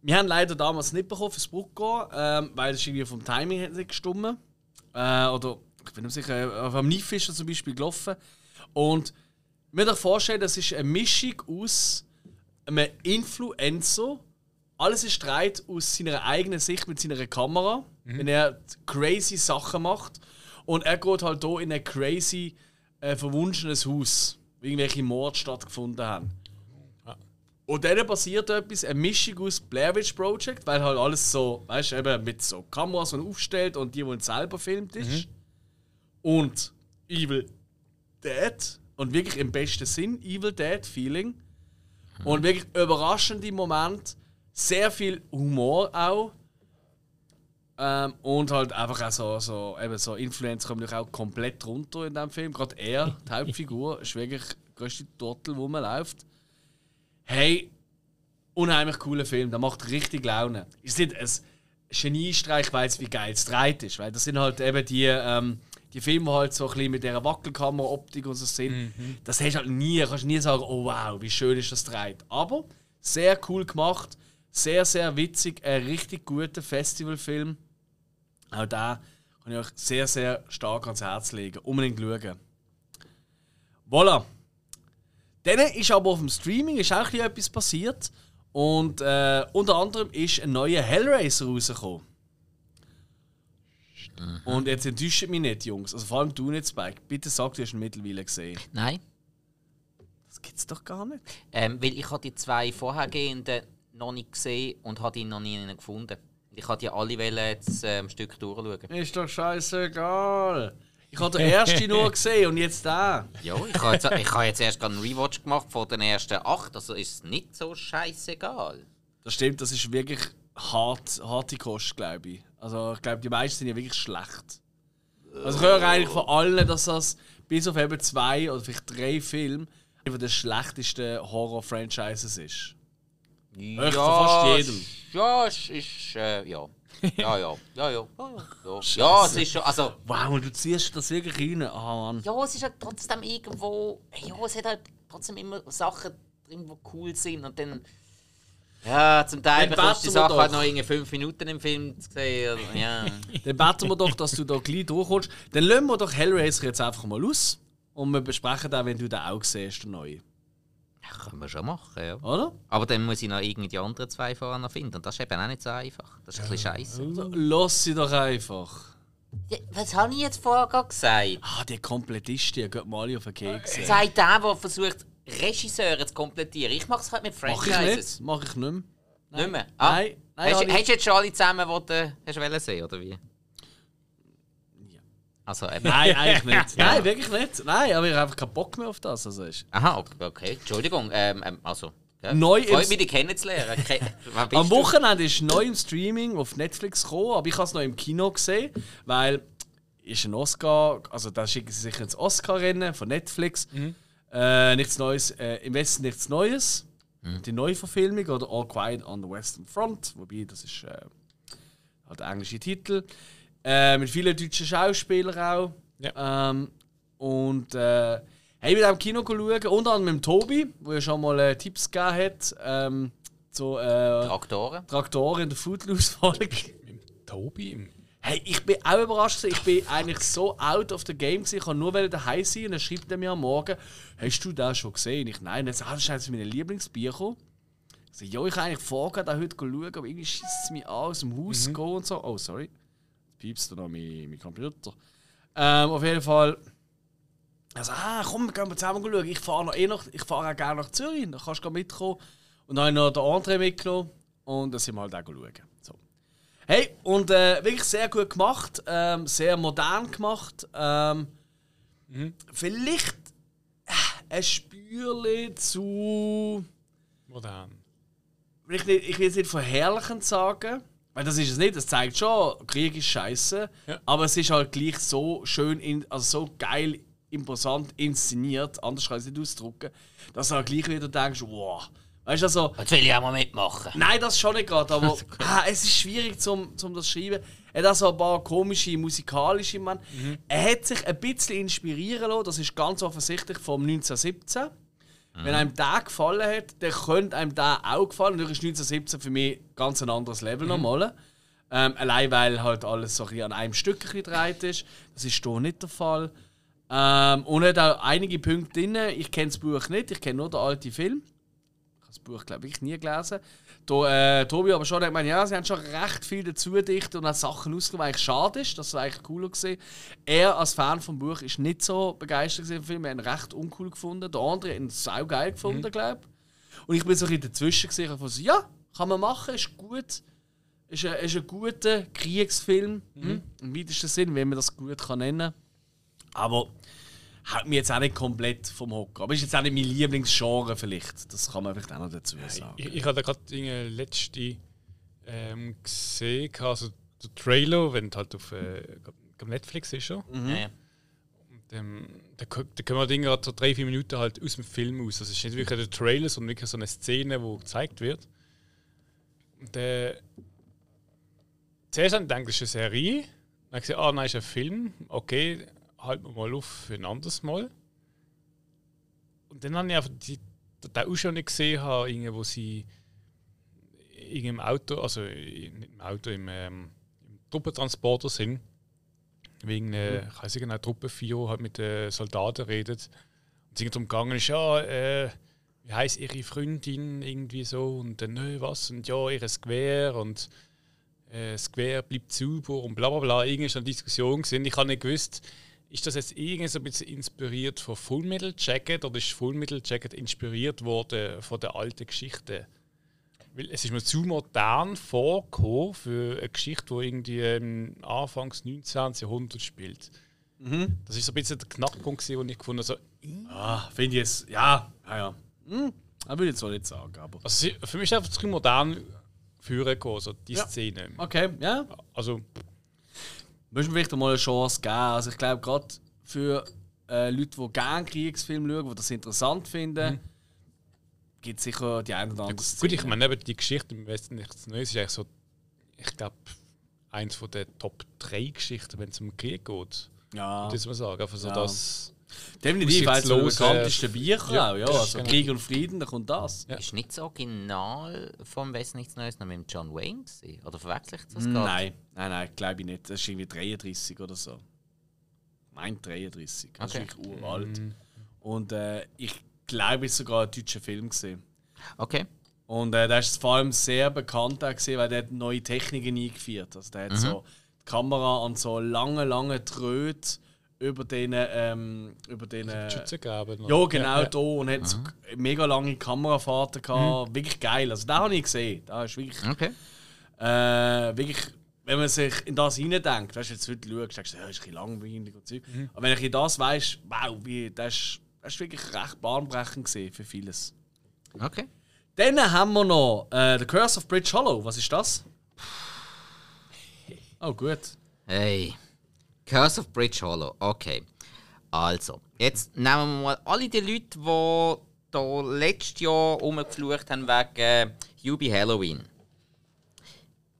wir haben leider damals nicht bekommen fürs Bruckgehen, ähm, weil es irgendwie vom Timing hat nicht gestimmt. Äh, oder ich bin nicht sicher, auf am NIF ist er zum Beispiel gelaufen. Und ich mir euch vorstellen, das ist eine Mischung aus einem Influencer. Alles ist Streit aus seiner eigenen Sicht mit seiner Kamera, wenn er crazy Sachen macht. Und er geht halt hier in ein crazy, äh, verwunschenes Haus, wo irgendwelche Morde stattgefunden haben. Und dann passiert etwas, eine Mischung aus Blair Witch Project, weil halt alles so, weißt du, eben mit so Kameras und aufstellt und die, die selber filmt ist. Und Evil Dead. Und wirklich im besten Sinn Evil Dead Feeling. Und wirklich überraschende Momente. Sehr viel Humor auch. Ähm, und halt einfach auch so, so, eben so Influencer kommen natürlich auch komplett runter in diesem Film. Gerade er, die Hauptfigur, ist wirklich der größte Trottel, wo man läuft. Hey, unheimlich cooler Film, der macht richtig Laune. Ist nicht ein Geniestreich, weil es wie geil es dreht ist, weil das sind halt eben die, ähm, die Filme, halt so ein bisschen mit dieser Wackelkamera-Optik und so sind. Das hast du halt nie, kannst nie sagen, oh wow, wie schön ist das dreht. Aber sehr cool gemacht, sehr, sehr witzig, ein richtig guter Festivalfilm. Auch da kann ich euch sehr, sehr stark ans Herz legen. Unbedingt schauen. Voilà. Dann ist aber auf dem Streaming ist auch etwas passiert. Und äh, unter anderem ist ein neuer Hellraiser rausgekommen. Und jetzt enttäuscht mich nicht, Jungs. Also vor allem du nicht, Spike. Bitte sag, du hast ihn mittlerweile gesehen. Nein. Das gibt's doch gar nicht. Ähm, weil ich habe die zwei vorhergehenden noch nicht gesehen und habe die noch nie gefunden. Ich wollte die alle jetzt äh, ein Stück durchschauen. Ist doch scheißegal. Ich habe den ersten nur gesehen und jetzt da. Ja, ich habe jetzt, ich habe jetzt erst gerade einen Rewatch gemacht von den ersten acht, also ist es nicht so scheißegal. Das stimmt, das ist wirklich hart, harte Kost, glaube ich. Also ich glaube, die meisten sind ja wirklich schlecht. Also ich höre eigentlich von allen, dass das bis auf eben zwei oder vielleicht drei Filme einer der schlechtesten Horror-Franchises ist. Ja, von fast jedem. Ja, es ist. Äh, ja. Ja, ja. Ja, ja. Ja, ja. ja. ja, es ist schon. Also, Wow, und du ziehst das wirklich rein. Ah, Mann. ja, es ist halt trotzdem irgendwo. Ja, es hat halt trotzdem immer Sachen drin, die cool sind. Und dann. Ja, zum Teil bekommst du die Sache halt noch irgendwie fünf Minuten im Film zu sehen. oder- Ja. Dann beten wir doch, dass du da gleich durchkommst. Dann lassen wir doch Hellraiser jetzt einfach mal aus. Und wir besprechen den, wenn du den auch siehst, den neuen. ja, können wir schon machen, ja. Oder? Aber dann muss ich noch irgendwie die anderen zwei vorher noch finden. Und das ist eben auch nicht so einfach. Das ist ein bisschen scheiße. So, lass sie doch einfach. Ja, was habe ich jetzt vorher gesagt? Ah, die Komplettisten, die gehen mal auf den Keks. Sagt der, der versucht, Regisseure zu komplettieren. Ich mache es halt mit Mach ich Franchises. nicht. Mach ich nicht mehr. Nicht mehr? Ah. Nein, nein, Hast, hast du jetzt schon alle zusammen, die du hast wollen sehen, oder wie? Also, eben. Nein, eigentlich nicht. Nein, wirklich nicht. Nein, aber ich habe einfach keinen Bock mehr auf das. Also ist. Aha, okay. Entschuldigung. Ähm, ähm, also, ja. Neu Freut mich, dich kennenzulernen. Am? Wochenende ist neu im Streaming auf Netflix gekommen, aber ich habe es noch im Kino gesehen, weil ist ein Oscar, also da schicken sie sich ins Oscar-Rennen von Netflix. Äh, nichts Neues, äh, im Westen nichts Neues. Die Neuverfilmung oder All Quiet on the Western Front, wobei das ist äh, halt der englische Titel. Äh, mit vielen deutschen Schauspielern auch. Ähm, und äh, hey, mit dem Kino schauen, unter anderem mit dem Tobi, der ja schon mal äh, Tipps gegeben hat. Ähm, zu, äh, Traktoren. Traktoren in der Footloose-Folge. Tobi? Hey, ich bin auch überrascht. Ich bin eigentlich so out of the game. gewesen. Ich kann nur daheim sein und dann schreibt er mir am Morgen: Hast du das schon gesehen? Ich nein. Dann sagt er, das ist eines meiner Lieblingsbücher. Ich sage, ja, ich habe eigentlich vorgehabt, da heute schauen, aber irgendwie schießt es mich an, aus dem Haus zu gehen und so. Oh, sorry. Jetzt piepst da noch mein, mein Computer. Ähm, auf jeden Fall. Also, ah, komm, wir gehen mal zusammen schauen. Ich fahre noch eh noch, ich fahre auch gerne nach Zürich, da kannst du mitkommen. Und dann habe ich noch den André mitgenommen und dann sind wir halt auch schauen. Hey, und äh, wirklich sehr gut gemacht, ähm, sehr modern gemacht. Ähm, Vielleicht äh, ein Spürchen zu. Modern. Ich, ich will es nicht verherrlichend sagen, weil das ist es nicht. Es zeigt schon, Krieg ist scheiße, Ja. aber es ist halt gleich so schön, in, also so geil, imposant inszeniert, anders kann ich es nicht ausdrücken, dass du halt gleich wieder denkst, wow. Weißt du, also. Jetzt will ich auch mal mitmachen. Nein, das schon nicht gerade, aber ah, es ist schwierig zum, zum das zu schreiben. Er hat auch so ein paar komische musikalische Mann. Er hat sich ein bisschen inspirieren lassen, das ist ganz offensichtlich vom 1917. Wenn einem der gefallen hat, dann könnte einem der auch gefallen. Natürlich ist 1917 für mich ganz ein anderes Level nochmal. Ähm, allein weil halt alles so ein an einem Stück gedreht ist. Das ist hier nicht der Fall. Ähm, und er hat auch einige Punkte drin. Ich kenne das Buch nicht, ich kenne nur den alten Film. Ich Buch, glaube ich, nie gelesen. Da, äh, Tobi aber schon hat gemeint, ja, sie haben schon recht viel dazu gedichtet und auch Sachen ausgegeben, was eigentlich schade ist. Das war eigentlich cooler gesehen. Er als Fan vom Buch ist nicht so begeistert gewesen vom Film. Er hat ihn recht uncool gefunden. Der andere hat ihn sau geil gefunden, glaube ich. Und ich bin so ein bisschen dazwischen gesehen. Ich so, ja, kann man machen, ist gut. Ist ein, ist ein guter Kriegsfilm. Hm? Im weitesten Sinn, wenn man das gut kann nennen Aber haut mich jetzt auch nicht komplett vom Hocker. Aber ist jetzt auch nicht mein Lieblingsgenre vielleicht. Das kann man vielleicht auch noch dazu sagen. Ich, ich habe gerade Dinge letzte ähm, gesehen, also der Trailer, wenn es halt auf, äh, Netflix ist schon. Ja, ja. Ähm, da, da können wir Dinge gerade so drei, vier Minuten halt aus dem Film aus. Das ist nicht wirklich der Trailer, sondern wirklich so eine Szene, die gezeigt wird. Und äh, zuerst habe ich gedacht, das ist eine Serie. Dann habe ich gesagt, ah, nein, ist ein Film. Okay, halten wir mal auf für ein anderes Mal. Und dann habe ich einfach die, den Ausschau nicht gesehen, habe, wo sie im Auto, also nicht im Auto, im, ähm, im Truppentransporter sind wegen äh, ich weiß nicht genau, Truppenführer halt mit den Soldaten redet. Und es darum gegangen ist, ja, äh, wie heißt ihre Freundin irgendwie so und dann, nö, was? Und ja, ihr Gewehr und äh, das Gewehr bleibt sauber und bla bla bla. Irgendwie ist eine Diskussion gewesen. Ich habe nicht gewusst, ist das jetzt irgendwie so ein bisschen inspiriert von Full Metal Jacket oder ist Full Metal Jacket inspiriert worden von der alten Geschichte? Weil es ist mir zu modern vorgekommen für eine Geschichte, die irgendwie ähm, Anfangs 19. Jahrhundert spielt. Das ist so ein bisschen der Knackpunkt, den ich gefunden habe. So, Ah, finde ich jetzt. Ja, ja, ja. Hm, das würde ich jetzt so nicht sagen, aber. also für mich ist einfach zu modern führen gekommen, so die Ja. Szene. Okay, ja. Also, Müssen wir vielleicht mal eine Chance geben. Also, ich glaube, gerade für äh, Leute, die gerne Kriegsfilme schauen, die das interessant finden, gibt es sicher die eine oder andere gut, Szene. ich meine, eben die Geschichte im Westen nichts Neues ist eigentlich so, ich glaube, eins von der Top 3 Geschichten, wenn es um Krieg geht. Ja, Das muss man sagen. Also Ja. das, definitiv. Eines der Aussichtslose- bekanntesten Bücher Ja, auch. Ja, das also genau. Krieg und Frieden, da kommt das. Ja. Ist nicht das Original vom Westen nichts Neues noch mit dem John Wayne gewesen? Oder verwechsel ich das gerade? Nein, nein, nein, glaube ich nicht. Das ist irgendwie 33 oder so. Mein 33. Das Okay. ist wirklich uralt. Und äh, ich glaube, es ist sogar ein deutscher Film gesehen. Okay. Und äh, der ist vor allem sehr bekannt auch gewesen, weil der hat neue Techniken eingeführt. Also der hat so die Kamera an so lange, lange Tröten über den ähm, über den Schützengraben. ja genau ja. da und hat so mega lange Kamerafahrten gehabt. Wirklich geil. Also den habe ich gesehen. Da ist wirklich Okay. äh, wirklich, wenn man sich in das hineindenkt, weißt du, jetzt heute schaust, denkst du, ja, ist ein bisschen langweilig und Zeug. Aber wenn ich in das weiss, wow, wie, das, ist, das ist wirklich recht bahnbrechend gesehen für vieles. Okay. Dann haben wir noch äh, The Curse of Bridge Hollow. Was ist das? Oh, gut. Hey. Curse of Bridge Hollow. Okay. Also, jetzt nehmen wir mal alle die Leute, die da letztes Jahr rumgeflucht haben wegen äh, Hubie Halloween.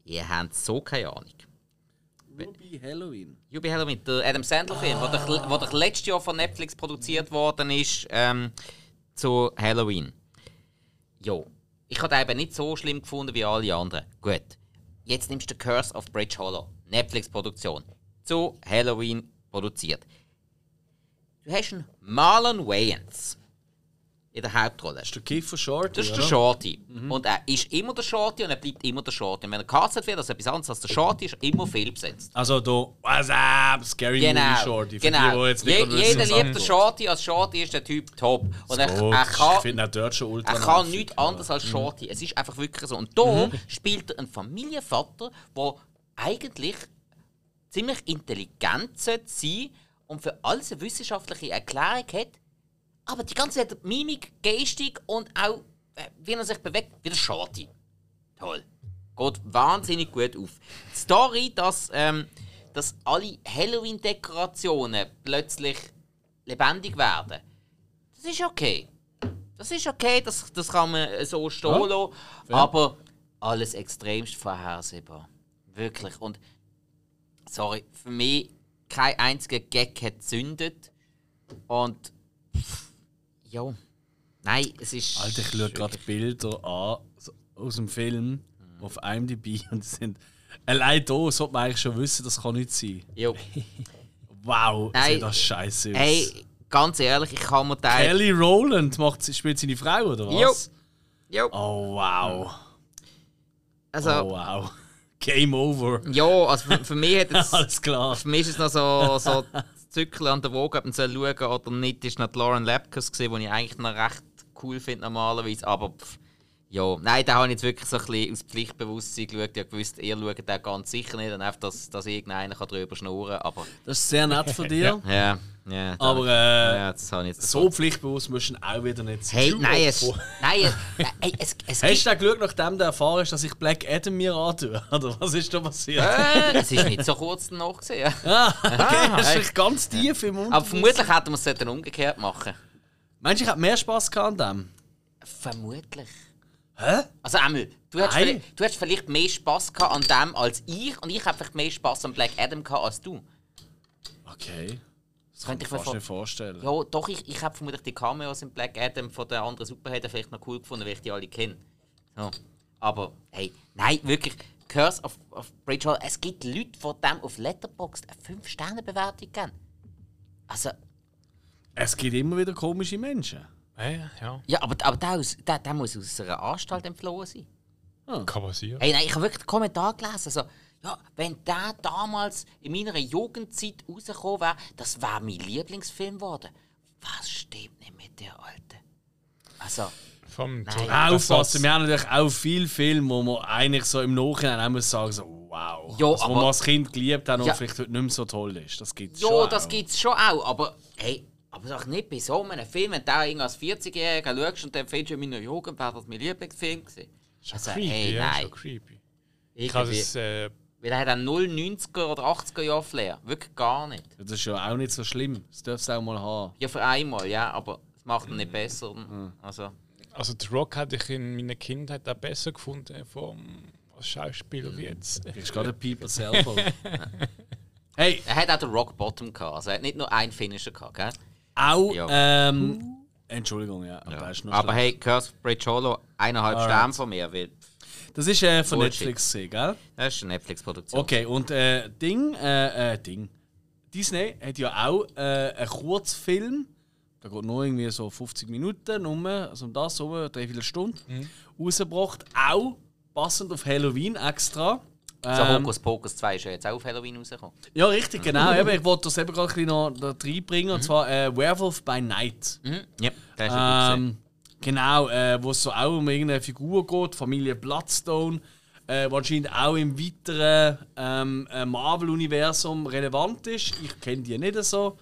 Ihr habt so keine Ahnung. Ruby Halloween. Hubie Halloween, der Adam Sandler-Film, der, doch- der doch letztes Jahr von Netflix produziert worden ist ähm, zu Halloween. Jo, ich habe eben nicht so schlimm gefunden wie alle anderen. Gut, jetzt nimmst du Curse of Bridge Hollow, Netflix-Produktion, zu Halloween produziert. Du hast einen Marlon Wayans in der Hauptrolle. Das ist der Kiefer Short. Das ist der Shorty. Und er ist immer der Shorty und er bleibt immer der Shorty. Und wenn er castet wird, also etwas anderes als der Shorty, ist er immer fehlbesetzt. Also, da, what's up? Scary Movie Genau. Shorty. Für genau. Die, jetzt nicht Je, wissen, jeder liebt den. Shorty, als Shorty ist der Typ top. Und er, er Ich kann, finde auch dort schon ultra er kann nichts anderes als Shorty. Es ist einfach wirklich so. Und da spielt er einen Familienvater, der eigentlich ziemlich intelligent sollte sein und für alles eine wissenschaftliche Erklärung hat, aber die ganze Zeit Mimik, Gestik und auch äh, wie er sich bewegt, wieder schade. Toll. Geht wahnsinnig gut auf. Die Story, dass, ähm, dass alle Halloween-Dekorationen plötzlich lebendig werden, das ist okay. Das ist okay, das, das kann man so stehen Ja, lassen. Aber alles extremst vorhersehbar. Wirklich. Und sorry, für mich kein einziger Gag hat gezündet. Und ja. Nein, es ist. Alter, ich schaue gerade Bilder an aus dem Film auf IMDb und die sind. Allein da sollte man eigentlich schon wissen, das kann nicht sein. Jo. Wow, Nein. sieht das scheiße aus. Hey, ganz ehrlich, ich kann mir den. Kelly Rowland macht, spielt seine Frau, oder was? Jo. Oh wow. Also, Oh wow. Game over. ja, also für, für mich hat. Alles klar. Für mich ist es noch so, so Zückel an der Woge, ob man schauen oder nicht, ist noch Lauren Lapkus gesehen, die ich eigentlich noch recht cool finde normalerweise, aber pff, ja, nein, da habe ich jetzt wirklich so ein bisschen aus Pflichtbewusstsein geschaut. Ich habe gewusst, ihr schaut den ganz sicher nicht, und einfach, dass, dass irgendeiner kann drüber schnurren kann, aber Das ist sehr nett von dir. ja, ja. da- Aber äh, ja, das habe ich jetzt so pflichtbewusst musst du auch wieder nicht sein. Hey, nein, es, nein, es, nein, es, es Hast du geschaut, nachdem du erfahren hast, dass ich Black Adam mir antue? Oder was ist da passiert? äh, es ist nicht so kurz danach gesehen. Ah, okay, das ist ganz tief im Mund. Aber vermutlich hätten wir es dann umgekehrt machen. Meinst du, ich hätte mehr Spass gehabt an dem? Vermutlich. Hä? Also Emil, du hättest, vielleicht, du hättest vielleicht mehr Spass gehabt an dem als ich und ich hätte vielleicht mehr Spass an Black Adam gehabt als du. Okay. Das kann Könnte ich mir fast nicht vorstellen. Ja, doch, ich, ich habe vermutlich die Cameos in Black Adam von den anderen Superhelden vielleicht noch cool gefunden, weil ich die alle kenne. So. Aber hey, nein, wirklich, Curse of, of Bridge Hall, es gibt Leute, die dem auf Letterboxd eine 5-Sterne-Bewertung geben. Also, Es gibt immer wieder komische Menschen. Ja, ja. ja, aber, aber der, aus, der, der muss aus einer Anstalt entflohen sein. Kann passieren. Hey, nein, ich habe wirklich den Kommentar gelesen. Also, ja, wenn der damals in meiner Jugendzeit rausgekommen wäre, das wäre mein Lieblingsfilm geworden. Was stimmt nicht mit der Alten? Also, Vom Nein. Aufpassen, wir haben natürlich auch viele Filme, wo man eigentlich so im Nachhinein auch muss sagen, so, wow. Ja, also, wo aber- man als Kind geliebt hat und Ja. vielleicht heute nicht mehr so toll ist. Das gibt es ja, schon. das auch. gibt es schon auch. Aber, hey, aber doch nicht bei so einem Film, wenn du als 40-Jähriger schaust und dann findest du in meiner Jugend, wäre das mein Lieblingsfilm gewesen. Schon Also, creepy, hey, ja, nein. schon creepy. Ich habe Irgendwie. es, äh, Weil er hat einen 0 90er oder 80er Jahre Flair. Wirklich gar nicht. Das ist ja auch nicht so schlimm. Das darfst du auch mal haben. Ja, für einmal, ja, aber es macht ihn nicht besser. Mhm. Also, also The Rock hätte ich in meiner Kindheit auch besser gefunden vom als Schauspieler wie jetzt. Du bist gerade ein Pieper selber. hey, er hat auch den Rock Bottom gehabt. Also er hat nicht nur einen Finisher gehabt, gell? Auch. Ja. Ähm, Entschuldigung, ja. Aber, noch Aber hey, Curse of Bridge Hollow, eineinhalb Alright. Sterne von mir, weil Das ist äh, von Bullshit. Netflix, gewesen, gell? das ist eine Netflix-Produktion. Okay, und äh, Ding, äh, äh, Ding. Disney hat ja auch äh, einen Kurzfilm, der geht nur irgendwie so 50 Minuten, nur, also um das so, drei, vier Stunden, rausgebracht. Auch passend auf Halloween extra. So Ähm, Hokus Pokus 2 ist ja jetzt auch auf Halloween rausgekommen. ja, richtig, genau. eben, ich wollte das eben gerade ein bisschen noch da reinbringen, und zwar äh, Werewolf by Night. Mhm. Ja, das ist Ähm, genau, äh, wo es so auch um irgendeine Figur geht, Familie Bloodstone, äh, anscheinend auch im weiteren ähm, äh, Marvel-Universum relevant ist. Ich kenne die nicht so.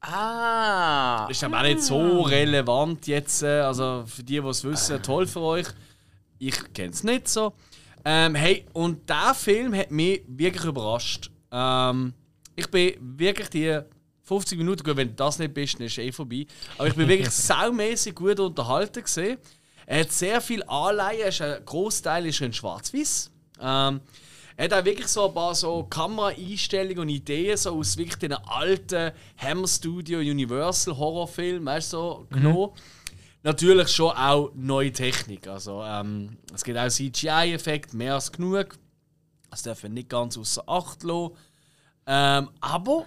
Ah! Ist aber auch nicht so relevant jetzt. Äh, also für die, die es wissen, toll für euch. Ich kenne es nicht so. Ähm, hey, und der Film hat mich wirklich überrascht. Ähm, ich bin wirklich die 50 Minuten, gut, wenn du das nicht bist, dann ist es eh vorbei. Aber ich bin wirklich saumäßig gut unterhalten gesehen. Er hat sehr viel Anleihen, ist ein Großteil ist in Schwarz-Weiß. Ähm, er hat auch wirklich so ein paar so Kameraeinstellungen und Ideen so aus wirklich den alten Hammer Studio Universal Horrorfilmen, weißt du, so genommen. Natürlich schon auch neue Technik. Also, ähm, es gibt auch CGI-Effekte, mehr als genug. Das darf man nicht ganz außer Acht lassen. Ähm, aber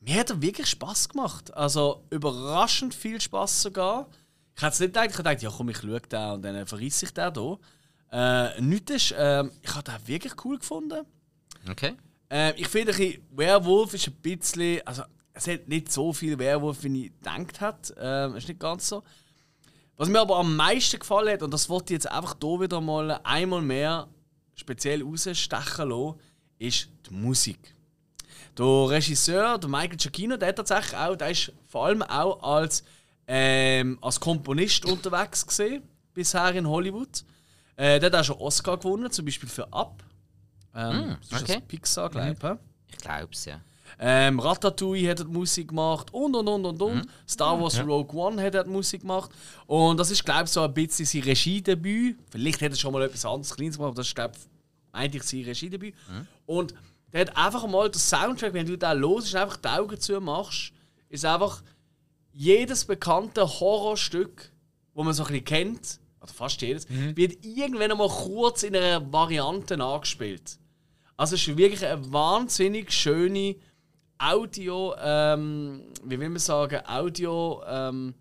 mir hat er wirklich Spaß gemacht. Also überraschend viel Spaß sogar. Ich hätte es nicht gedacht, ich gedacht, ja komm, ich schaue den und dann verriss ich den hier. Äh, nichts ist, ähm, ich habe den wirklich cool gefunden. Okay. Ähm, ich finde, Werwolf ist ein bisschen. Also, es hat nicht so viel Werwolf, wie ich gedacht hat. Ähm, ist nicht ganz so. Was mir aber am meisten gefallen hat, und das wollte ich jetzt einfach hier wieder mal einmal mehr speziell rausstechen lassen, ist die Musik. Der Regisseur, der Michael Giacchino, der hat tatsächlich auch, der ist vor allem auch als, ähm, als Komponist unterwegs gesehen bisher in Hollywood. Äh, der hat auch schon Oscar gewonnen, zum Beispiel für Up. Ähm, ist okay. das Pixar, glaube ich. Ich glaub's, ja. Ähm, Ratatouille hat die Musik gemacht und und und und und. Star Wars Rogue One hat Musik gemacht. Und das ist, glaube ich, so ein bisschen sein Regiedebüt. Vielleicht hat er schon mal etwas anderes Kleines gemacht, aber das ist, glaube ich, eigentlich sein Regiedebüt. Und der hat einfach mal den Soundtrack, wenn du da los ist, einfach die Augen zu machst, ist einfach jedes bekannte Horrorstück, wo man so ein bisschen kennt, oder fast jedes, wird irgendwann mal kurz in einer Variante nachgespielt. Also es ist wirklich eine wahnsinnig schöne Audio, ähm, wie will man sagen, Audio ähm,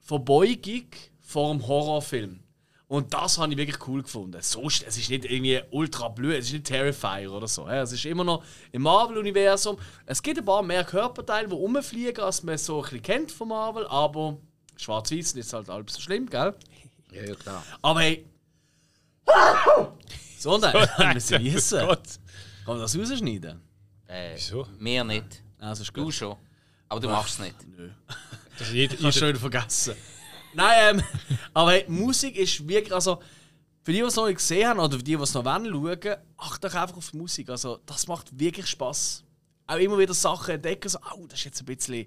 Verbeugung vor dem Horrorfilm. Und das habe ich wirklich cool gefunden. Sonst, es ist nicht irgendwie ultra blöd, es ist nicht Terrifier oder so. Es ist immer noch im Marvel-Universum. Es gibt ein paar mehr Körperteile, die rumfliegen, als man so ein bisschen kennt von Marvel, aber schwarz-weiß ist halt halb so schlimm, gell? Ja, ja, klar. Aber hey. So, nein, wir müssen wissen. Kann man das rausschneiden? Äh, Wieso? Mir nicht. Also ist Du gut. schon. Aber du machst es nicht. Das ist jeder, Ich habe schön vergessen. Nein, ähm, aber hey, Musik ist wirklich, also für die, die es noch nicht gesehen haben oder für die, die es noch wollen, schauen, acht doch einfach auf die Musik. Also das macht wirklich Spaß. Auch immer wieder Sachen entdecken, so, oh, das ist jetzt ein bisschen,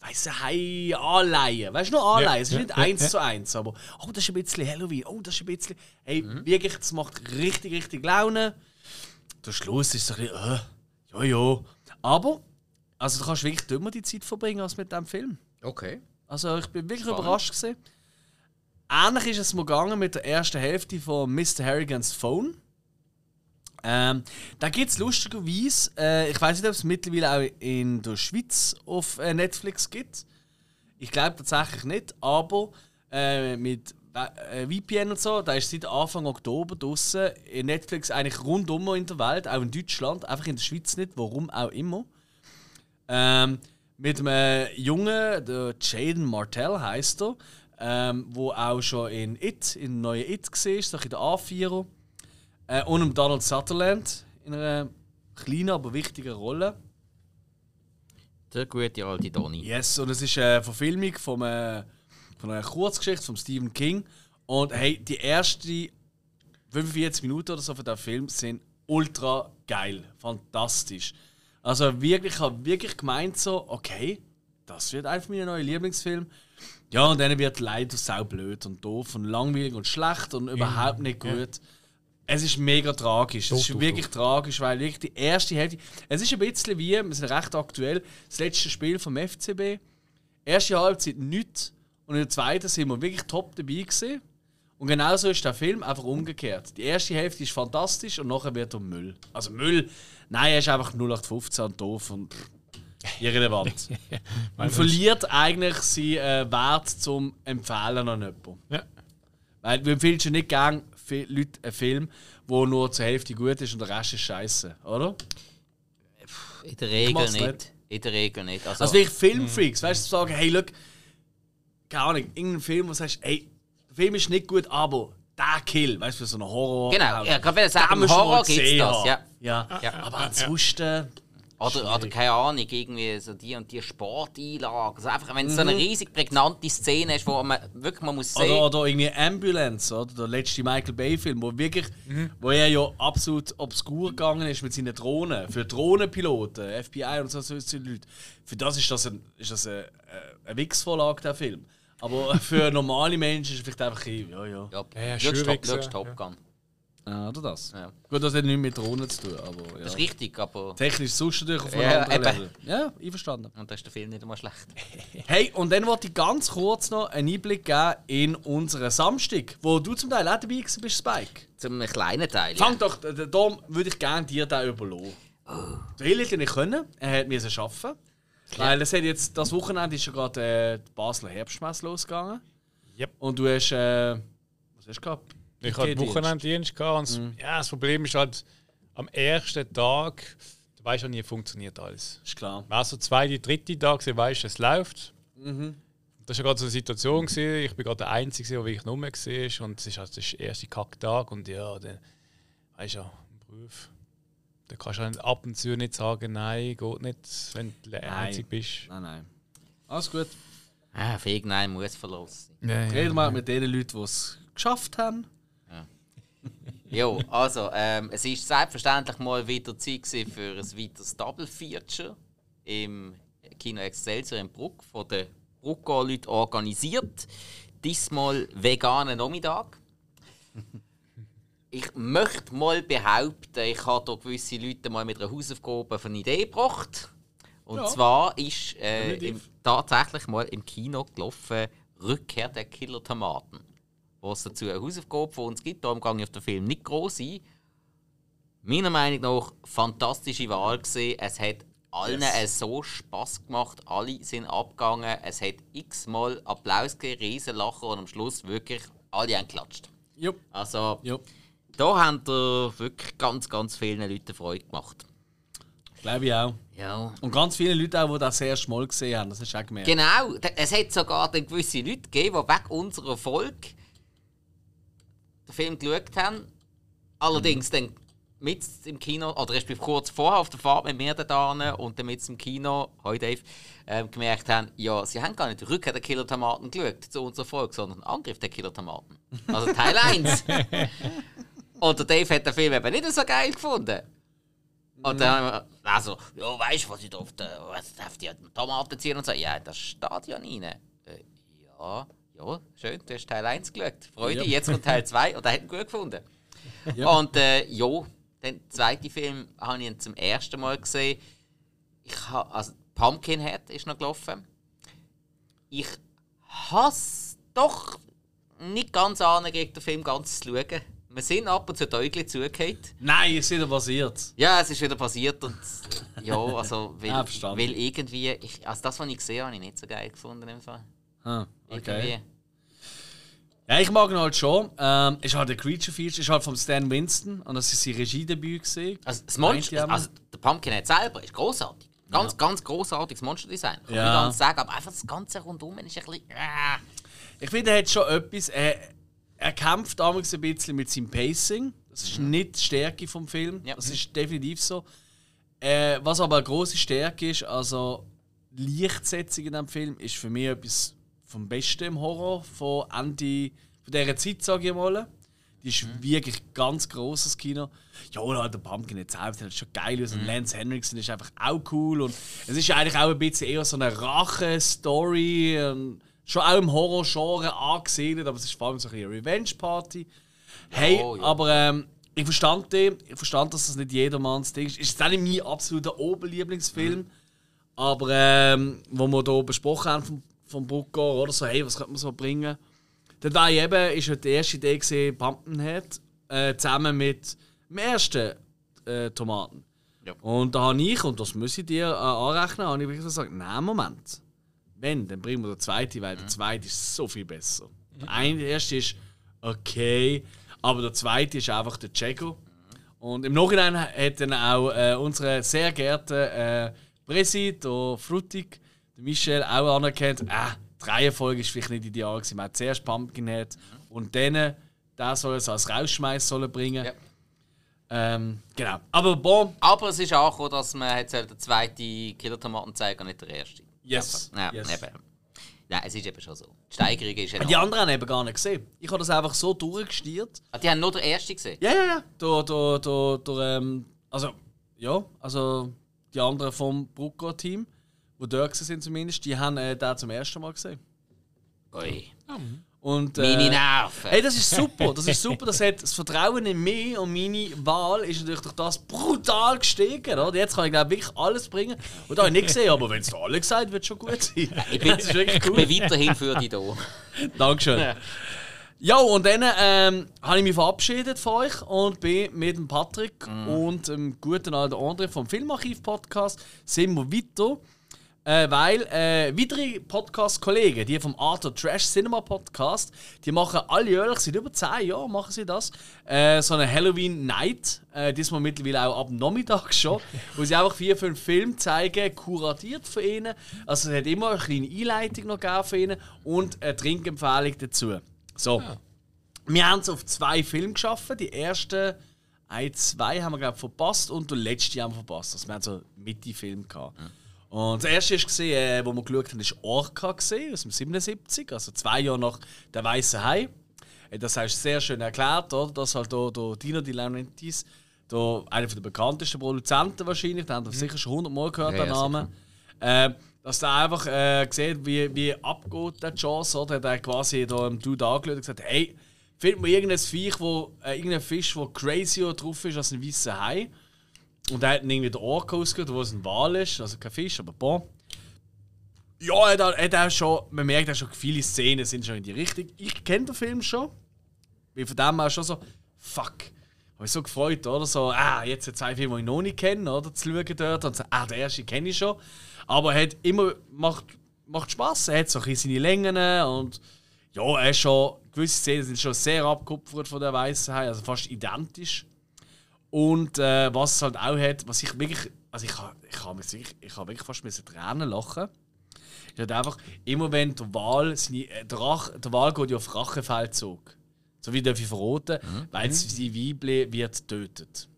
weißt du, hey, anleihen. Weißt du, nur anleihen. es ist ja, nicht ja, eins ja. zu eins, aber, oh, das ist ein bisschen Halloween, oh, das ist ein bisschen, hey, Mhm. wirklich, das macht richtig, richtig Laune. Der Schluss ist so ein bisschen, äh, ja, ja. Aber, also du kannst wirklich dümmer die Zeit verbringen als mit diesem Film. Okay. Also ich bin wirklich Spannend. überrascht gewesen. Ähnlich ist es mir gegangen mit der ersten Hälfte von Mr. Harrigans Phone. Ähm, da gibt es lustigerweise, äh, ich weiß nicht, ob es mittlerweile auch in der Schweiz auf äh, Netflix gibt. Ich glaube tatsächlich nicht, aber äh, mit VPN und so, da ist seit Anfang Oktober draußen in Netflix eigentlich rundum in der Welt, auch in Deutschland, einfach in der Schweiz nicht, warum auch immer. Ähm, mit einem Jungen, der Jaden Martell heißt er, ähm, wo auch schon in It, in neuen It war, so bisschen der A4. Äh, und um Donald Sutherland in einer kleinen, aber wichtigen Rolle. Der gute alte Donny. Yes, und es ist eine Verfilmung von einer, von einer Kurzgeschichte von Stephen King. Und hey, die ersten 45 Minuten oder so von dem Film sind ultra geil, fantastisch. Also wirklich, ich habe wirklich gemeint so, okay, das wird einfach mein neuer Lieblingsfilm. Ja, und dann wird leider sau blöd und doof und langweilig und schlecht und überhaupt nicht gut. Es ist mega tragisch. es ist doch, wirklich tragisch, weil wirklich die erste Hälfte. Es ist ein bisschen wie, wir sind recht aktuell, das letzte Spiel vom FCB. Erste Halbzeit nichts und in der zweiten sind wir wirklich top dabei gewesen. Und genauso ist der Film einfach umgekehrt. Die erste Hälfte ist fantastisch und nachher wird er Müll. Also Müll, nein, er ist einfach 0815 und doof und pff, irrelevant. Man verliert eigentlich seinen äh, Wert zum Empfehlen an jemanden. Ja. Weil du empfiehlst ja nicht gern viel Leuten einen Film, der nur zur Hälfte gut ist und der Rest ist scheiße, oder? In der Regel nicht. nicht. In der Regel nicht. Also, Also wirklich Filmfreaks, weißt du, sagen, hey, look, keine Ahnung, irgendein Film, wo du sagst, hey, der Film ist nicht gut, aber der Kill, weißt du, für so einen Horror. Genau, ja, gerade wenn du Den sagst, im Horror gibt's das, haben. ja. ja. Ja. Aber ansonsten. Oder, oder keine Ahnung, irgendwie so die und die Sporteinlage. Also einfach, wenn es so Mhm. eine riesig prägnante Szene ist, wo man wirklich man muss sehen Oder, oder irgendwie Ambulance, oder? Der letzte Michael Bay-Film, wo wirklich, wo er ja absolut obskur gegangen ist mit seinen Drohnen. Für Drohnenpiloten, FBI und so, so, so Leute. Für das ist das, ein, ist das eine, eine Wix-Vorlage, der Film. Aber für normale Menschen ist es vielleicht einfach, ein- ja, ja. Ja, Ja, ja, schaust Top, Top Gun. Ah, oder das? Ja. Gut, das hat nichts mit Drohnen zu tun, aber ja. Das ist richtig, aber. Technisch sonst natürlich auf einem Ja, anderen eben. Level. Ja, einverstanden. Und da ist der Film nicht einmal schlecht. Hey, und dann wollte ich ganz kurz noch einen Einblick geben in unseren Samstag, wo du zum Teil auch dabei gewesen bist, Spike. Zum kleinen Teil. Ja. Fang doch, da da würde ich gerne dir da überlassen. Der Hill hätte nicht können, er hat müssen arbeiten. Weil es hat jetzt, das Wochenende ist ja gerade äh, die Basler Herbstmesse losgegangen. Yep. Und du hast, äh, was hast du gehabt? Ich hatte Dienst. Wochenenddienst gehabt und Mhm. ja, das Problem ist halt, am ersten Tag, du weißt ja nie, funktioniert alles. Ist klar. Wenn so zweite, dritte Tag du weißt, es läuft. Mhm. Das war ja gerade so eine Situation, gewesen. ich bin gerade der Einzige, der wirklich nur war. Und es ist halt der erste Kacktag und ja, dann, weißt du ja, im Beruf. Da kannst du halt ab und zu nicht sagen, nein, geht nicht, wenn du der Nein. Einzige bist. Nein, nein. Alles gut. Ah, für irgendeinen muss Verlust sein. Ja, Reden wir mit den Leuten, die es geschafft haben. Jo, also, ähm, es ist selbstverständlich mal wieder Zeit für ein weiteres Double Feature im Kino Excelsior in Bruck, von den Brucker Leuten organisiert. Diesmal veganen Nachmittag. Ich möchte mal behaupten, ich habe hier gewisse Leute mal mit einer Hausaufgabe auf eine Idee gebracht. Und Ja. zwar ist äh, im, tatsächlich mal im Kino gelaufen Rückkehr der Killer Tomaten. Wo es dazu eine Hausaufgabe von uns gibt. Darum gehe ich auf den Film nicht groß ein. Meiner Meinung nach fantastische Wahl gesehen. Es hat allen Yes. so Spaß gemacht. Alle sind abgegangen. Es hat x-mal Applaus gegeben, Riesenlachen und am Schluss wirklich alle haben geklatscht. Jupp. Also, Jupp. Da haben ihr wirklich ganz, ganz vielen Leuten Freude gemacht. Glaube ich auch. Ja. Und ganz viele Leute auch, die das sehr schmal gesehen haben. Das du auch gemerkt. Genau, es hat sogar dann gewisse Leute gegeben, die wegen unserer Folge den Film geschaut haben. Allerdings dann mit im Kino, oder respektive kurz vorher auf der Fahrt mit mir da und dann mit im Kino, hi Dave, ähm, gemerkt haben, ja, sie haben gar nicht Rückkehr der Killer Tomaten geschaut zu unserer Folge, sondern Angriff der Killer Tomaten. Also Teil 1. und der Dave hat den Film eben nicht so geil gefunden. Und dann haben wir, also, ja, weißt du, was ich da auf, der, was auf die Tomaten ziehen und so? Ja, das Stadion rein. Äh, ja, ja, schön, du hast Teil 1 geschaut. Freude, Ja. jetzt kommt Teil 2 und er hat ihn gut gefunden. Ja. Und äh, ja, den zweiten Film habe ich ihn zum ersten Mal gesehen. Ich ha, also Pumpkinhead ist noch gelaufen. Ich hasse doch nicht ganz angekriegt, den Film ganz zu schauen. Wir sind ab und zu Äugel zugefallen. Nein, es ist wieder passiert. Ja, es ist wieder passiert und ja, also weil, Ja, weil irgendwie, ich, also das, was ich gesehen habe, habe ich nicht so geil gefunden im Fall. Ah, Irgendwie. okay. Ja, ich mag ihn halt schon. Ähm, ist halt ein Creature Feature, ist halt von Stan Winston und das ist sein Regiedebüt gesehen. Also das Monster, also der Pumpkinhead selber ist großartig. Ganz, ganz großartiges Monsterdesign. Kann Ja. ich ganz sagen, aber einfach das ganze rundum ist ein bisschen. Äh. Ich finde, er hat schon etwas. Er, er kämpft damals ein bisschen mit seinem Pacing. Das ist nicht die Stärke vom Film. Ja. Das ist definitiv so. Äh, was aber eine große Stärke ist, also Lichtsetzung in diesem Film, ist für mich etwas vom Besten im Horror von Ende von dieser Zeit, sage ich mal. Die ist wirklich ganz grosses Kino. Ja, halt der Pumpkin jetzt selbst sieht schon geil aus. Und Lance Henriksen ist einfach auch cool. Und es ist eigentlich auch ein bisschen eher so eine Rache-Story. Schon auch im Horror-Genre angesiedelt, aber es ist vor allem so ein eine Revenge-Party. Hey, Oh, ja. aber ähm, ich verstand den. Ich verstand, dass das nicht jedermanns Ding ist. Ist jetzt auch nicht mein absoluter Oberlieblingsfilm. Aber ähm, wo wir hier besprochen haben vom, vom Brucker oder so, hey, was könnte man so bringen? Dann war ich eben, ist halt die erste Idee gesehen, Pumpkinhead, äh, zusammen mit dem ersten äh, Tomaten. Ja. Und da habe ich, und das muss ich dir äh, anrechnen, habe ich wirklich gesagt, nein, Moment. Wenn, dann bringen wir den zweiten, weil der zweite ist so viel besser. Der eine, der erste ist okay, aber der zweite ist einfach der Checo. Und im Nachhinein hat dann auch äh, unsere sehr geehrte äh, Presi, der Frutig, der Michel, auch anerkannt, äh, die Reihenfolge ist vielleicht nicht ideal gewesen. Man hat zuerst Pumpkinhead und dann der soll es als Rausschmeiß sollen bringen. Ja. Ähm, genau. Aber bon, Aber es ist auch gekommen, dass man jetzt den zweiten Killer Tomaten zeigen und nicht der erste. Yes. Ja, yes. eben. Nein, es ist eben schon so. Die Steigerung ist enorm. Die anderen haben eben gar nicht gesehen. Ich habe das einfach so durchgestiert. Ah, die haben nur den ersten gesehen. Ja, ja, ja. Der, der, der, der, ähm, also, ja, also die anderen vom Brucker-Team, die dort gewesen sind zumindest, die haben äh, den zum ersten Mal gesehen. Ui. Und, Meine äh, Nerven. Hey, das ist super. Das ist super. Das, hat, das Vertrauen in mich und meine Wahl ist natürlich durch das brutal gestiegen. Oder? Jetzt kann ich glaube wirklich alles bringen. Und da habe ich nicht gesehen, aber wenn es alle gesagt wird schon gut sein. ich bin, das ist wirklich ich cool. bin weiterhin für dich da. Dankeschön. Ja, und dann ähm, habe ich mich verabschiedet von euch und bin mit dem Patrick und dem guten alten André vom Filmarchiv-Podcast sind wir weiter. Äh, weil äh, weitere Podcast-Kollegen, die vom Arthur Trash Cinema Podcast, die machen alljährlich, seit über 10 Jahren machen sie das, äh, so eine Halloween Night, äh, diesmal mittlerweile auch ab Nachmittag schon, wo sie einfach vier, fünf Filme zeigen, kuratiert von ihnen. Also es hat immer eine kleine Einleitung noch gegeben von ihnen und eine Trinkempfehlung dazu. So. Wir haben es auf zwei Filme geschaffen. Die ersten ein, zwei haben wir glaube verpasst und den letzten haben wir verpasst. Also wir haben so Mitte-Film gehabt. Und das erste ist gesehen, äh, wo wir geschaut haben, ist Orca gesehen, aus dem 77, also zwei Jahre nach der Weißen Hai. Äh, Das hast du sehr schön erklärt, oder? Dass halt da, da Dino Di Laurentiis, einer der bekanntesten Produzenten wahrscheinlich, den haben wir sicher schon hundertmal gehört, Ja, den ja, Namen. Äh, dass der einfach äh, sieht, wie, wie abgeht der Chance, oder? Hat er quasi da im Dude angeschaut und gesagt, hey, findet mir irgendein Viech, wo, äh, irgendein Fisch, der crazier drauf ist als ein weißer Hai. Und er hat dann irgendwie den Orca ausgehört, wo es ein Wal ist, also kein Fisch, aber bon. Ja, er hat, hat schon, man merkt auch schon, viele Szenen sind schon in die Richtung. Ich kenne den Film schon. Weil von dem auch schon so, fuck. Habe mich so gefreut, oder? So, ah, jetzt sind zwei Filme, die ich noch nicht kenne, oder? Zu schauen dort. Und so, ah, der erste kenne ich schon. Aber er hat immer, macht, macht Spass. Er hat so ein bisschen seine Längen und ja, er ist schon, gewisse Szenen sind schon sehr abgekupfert von der Hai, also fast identisch. Und äh, was es halt auch hat, was ich wirklich, also ich habe ich hab wirklich, ich hab wirklich fast müssen Tränen lachen. Ist halt einfach, immer wenn der Wal, seine, äh, der, Rach, der Wal geht ja auf Rachefeldzug. So wie darf ich verraten, weil sie Weibli wird tötet.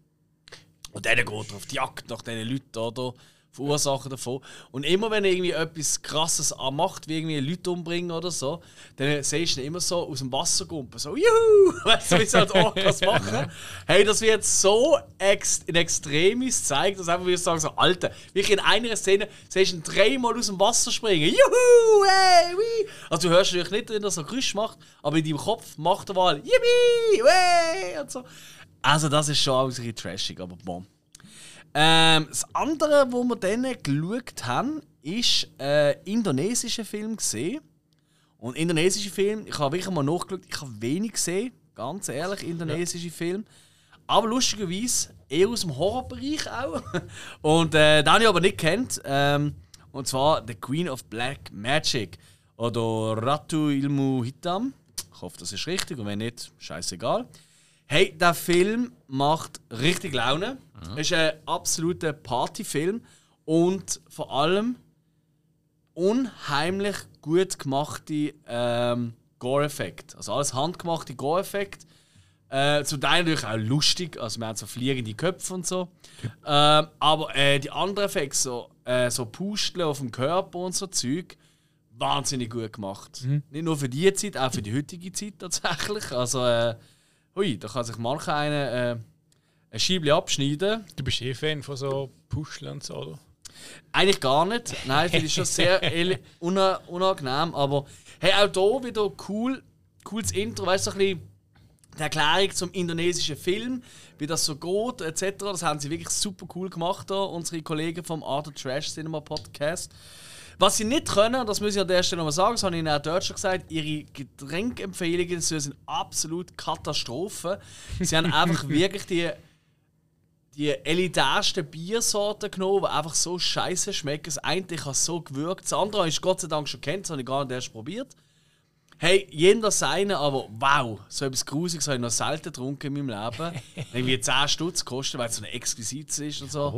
Und dann geht er auf die Jagd nach diesen Leuten, oder? Verursacher davon. Und immer wenn er irgendwie etwas krasses macht, wie irgendwie Leute umbringen oder so, dann siehst du ihn immer so aus dem Wasser gumpen, so Juhu! Weißt du, wie halt Orcas machen? Hey, das wird so ex in Extremis gezeigt, dass einfach wir sagen so, Alter, wirklich in einer Szene siehst du ihn dreimal aus dem Wasser springen. Juhu! Hey, wii! Also du hörst natürlich nicht, wenn er so Geräusch macht, aber in deinem Kopf macht er mal Yippie! Hey! Und so. Also das ist schon auch ein bisschen trashig, aber boom. Ähm, das andere, wo wir dann geschaut haben, ist äh, indonesischer Film gesehen. Und indonesische Film, ich habe wirklich mal nachgeschaut, ich habe wenig gesehen, ganz ehrlich, indonesische Film. Aber lustigerweise eher aus dem Horrorbereich auch. Und äh, den habe ich aber nicht kennt. Ähm, und zwar The Queen of Black Magic oder Ratu Ilmu Hitam. Ich hoffe, das ist richtig und wenn nicht, scheißegal. Hey, der Film macht richtig Laune. Es ist ein absoluter Partyfilm und vor allem unheimlich gut gemachte ähm, Gore-Effekte. Also alles handgemachte Gore-Effekte. Äh, zum Teil natürlich auch lustig, also wir haben so fliegende Köpfe und so. Ähm, aber äh, die anderen Effekte, so, äh, so Pusteln auf dem Körper und so Zeug, wahnsinnig gut gemacht. Nicht nur für die Zeit, auch für die heutige Zeit tatsächlich. Also, äh, hui, da kann sich mancher einen äh, ein Scheibchen abschneiden. Du bist eh Fan von so Puscheln und so, oder? Eigentlich gar nicht. Nein, finde ich schon sehr una- unangenehm. Aber hey, auch hier wieder cool, cooles Intro, weißt du, so ein bisschen die Erklärung zum indonesischen Film, wie das so geht, etc. Das haben sie wirklich super cool gemacht, da, unsere Kollegen vom Art of Trash Cinema Podcast. Was sie nicht können, das muss ich an der Stelle noch mal sagen, das habe ich ihnen auch dort schon gesagt, ihre Getränkempfehlungen sind absolut Katastrophen. Sie haben einfach wirklich die die elitärsten Biersorten genommen, die einfach so scheiße schmecken. Das eine hat so gewürgt, das andere habe ich Gott sei Dank schon kennt, das habe ich gar nicht erst probiert. Hey, jeder seine, aber wow, so etwas Grusiges habe ich noch selten getrunken in meinem Leben. Irgendwie 10 Stutz kostet, weil es so ein exquisites ist und so.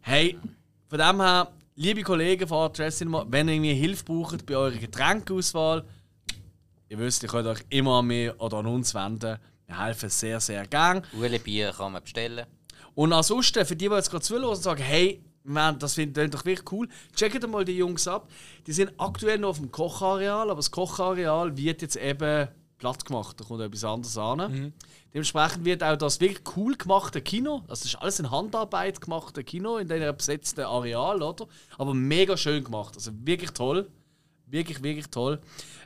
Hey, von dem her, liebe Kollegen von Dress wenn ihr irgendwie Hilfe braucht bei eurer Getränkeauswahl, ihr wisst, ihr könnt euch immer an mich oder an uns wenden. Wir helfen sehr, sehr gern. Uhle Bier kann man bestellen. Und ansonsten, für die, die jetzt gerade zuhören und sagen, hey, man, das finden doch wirklich cool, checkt mal die Jungs ab. Die sind aktuell noch auf dem Kochareal, aber das Kochareal wird jetzt eben platt gemacht. Da kommt etwas anderes an. Dementsprechend wird auch das wirklich cool gemachte Kino, das ist alles in Handarbeit gemachte Kino in diesem besetzten Areal, oder? Aber mega schön gemacht, also wirklich toll. Wirklich, wirklich toll.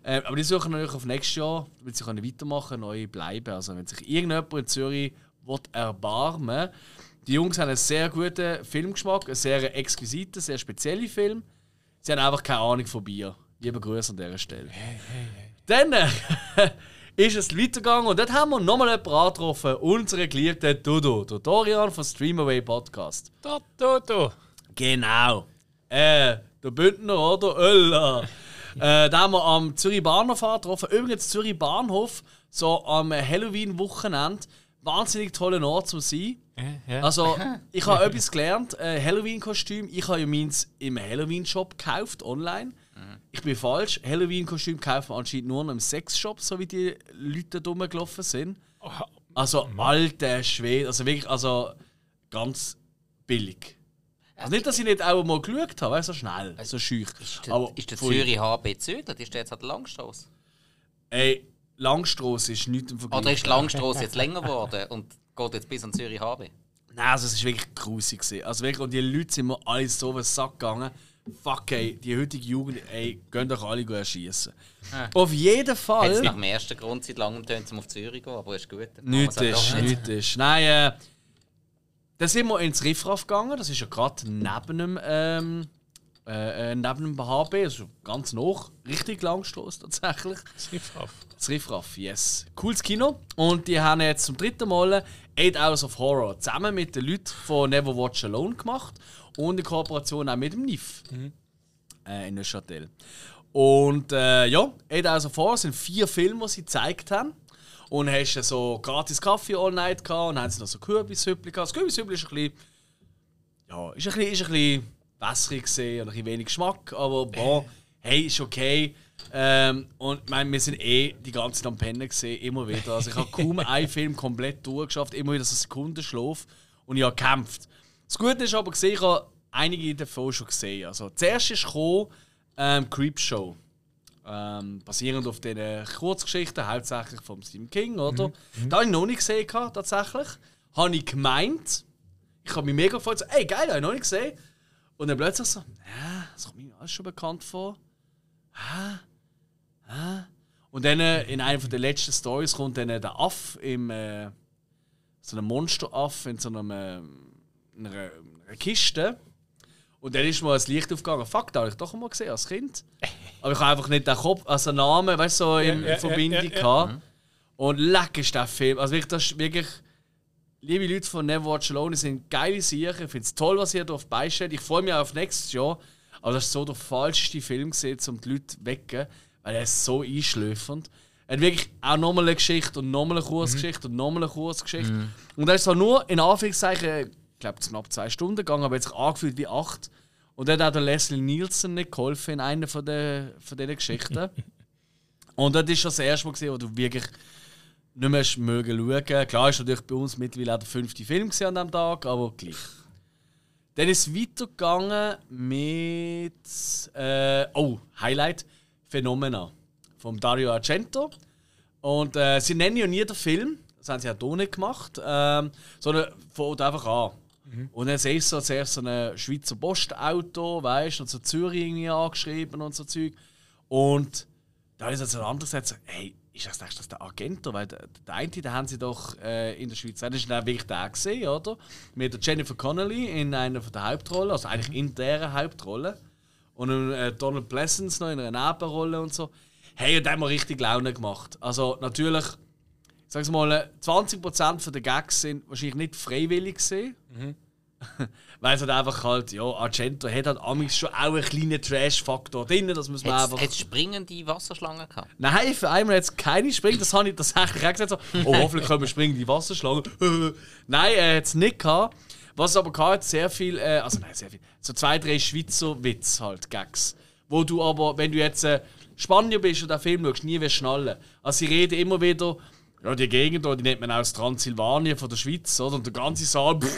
Ähm, aber die suchen natürlich auf nächstes Jahr, damit sie können weitermachen neu bleiben. Also wenn sich irgendjemand in Zürich will erbarmen Die Jungs haben einen sehr guten Filmgeschmack, einen sehr exquisiten, sehr speziellen Film. Sie haben einfach keine Ahnung von Bier. Lieber Grüße an dieser Stelle. Dann äh, ist es weitergegangen und dort haben wir nochmal jemanden angetroffen, unseren geliebten Dodo, der Dorian von Streamaway Podcast. Da, da. Genau. Äh, der Bündner, oder? Ölla. äh, da haben wir am Zürich Bahnhof angetroffen. Übrigens, Zürich Bahnhof, so am Halloween-Wochenende, wahnsinnig toller Ort zum sein. Ja. Also, ich habe etwas gelernt. Äh, Halloween-Kostüm. Ich habe ja meins im Halloween-Shop gekauft, online. Ich bin falsch. Halloween-Kostüm kaufen wir anscheinend nur noch im Sexshop, so wie die Leute da rumgelaufen sind. Also, alter Schwede, also wirklich, also ganz billig. Also nicht, dass ich nicht auch mal geschaut habe, so schnell, so schüch. Ist der, Aber ist der. Zürich HB gezögert? Ist der jetzt an der Langstrasse? Ey, Langstrasse ist nicht im Vergleich. Oder ist die Langstrasse jetzt länger geworden und geht jetzt bis an Zürich HB? Nein, also es war wirklich grusig. Also wirklich, und die Leute sind mir alle so den Sack gegangen. Fuck, ey, die heutige Jugend, ey, gehen doch alle erschießen. Auf jeden Jetzt Fall. nach dem ersten Grund seit langem tönt um auf Zürich gehen, aber ist gut. Nichts ist, nichts ist. Nein, äh, dann sind wir ins Riffraff gegangen. Das ist ja gerade neben dem, ähm, äh, äh, neben dem HB, also ganz noch, richtig Langstrasse tatsächlich. Ziffraff. Das Riffraff, yes. Cooles Kino. Und die haben jetzt zum dritten Mal Eight Hours of Horror zusammen mit den Leuten von Never Watch Alone gemacht und in Kooperation auch mit dem NIF äh, in Neuchâtel. Und äh, ja, Eight Hours of Horror sind vier Filme, die sie gezeigt haben. Und hast so gratis Kaffee all night gehabt und haben sie noch so Kürbishüppli gehabt. Das Kürbishüppli ist ein bisschen, ja, ist ein bisschen, ist ein bisschen besser gesehen und ein bisschen wenig Geschmack, aber boah, hey, ist okay. Ähm, und ich meine, wir sind eh die ganze Zeit am Pennen gesehen, immer wieder. Also ich habe kaum einen Film komplett durchgeschafft, immer wieder so Sekundenschlaf und ich habe gekämpft. Das Gute ist aber gesehen, ich habe einige davon schon gesehen. Also zuerst ist gekommen, ähm, Creepshow. Ähm, basierend auf diesen Kurzgeschichten, hauptsächlich von Stephen King, oder? Da habe ich noch nicht gesehen, tatsächlich. Habe ich gemeint. Ich habe mich mega gefreut, so, ey, geil, habe ich noch nicht gesehen. Und dann plötzlich so, ja, das kommt mir alles schon bekannt vor. Hä? Hä? Und dann äh, in einer der letzten Stories kommt dann äh, der Aff im äh, so einem Monsteraff in so einem äh, einer, einer Kiste. Und dann ist mir das Licht aufgegangen. Fuck, da habe ich doch mal gesehen als Kind. Aber ich habe einfach nicht den Kopf, also den Namen, weißt du, so in, Ja, ja, in Verbindung ja, ja, ja. gehabt. Und leck ist der Film. Also wirklich, das ist wirklich. Liebe Leute von Never Watch Alone, sind geile Sachen. Ich finde es toll, was ihr da beistellt. Ich freue mich auch auf nächstes Jahr. Aber das ist so der falscheste Film, gewesen, um die Leute zu wecken, weil er ist so einschläfernd. Er hat wirklich auch nochmal eine Geschichte und nochmal eine Kurzgeschichte und nochmal eine Kurzgeschichte. Und er ist zwar nur in Anführungszeichen, ich glaube, knapp zwei Stunden gegangen, aber sich angefühlt wie acht. Und dann hat auch der Leslie Nielsen nicht geholfen in einer von, der, von diesen Geschichten. und das ist schon das erste Mal, gewesen, wo du wirklich nicht mehr mögen schauen. Klar ist natürlich bei uns mittlerweile auch der fünfte Film an diesem Tag, aber gleich. Dann ist es weitergegangen mit. Äh, oh, Highlight: Phenomena. Vom Dario Argento. Und äh, sie nennen ja nie den Film, das haben sie ja hier nicht gemacht, ähm, sondern fängt einfach an. Und dann siehst du so zuerst so ein Schweizer Postauto, weißt du, und so Zürich irgendwie angeschrieben und so Zeug. Und da ist jetzt ein anderer gesagt, so, hey, ist das, du, das der Agento? Weil der, der eine, den haben sie doch äh, in der Schweiz, das ist dann wirklich der gesehen, oder? Mit der Jennifer Connelly in einer der Hauptrollen, also eigentlich in der Hauptrolle. Und äh, Donald Pleasance noch in einer Nebenrolle und so. Hey, und der hat mir richtig Laune gemacht. Also natürlich, ich sag's mal, 20% der Gags sind wahrscheinlich nicht freiwillig gesehen. Weil es halt einfach halt, ja, Argento hat halt amigs schon auch einen kleinen Trash-Faktor drin, das muss man Hat einfach... es springende Wasserschlangen gehabt? Nein, für einmal jetzt keine Spring, das habe ich tatsächlich auch gesagt. So, oh, hoffentlich können wir springen die Wasserschlange. nein, er hat es nicht gehabt. Was es aber gehabt hat, sehr viel, äh, also nein, sehr viel, so zwei, drei Schweizer Witz halt, Gags. Wo du aber, wenn du jetzt äh, Spanier bist und den Film schaust, nie wirst schnallen. Also sie reden immer wieder, ja, die Gegend, da, die nennt man aus Transsilvanien von der Schweiz, oder? Und der ganze Saal pff,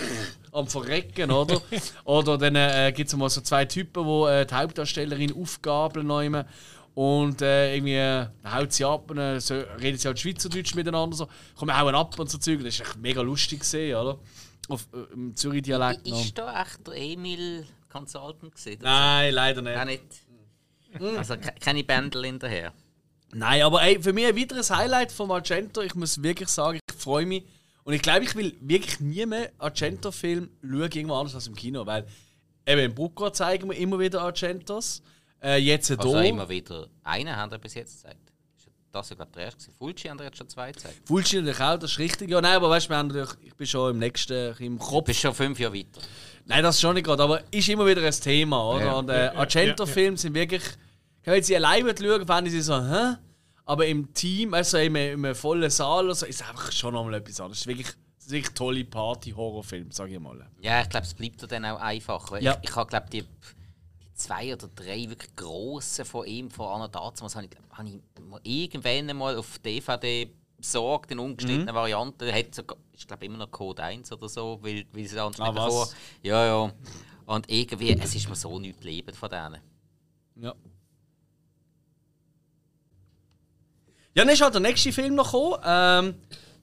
am Verrecken, oder? oder dann äh, gibt es mal so zwei Typen, die äh, die Hauptdarstellerin aufgabeln nehmen. Und äh, irgendwie äh, haut sie ab und äh, so, reden sie halt Schweizerdeutsch miteinander. So. Komm, wir hauen ab und so Zeug. Das ist echt mega lustig gesehen, oder? Auf, äh, Im Zürich-Dialekt. Ist da echt der Emil Consultant gesehen? Nein, leider nicht. Auch nicht. Also ke- keine Bändel hinterher. Nein, aber ey, für mich ein weiteres Highlight von Argento. Ich muss wirklich sagen, ich freue mich. Und ich glaube, ich will wirklich nie mehr Argento-Film schauen, irgendwo anders als im Kino. Weil eben im Brucko zeigen wir immer wieder Argentos. Äh, jetzt hier. Also immer wieder einen haben wir bis jetzt gezeigt. Ist ja Das war gerade der erste. Fulci haben wir jetzt schon zwei gezeigt. Fulci natürlich auch, das ist richtig. Ja, nein, aber weißt du, wir haben natürlich, ich bin schon im nächsten, im Du Kopf. bist schon fünf Jahre weiter. Nein, das schon nicht gerade, aber ist immer wieder ein Thema, oder? Ja. Und äh, Argento-Filme sind wirklich. Wenn sie alleine schauen, fände ich sie so, hä? Aber im Team, also im, im vollen Saal, oder so, ist es einfach schon nochmal etwas anderes. Es ist wirklich, es ist wirklich tolle Party-Horrorfilm, sag ich mal. Ja, ich glaube, es bleibt dann auch einfacher. Ja. Ich, ich habe, glaube die, die zwei oder drei wirklich grossen von ihm, von Anna Dazmas, habe ich, habe ich irgendwann mal auf DVD besorgt in Mhm. ungeschnittenen Varianten. Er hat sogar, ich glaube immer noch Code 1 oder so, weil, weil sie sonst Ah, nicht davor. Ja, ja. Und irgendwie, es ist mir so nicht geblieben von denen. Ja. Ja, dann ist halt der nächste Film noch gekommen. Ähm,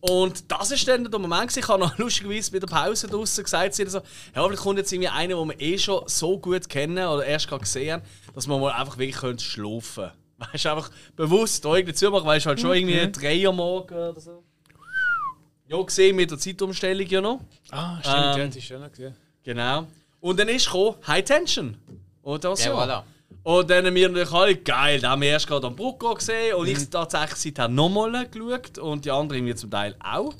und das ist dann der Moment, ich habe noch lustigerweise bei der Pause draußen gesagt, sie so, ja, vielleicht kommt jetzt irgendwie einer, den wir eh schon so gut kennen oder erst gerade gesehen haben, dass wir mal einfach wirklich können schlafen können. Weißt du, einfach bewusst da irgendwie zumachen, weil es halt schon irgendwie 3 Uhr morgen oder so. Ja, gesehen mit der Zeitumstellung ja noch. Ah, stimmt, Ähm, ja, das ist schon noch gesehen. Genau. Und dann ist gekommen High Tension. Das Ja, ja. voilà. Und dann haben wir natürlich alle, geil, da haben wir erst gerade am Brucko gesehen und ich tatsächlich seither nochmal geschaut und die anderen mir zum Teil auch.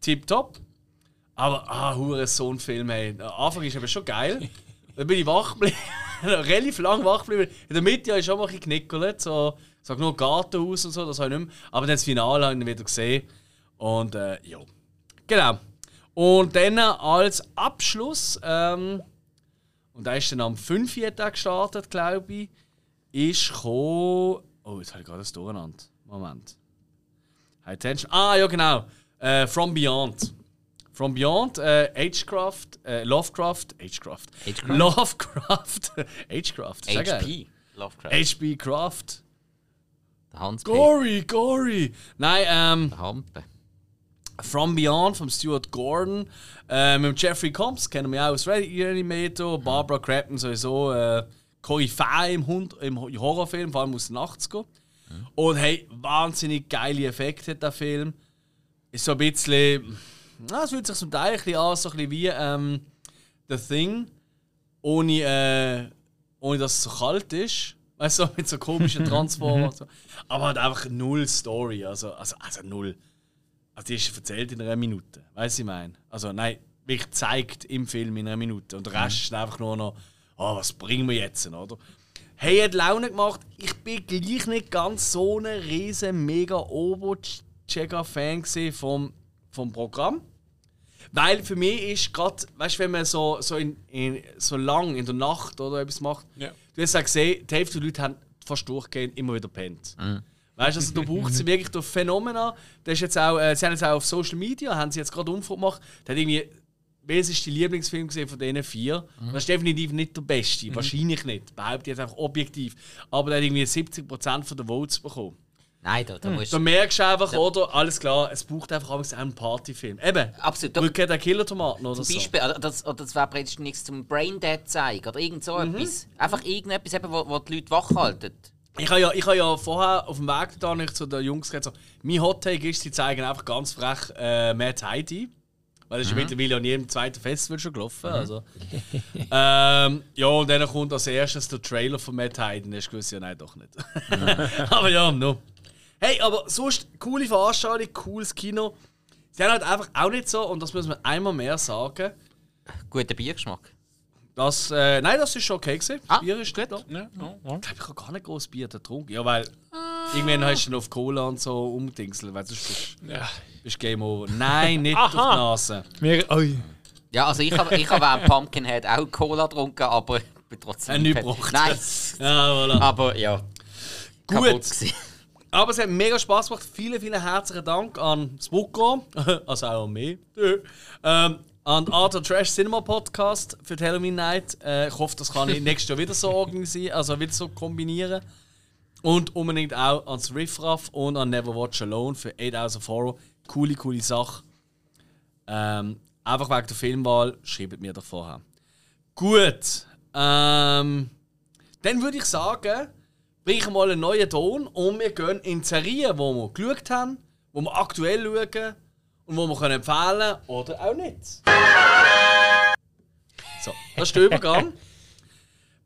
Tipptopp. Aber, ah, hure so ein Film, hey. Am Anfang ist aber schon geil. Dann bin ich wach geblieben, relativ lang wach geblieben. In der Mitte habe ich schon mal ein bisschen so, sag nur Gartenhaus und so, das habe ich nicht mehr. Aber dann das Finale habe ich wieder gesehen. Und, äh, ja. Genau. Und dann als Abschluss, ähm, und da ist dann am 5. Tag gestartet, glaube ich, ist gekommen. Oh, jetzt habe ich gerade das durcheinander. Moment. High Tension. Ah, ja, genau. Äh, From Beyond. From Beyond, äh, Agecraft, äh, Lovecraft, Agecraft. Agecraft? Lovecraft. Agecraft. HP. Lovecraft. HP Craft. Der Hans. Gory, gory. Nein, ähm. Der Hampe. From Beyond von Stuart Gordon. Äh, mit Jeffrey Combs kennen wir auch aus Reanimator. Barbara Crampton sowieso. Äh, Koryphäe im, Hund, im Horrorfilm, vor allem aus den 80er. Und hey, wahnsinnig geile Effekte hat der Film. Ist so ein bisschen. Na, es fühlt sich zum Teil ein bisschen an, so ein bisschen wie ähm, The Thing. Ohne, äh, ohne dass es so kalt ist. Weißt du, mit so komischen Transformern. und so. Aber halt einfach null Story. Also, also, also null. Also die ist erzählt in einer Minute. Weißt du, ich meine? Also nein, wirklich zeigt im Film in einer Minute. Und der Rest ist einfach nur noch, oh, was bringen wir jetzt, oder? Hey, hat Laune gemacht. Ich bin gleich nicht ganz so ein riesen, mega Obo-Checker-Fan gewesen vom, vom Programm. Weil für mich ist gerade, weißt du, wenn man so, so, in, in, so lang in der Nacht oder etwas macht, Ja. du hast ja gesehen, die Hälfte der Leute haben fast durchgehend immer wieder pennt. Weißt du, also, du brauchst sie wirklich durch Phänomena. Das ist jetzt auch, äh, sie haben jetzt auch auf Social Media, haben sie jetzt gerade Umfrage gemacht, da hat irgendwie, welches ist die Lieblingsfilm gesehen von diesen vier? Das ist definitiv nicht der beste, wahrscheinlich nicht, behaupte ich jetzt einfach objektiv. Aber der hat irgendwie 70% der Votes bekommen. Nein, da, da musst Da merkst du einfach, oder? Alles klar, es braucht einfach auch einen Partyfilm. Eben, Absolut. Da, Rückkehr der Killer-Tomaten oder zum so. Beispiel, oder das, oder das wäre praktisch nichts zum Braindead zeigen oder irgend so Mhm. etwas. Einfach irgendetwas, eben, wo, wo die Leute wach halten. Ich habe ja, ich habe ja vorher auf dem Weg da nicht zu den Jungs gesagt, so, mein Hot Take ist, sie zeigen einfach ganz frech äh, Mad Heidi. Weil das ist ja mittlerweile an jedem zweiten Festival schon gelaufen. Also. ähm, ja, und dann kommt als erstes der Trailer von Mad Heidi. Dann hast du gewusst, ja, nein, doch nicht. aber ja, no. Hey, aber sonst, coole Veranstaltung, cooles Kino. Sie haben halt einfach auch nicht so, und das muss man einmal mehr sagen, Guter Biergeschmack. Dass, äh, nein, das ist schon okay gewesen. Ah, Bier ist gut. Ja, ja, ja. Ich glaube, ich habe gar nicht groß Bier getrunken. Ja, weil irgendwann hast du dann auf Cola und so umdingselt, weil sonst bist ja. bist Game Over. Nein, nicht durch die Nase. Wir, oi. Ja, also ich habe ich hab während Pumpkinhead auch Cola getrunken, aber ich bin trotzdem Ein nicht Neubruch. Nein, Ja, voilà. aber ja. Gut. Aber es hat mega Spaß gemacht. Vielen, vielen herzlichen Dank an Spucko, also auch an mich, ähm, an den Art of Trash Cinema Podcast für die Halloween Night. Äh, ich hoffe, das kann ich nächstes Jahr wieder so organisieren, also wieder so kombinieren. Und unbedingt auch ans Riffraff und an Never Watch Alone für 8000 of Horror. Coole, coole Sache. Ähm, einfach wegen der Filmwahl, schreibt mir doch vorher. Gut. Ähm, dann würde ich sagen, bringe mal einen neuen Ton und wir gehen in die Serien, die wir geschaut haben, die wir aktuell schauen und die wir können empfehlen oder auch nicht. So, das ist der Übergang.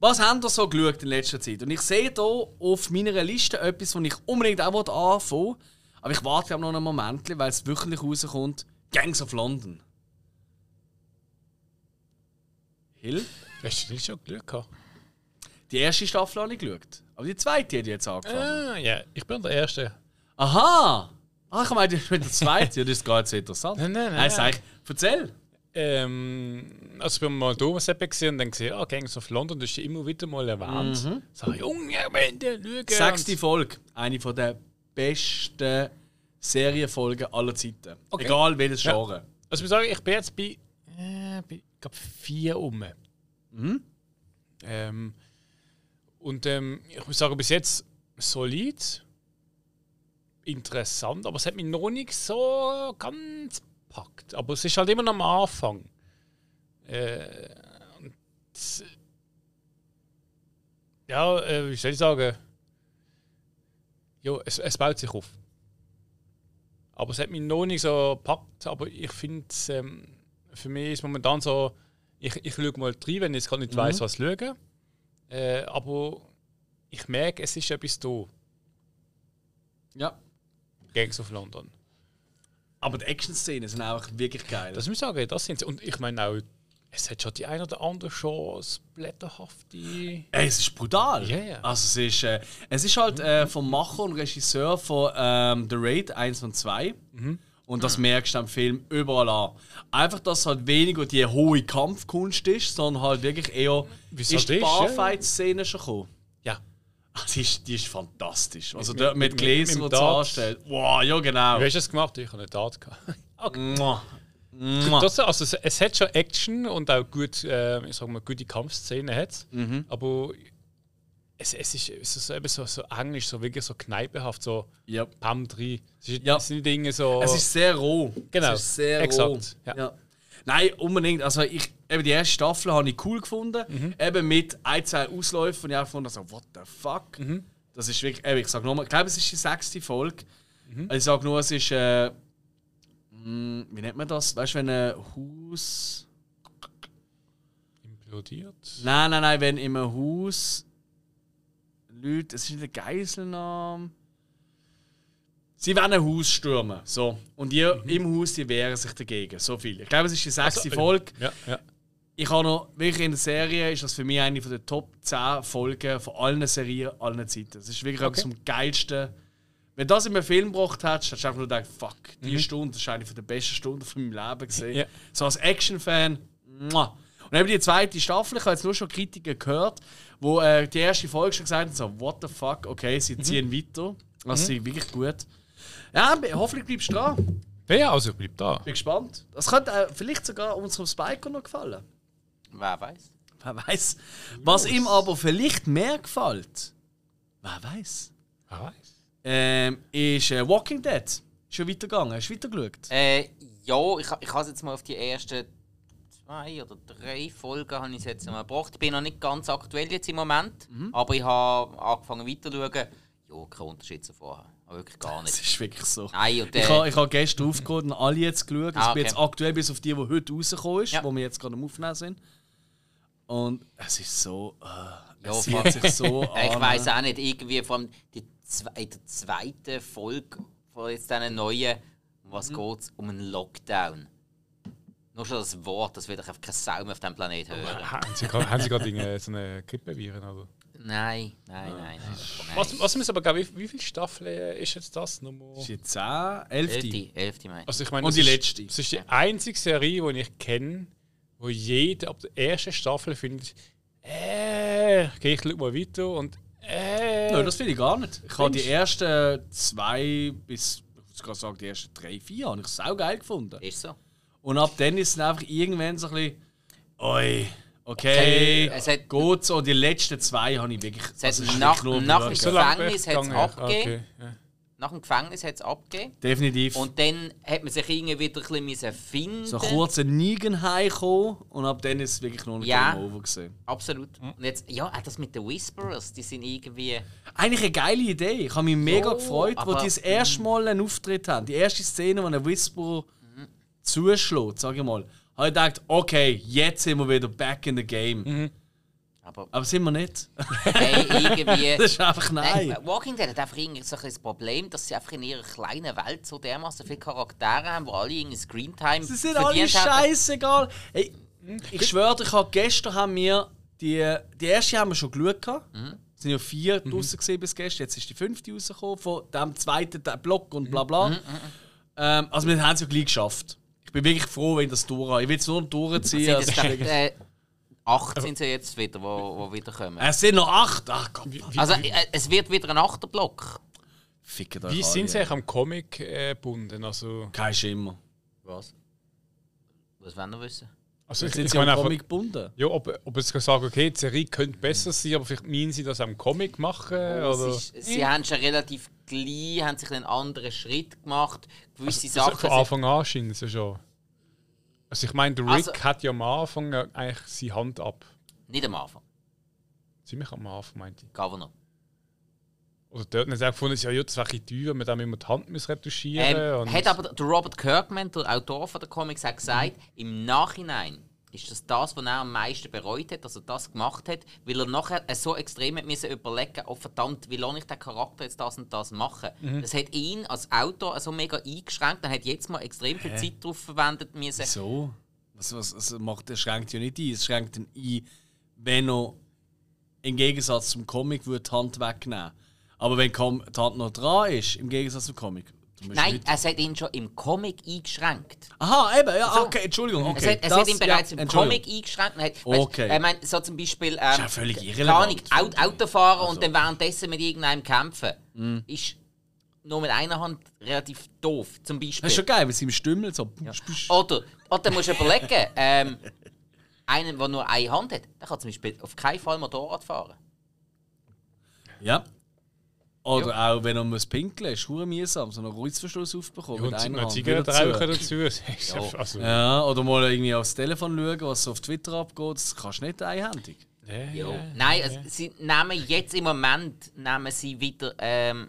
Was habt ihr so geschaut in letzter Zeit? Und ich sehe hier auf meiner Liste etwas, das ich unbedingt auch anfangen will. Aber ich warte noch einen Moment, weil es wirklich rauskommt. Gangs of London. Hill? Hast du nicht schon Glück gehabt? Die erste Staffel habe ich geschaut. Aber die zweite hat jetzt angefangen. Ah, ja, ich bin der Erste. Aha! Ah, ich meine, der zweiten. Ja, das ist gar nicht so interessant. Nein, nein, nein. Ich, erzähl. Ähm, also bin mal Thomas gesehen und dann gesehen, ah, Gangs of London, das ist ja immer wieder mal erwähnt. So, Junge, wenn der schauen. Sechste Folge. Eine von der besten Serienfolgen aller Zeiten. Okay. Egal welches Ja. Genre. Also ich muss sagen, ich bin jetzt bei, äh, bei ich glaub, vier um. Mhm. Ähm, und ähm, ich muss sagen, bis jetzt solid, interessant, aber es hat mich noch nicht so ganz gepackt. Aber es ist halt immer noch am Anfang. Äh, und, ja, äh, wie soll ich sagen? Ja, es, es baut sich auf. Aber es hat mich noch nicht so gepackt. Aber ich finde, ähm, für mich ist momentan so, ich, ich schaue mal rein, wenn ich jetzt gerade nicht weiss, was schauen. Äh, aber ich merke, es ist etwas da. Ja. Gangs of London. Aber die Action-Szenen sind einfach wirklich geil. Das muss ich sagen, das sind sie. Und ich meine auch, es hat schon die ein oder andere schon blätterhafte. Ey, es ist brutal. Ja, ja. Also es ist, äh, es ist halt äh, vom Macher und Regisseur von ähm, The Raid 1 und 2. Mhm. Und das merkst du am Film überall an. Einfach, dass es halt weniger die hohe Kampfkunst ist, sondern halt wirklich eher Wie ist die. Barfight-Szene schon gekommen. Ja. Die ist, die ist fantastisch. Also Mit- mit, mit- Gläser mit und dem so Dart. anstellt. Wow, ja genau. Wie hast du es gemacht? Ich habe eine Tat gehabt. Mua. Mua. Das, also es, es hat schon Action und auch gut, äh, ich sag mal, gute Kampfszenen hat Mhm. aber es, es ist es ist so, eben so, so englisch, so wirklich so kneipenhaft, so Ja. Pam 3. Es, ist, Ja. es sind Dinge so. Es ist sehr roh. Genau, Es ist sehr exakt, roh. ja. Nein, unbedingt. Also ich, eben die erste Staffel habe ich cool gefunden. Mhm. Eben mit ein, zwei Ausläufen und ich habe gefunden, so, what the fuck? Mhm. Das ist wirklich, eben, ich sage nochmal, ich glaube, es ist die sechste Folge. Mhm. Also ich sage nur, es ist, äh, mh, wie nennt man das? Weißt du, wenn ein Haus. implodiert. Nein, nein, nein, wenn in einem Haus Leute, es ist nicht ein Geiselnahme. Sie wollen ein Haus stürmen. So. Und die im Haus die wehren sich dagegen. So viel. Ich glaube, es ist die sechste Also, Folge. Ja, ja. Ich habe noch, wirklich in der Serie ist das für mich eine von der Top 10 Folgen von allen Serien aller Zeiten. Das ist wirklich etwas vom Geilsten. Wenn du das in einem Film gebracht hättest, hättest du einfach nur gedacht, fuck, die Stunde das ist eine von der besten Stunden von meinem Leben gesehen. Ja. So als Action-Fan, muah. Und eben die zweite Staffel, ich habe jetzt nur schon Kritiken gehört, wo äh, die erste Folge schon gesagt haben, so, what the fuck, okay, sie ziehen weiter. Das ist wirklich gut. Ja, hoffentlich bleibst du dran. Ja, also bleib da. Bin gespannt. Das könnte äh, vielleicht sogar unserem Spiker noch gefallen. Wer weiß? Wer weiß. Was ihm aber vielleicht mehr gefällt, wer weiß, Wer weiß. ähm, ist äh, Walking Dead. Schon weitergegangen. Hast du weitergeschaut? Äh, ja, ich, ich habe jetzt mal auf die ersten zwei oder drei Folgen habe ich jetzt mal gebracht. Ich bin noch nicht ganz aktuell jetzt im Moment, aber ich habe angefangen weiterzuschauen. Ja, kein Unterschied zu vorher. Wirklich gar Das nicht. ist wirklich so. Nein, und Ich äh, habe ich ha gestern aufgehört und alle jetzt geschaut. Ah, Ich bin okay. jetzt aktuell bis auf die, die heute rausgekommen ist, Ja. wo wir jetzt gerade am Aufnehmen sind. Und es ist so. Äh, Ja, es zieht sich so äh, ich an. weiß auch nicht, irgendwie vor allem die zwe in der zweiten Folge von jetzt diesen neuen, um was geht's? Um einen Lockdown. Nur schon das Wort, das wird einfach keine Sau mehr auf diesem Planeten hören. Haben Sie gerade, haben Sie gerade Dinge, so eine Grippeviren? Oder? Nein, nein, nein, nein. nein. Was, was müssen aber wie, wie viele Staffeln ist jetzt das? Nummer? Das ist jetzt 10, 11. Elfte, elfte meine ich. Also ich meine, Und die ist- letzte. Das ist die einzige Serie, die ich kenne, wo jeder ab der ersten Staffel findet, äh, geh ich schau mal weiter und äh. Nein, das finde ich gar nicht. Ich habe die ersten zwei bis, ich muss gerade sagen, die ersten drei, vier habe ich sau geil gefunden. Ist so. Und ab dann ist es einfach irgendwann so ein bisschen, oi, okay, Okay, es hat- gut so. Die letzten zwei habe ich wirklich. Es hat also, ist nach- nach dem Gefängnis hat's gegangen, abgegeben. Okay, ja. Nach dem Gefängnis hat es abgegeben. Definitiv. Und dann hat man sich irgendwie wieder ein bisschen finden. so kurz ein Nigen heimgekommen und ab dann ist es wirklich nur noch Ja. Game Over gesehen. Absolut. Und jetzt, ja, auch das mit den Whisperers, die sind irgendwie. Eigentlich eine geile Idee. Ich habe mich mega Ja, gefreut, wo aber- die das erste Mal einen Auftritt haben. Die erste Szene, wo ein Whisperer zuschlägt, sage ich mal. Habe ich gedacht, okay, jetzt sind wir wieder back in the game. Aber Aber sind wir nicht. hey, irgendwie. das ist einfach nein. Nein, Walking Dead hat einfach irgendwie so ein das Problem, dass sie einfach in ihrer kleinen Welt so dermaßen viele Charaktere haben, die alle irgendwie Screentime Sie sind alle scheißegal. Hey, ich schwöre, dir, ich habe gestern haben wir die, die erste haben wir schon geschaut. gehabt. Es sind ja vier draussen gewesen bis gestern. Jetzt ist die fünfte rausgekommen von dem zweiten Block und bla bla. Ähm, also wir haben es ja gleich geschafft. Ich bin wirklich froh, wenn das durch. Ich will es nur durchziehen. Also, äh, acht sind sie jetzt wieder, wo, wo wieder kommen. es sind noch acht. Ach Gott. Also äh, es wird wieder ein achter Block. Fickt euch Wie alle, sind sie eigentlich am Comic äh, gebunden? Also, Kein Schimmer. Was? Was wollen wir wissen? also ich, Sind ich sie am einfach, Comic gebunden? ja, ob, ob es sagen, okay, die Serie könnte besser sein, aber vielleicht meinen sie das am Comic machen? Es oder? ist, sie haben schon relativ gleich haben sich einen anderen Schritt gemacht. Gewisse Also, Sachen. von Anfang an scheint es ja schon. Also ich meine, der Rick Also- hat ja am Anfang eigentlich seine Hand ab. Nicht am Anfang. Ziemlich am Anfang, meinte ich. Governor. Oder dort haben sie auch gefunden, ja, ja, das wäre teuer, mit dem immer die Hand muss retuschieren Ähm, und hat aber der Robert Kirkman, der Autor von der Comics, hat gesagt, im Nachhinein ist das das, was er am meisten bereut hat, dass er das gemacht hat, weil er nachher so extrem hat müssen überlegen, oh verdammt, wie lange ich den Charakter jetzt das und das machen. Das hat ihn als Autor so mega eingeschränkt. Er hat jetzt mal extrem viel Zeit darauf verwendet müssen. So? Was, was, was macht, das schränkt ja nicht ein. Es schränkt ihn ein, wenn er im Gegensatz zum Comic würde die Hand wegnehmen. Aber wenn die Hand noch dran ist, im Gegensatz zum Comic. Nein, es hat ihn schon im Comic eingeschränkt. Aha, eben, ja, So. okay, Entschuldigung. Okay, es hat, das- ihn bereits ja, im. Comic eingeschränkt. Hat, Okay. Weißt, ich meine, so zum Beispiel. Ähm, ja völlig keine irrelevant. Ahnung, Au- Autofahren Also. und dann währenddessen mit irgendeinem kämpfen, Mhm. ist nur mit einer Hand relativ doof. Zum Beispiel. Das ist schon geil, mit seinem Stümmel so. busch. Oder, oder musst du überlegen, ähm, einen, der nur eine Hand hat, der kann zum Beispiel auf keinen Fall Motorrad fahren. Ja. Oder auch wenn er muss pinkeln, ist es mühsam, so einen Kreuzverschluss aufbekommen. und mit einer wieder rauchen zu. dazu. Ist ja. Also, Ja, oder mal irgendwie aufs Telefon schauen, was auf Twitter abgeht. Das kannst du nicht einhändig. ja, Ja. ja. Nein, also, sie nehmen jetzt im Moment nehmen sie wieder. Ähm,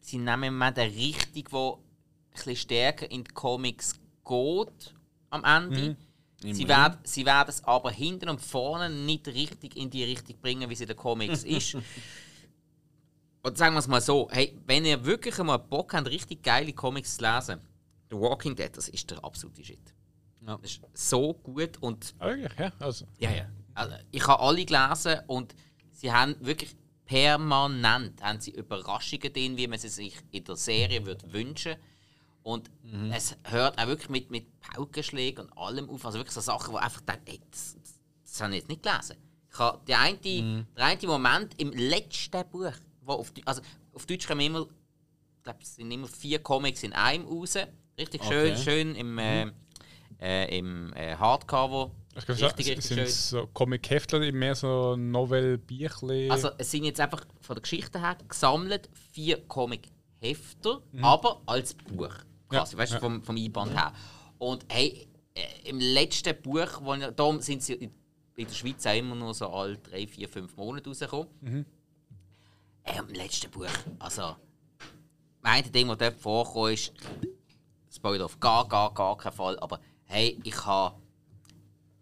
sie nehmen im Moment eine Richtung, die ein bisschen stärker in die Comics geht am Ende. Sie Immerhin. werden, sie werden es aber hinten und vorne nicht richtig in die Richtung bringen, wie es in den Comics ist. Und sagen wir es mal so: hey, wenn ihr wirklich einmal Bock habt, richtig geile Comics zu lesen, The Walking Dead, das ist der absolute Shit. Ja. Das ist so gut und Wirklich, ja. Also, ja, ja. Also, ich habe alle gelesen und sie haben wirklich permanent haben sie Überraschungen drin, wie man sie sich in der Serie würde wünschen Und es hört auch wirklich mit, mit Paukenschlägen und allem auf. Also wirklich so Sachen, wo einfach denkt, ey, das, das habe ich jetzt nicht gelesen. Ich habe die eine, Der eine Moment im letzten Buch, wo auf, also auf Deutsch kommen immer, ich glaube, es sind immer vier Comics in einem raus. Richtig schön, Okay. schön im, äh, äh, im äh, Hardcover. ich glaube, Richtig, richtig sind schön. so Comic-Heftler mehr so Novel-Bierchen. Also es sind jetzt einfach von der Geschichte her gesammelt vier Comic-Hefter, aber als Buch. Quasi, Ja, weißt du, ja. vom, vom Einband her. Und hey, äh, im letzten Buch, wo, darum sind sie in, der Schweiz auch immer nur so alle drei, vier, fünf Monate rausgekommen. Äh, Im letzten Buch, also, mein Ding, das dort vorkommt, ist, Spoiler auf gar, gar, gar keinen Fall, aber hey, ich habe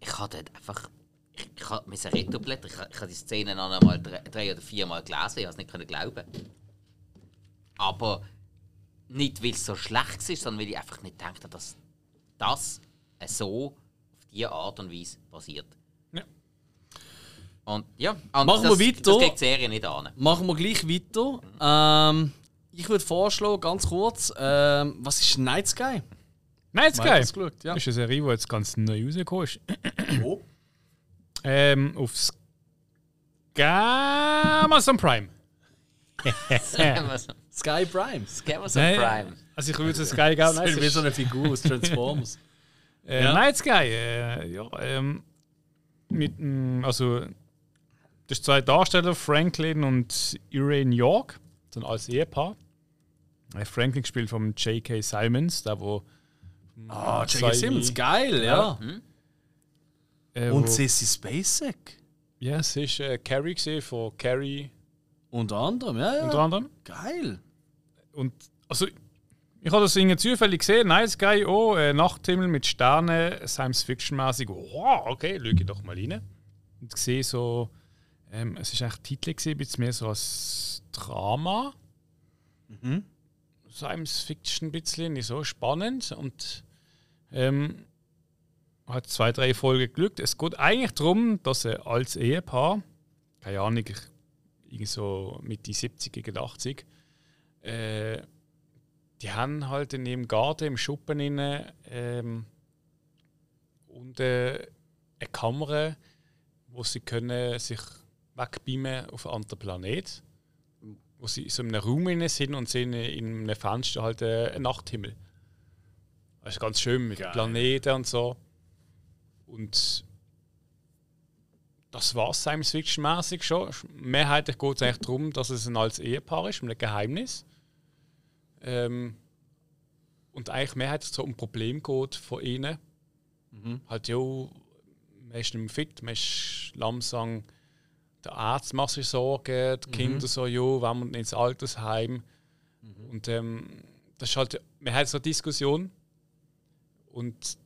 ich habe dort einfach. Ich, ich habe mein Retoblätter, ich, ich habe die Szene noch einmal drei, drei oder vier Mal gelesen, ich habe es nicht glauben. Aber nicht, weil es so schlecht ist, sondern weil ich einfach nicht gedacht habe, dass das so auf diese Art und Weise passiert. Ja. Und ja, und Machen das, wir weiter. Das geht die Serie nicht an. Machen wir gleich weiter. Ähm, ich würde vorschlagen, ganz kurz, ähm, was ist Night Sky? Night Sky! das geschaut? Ja. ist eine Serie, die jetzt ganz neu rausgekommen ist. Wo? Ähm, auf Sky Amazon Prime. Amazon Sky Primes. Nein, Prime. Also ich würde Sky Nein, ist es wie so eine Figur aus Transformers. Äh, Ja. Night Sky, äh, ja, ähm, mit, mm, also, das sind zwei Darsteller, Franklin und Irene York, sind als Ehepaar. Franklin gespielt vom J.K. Simons, der wo. Ah, J.K. Simmons, geil, ja. Äh, Und Sissy Spacek. Ja, es ist äh, Carrie gesehen von Carrie Unter anderem, ja, ja. unter anderem. Geil. Und also, ich habe das irgendwie zufällig gesehen. Night Sky, oh, äh, Nachthimmel mit Sternen, Science-Fiction-mäßig. Wow, okay, ich doch mal rein. Und sehe so, ähm, es ist eigentlich Titel gesehen, bisschen mehr so als Drama. Science-Fiction ein bisschen, nicht so spannend. Und ähm, hat zwei, drei Folgen glückt. Es geht eigentlich darum, dass er als Ehepaar, keine Ahnung, irgendwie so Mitte 70, gegen 80, äh, die haben halt in ihrem Garten, im Schuppen inne, ähm, und äh, eine Kamera, wo sie können sich wegbeamen auf einen anderen Planet, wo sie so in einem Raum sind und sehen in einem Fenster halt äh, einen Nachthimmel. Das ist ganz schön mit Geil. Planeten und so. Und das war es Science Fiction-mäßig schon. Mehrheitlich geht es eigentlich darum, dass es ein altes Ehepaar ist, mit einem Geheimnis. Ähm, und eigentlich mehrheitlich so um ein Problem geht von ihnen. Halt, ja, man ist nicht mehr fit, man ist langsam. Der Arzt macht sich Sorgen, die Kinder so, ja, wenn wir ins Altersheim. Und ähm, das ist halt, man hat so eine Diskussion. Und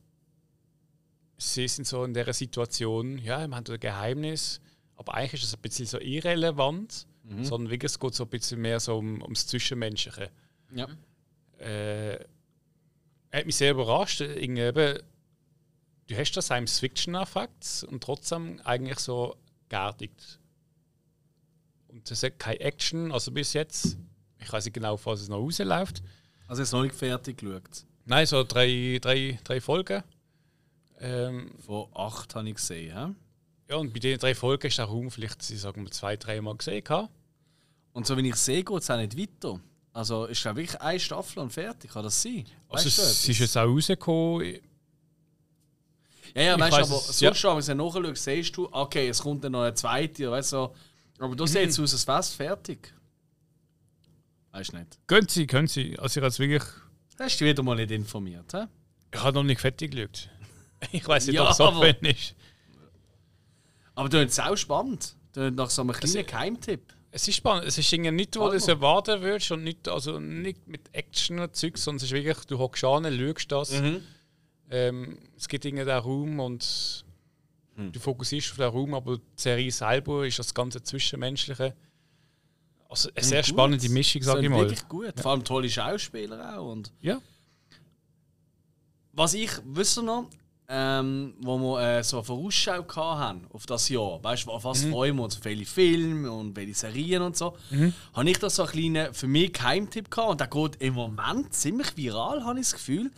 sie sind so in dieser Situation, ja, wir haben ein Geheimnis, aber eigentlich ist es ein bisschen so irrelevant, sondern wirklich, es geht so ein bisschen mehr so um, ums Zwischenmenschliche. Ja. Äh, hat mich sehr überrascht. Irgendwie eben, du hast da Science-Fiction-Effekt und trotzdem eigentlich so geerdigt. Und es hat keine Action, also bis jetzt. Ich weiß nicht genau, was es noch rausläuft. Also jetzt noch nicht fertig geschaut. Nein, so drei, drei, drei Folgen. Ähm, Von acht habe ich gesehen. He? ja, und bei den drei Folgen ist der Raum vielleicht, ich sagen wir, zwei, drei Mal gesehen. gehabt. Und so wie ich sehe, geht es auch nicht weiter. Also ist glaube wirklich eine Staffel und fertig. Kann das sein? Also Weißt du es ist jetzt auch rausgekommen. Ja, ja, Ich weißt du, aber es, sonst, ja. wenn du nachschaust, siehst du, okay, es kommt dann noch eine zweite, weißt du. so. Aber du siehst Mhm. aus, als wär's fertig. Weißt du nicht. Können Sie, können Sie. Also ich habe wirklich. Hast du wieder mal nicht informiert, hä? Ich habe noch nicht fertig geschaut. Ich weiß nicht, Ja, ob es offen ist. Aber du ist auch spannend. Du nach so einem kleinen Geheimtipp. Es ist spannend. Es ist irgendwie nicht, wo du es Warte erwarten würdest und nicht, also nicht mit Action und Zeug, sondern es ist wirklich, du hockst an, schaust das. Mhm. Ähm, es gibt irgendwie den Raum und Hm. du fokussierst auf den Raum, aber die Serie selber ist das ganze Zwischenmenschliche. Also eine sehr Gut. spannende Mischung, sage ich mal. Wirklich gut. Vor allem tolle Schauspieler auch. Und Ja. was ich wüsste noch, ähm, wo wir äh, so eine Vorausschau haben auf das Jahr, weißt du, auf was Mhm. freuen wir uns, auf welche Filme und welche Serien und so, habe ich da so einen kleinen, für mich Geheimtipp gehabt und der geht im Moment ziemlich viral, habe ich das Gefühl.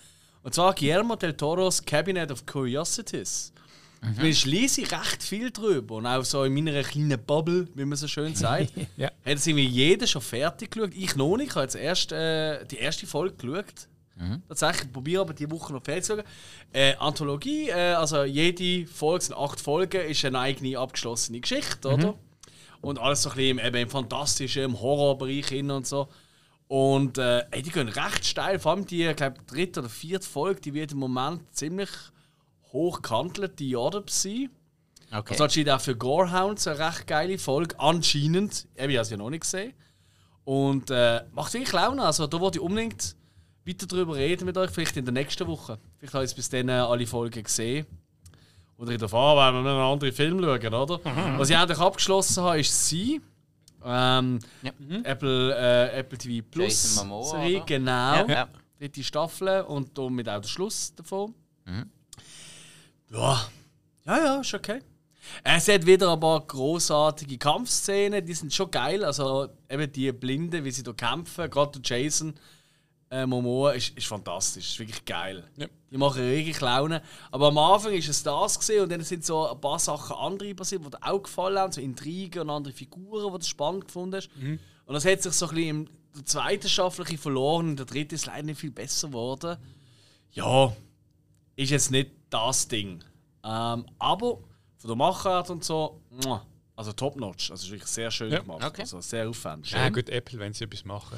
Und zwar Guillermo del Toros Cabinet of Curiosities. Mhm. Ich lese recht viel drüber und auch so in meiner kleinen Bubble, wie man so schön sagt. Ja. Hat es irgendwie jeder schon fertig geschaut? Ich noch nicht. Ich habe jetzt erst äh, die erste Folge geschaut. Tatsächlich, ich probiere aber die Woche noch fertig zu schauen. Äh, Anthologie, äh, also jede Folge sind acht Folgen, ist eine eigene abgeschlossene Geschichte, oder? Und alles so ein bisschen im, eben im fantastischen, im Horrorbereich hin und so. Und äh, die gehen recht steil. Vor allem die, ich glaube, dritte oder vierte Folge, die wird im Moment ziemlich hoch gehandelt, die Autopsie. Okay. Also anscheinend auch für Gorehounds eine recht geile Folge. Anscheinend. Ich habe sie ja noch nicht gesehen. Und äh, macht wirklich Laune. Also da wollte ich unbedingt weiter darüber reden mit euch. Vielleicht in der nächsten Woche. Vielleicht habe ich bis dann äh, alle Folgen gesehen. Oder in der Fahrt, wenn wir noch einen anderen Film schauen, oder? Was ich endlich abgeschlossen habe, ist sie. Ähm, Ja. Apple, äh, Apple TV Plus Serie, genau. Ja, ja. Dritte Staffel und damit auch der Schluss davon. Mhm. Ja, ja, ja, ist okay. Es hat wieder ein paar großartige Kampfszenen, die sind schon geil. Also eben die Blinde, wie sie da kämpfen, gerade der Jason äh, Momoa ist, ist fantastisch, ist wirklich geil. Ja. Die machen wirklich Laune. Aber am Anfang ist es das gesehen und dann sind so ein paar Sachen andere passiert, die dir auch gefallen haben, so Intrigen und andere Figuren, die du spannend gefunden hast. Und das hat sich so ein bisschen der zweiten Staffel verloren, in der dritten ist leider nicht viel besser geworden. Ja, ist jetzt nicht das Ding. Ähm, aber von der Machart und so, also top-notch. Also ist wirklich sehr schön Ja. gemacht. Okay. Also sehr aufwendig. Ja, gut, Apple, wenn sie etwas machen.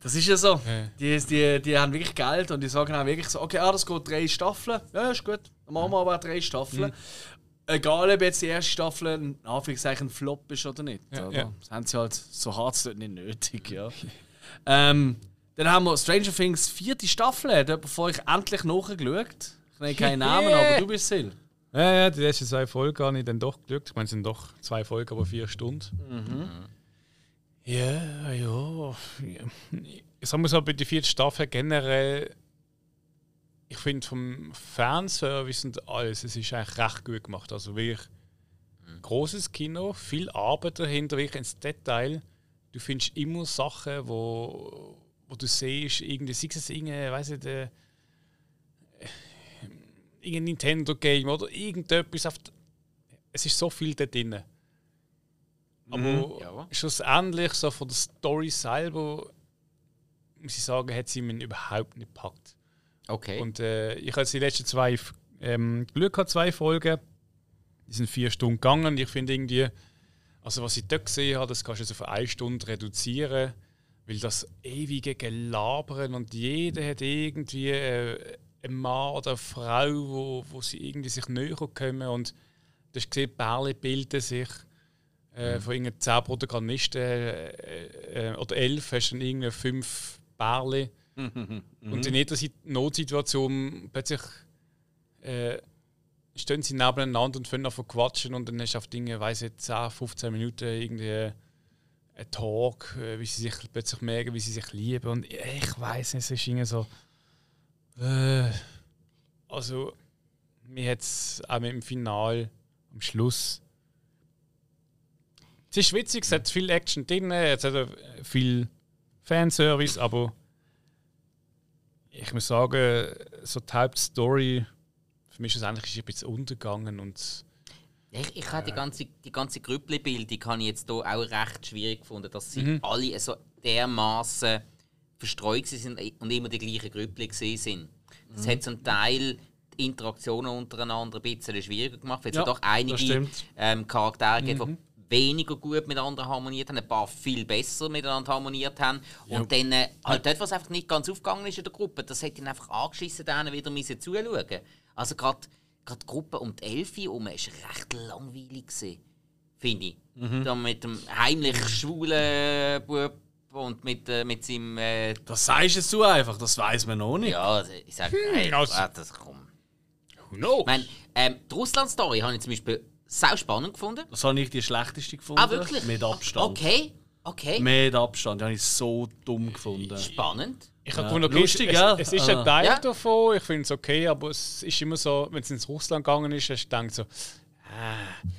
Das ist ja so. Ja. Die, die, die haben wirklich Geld und die sagen auch wirklich so, okay, ah, das geht drei Staffeln. Ja, ist gut. Dann machen wir aber auch drei Staffeln. Mhm. Egal, ob jetzt die erste Staffel ein, Anführungszeichen, ein Flop ist oder nicht. Ja, oder? ja. Das haben sie halt so hart es dort nicht nötig. Ja. ähm, dann haben wir Stranger Things vierte Staffel. Von euch endlich nachgeschaut? Ich nenne keinen Namen, aber du bist Sil. Ja, ja, die ersten zwei Folgen habe ich dann doch geschaut. Ich meine, es sind doch zwei Folgen, aber vier Stunden. Ja, ja. Ich sag mal so, bei der vierten Staffel generell, ich finde vom Fanservice und alles, es ist eigentlich recht gut gemacht. Also wirklich großes Kino, viel Arbeit dahinter, wirklich ins Detail. Du findest immer Sachen, wo, wo du siehst, irgendwie, sei es irgendein, weiß ich, äh, irgendein Nintendo-Game oder irgendetwas. Auf, es ist so viel da drin. Aber Ja. schlussendlich, so von der Story selber, muss ich sagen, hat sie mich überhaupt nicht gepackt. Okay. Und äh, ich habe jetzt die letzten zwei ähm, Glück gehabt, zwei Folgen. Die sind vier Stunden gegangen. Ich finde irgendwie, also was ich dort gesehen habe, das kannst du jetzt auf eine Stunde reduzieren. Weil das ewige Gelabern und jeder hat irgendwie äh, einen Mann oder eine Frau, wo, wo sie irgendwie sich näher kommen. Und du hast gesehen, Bärle bilden sich. Äh, Von irgendwie zehn Protagonisten äh, äh, oder elf hast du dann irgendwie fünf Bärle. Und in jeder Sit- Notsituation plötzlich äh, stehen sie nebeneinander und fangen an zu quatschen und dann hast du auf Dinge, weiß ich, 10, 15 Minuten irgendwie ein Talk, äh, wie sie sich plötzlich merken, wie sie sich lieben. Und ich weiß nicht, es ist irgendwie so. Äh, also, mir hat es auch mit dem Final am Schluss. Es ist witzig, es hat viel Action drin, es hat viel Fanservice, aber ich muss sagen, so die Hauptstory, für mich ist es eigentlich ein bisschen untergegangen und Ich, ich habe die ganze, die ganze Grüppli-Bildung habe ich jetzt hier auch recht schwierig gefunden, dass sie Mhm. alle so dermaßen verstreut sind und immer die gleichen gewesen sind. Das Mhm. hat zum Teil die Interaktionen untereinander ein bisschen schwieriger gemacht, weil es Ja, ja, doch einige ähm, Charaktere gibt, Mhm. die weniger gut miteinander harmoniert haben, ein paar viel besser miteinander harmoniert haben. Und dann äh, halt dort, was einfach nicht ganz aufgegangen ist in der Gruppe, das hat ihn einfach angeschissen, denen wieder müssen zuschauen. Also gerade die Gruppe um die Elfi herum war recht langweilig, finde ich. Mhm. Da mit dem heimlich schwulen Bub und mit, äh, mit seinem... Äh, Das sagst jetzt du einfach, das weiß man noch nicht. ja, also ich sage, hey, also- ah, das komm. who knows? Ich meine, ähm, die Russland-Story habe ich zum Beispiel sau spannend gefunden. Das habe ich die schlechteste gefunden. Ah, wirklich? Mit Abstand. Okay, okay. Mit Abstand, die habe ich so dumm gefunden. Spannend. Ich habe Ja. gefunden, okay, Lustig, es, ja. es ist Ah. ein Teil Ja. davon, ich finde es okay, aber es ist immer so, wenn es ins Russland gegangen ist, hast du gedacht so,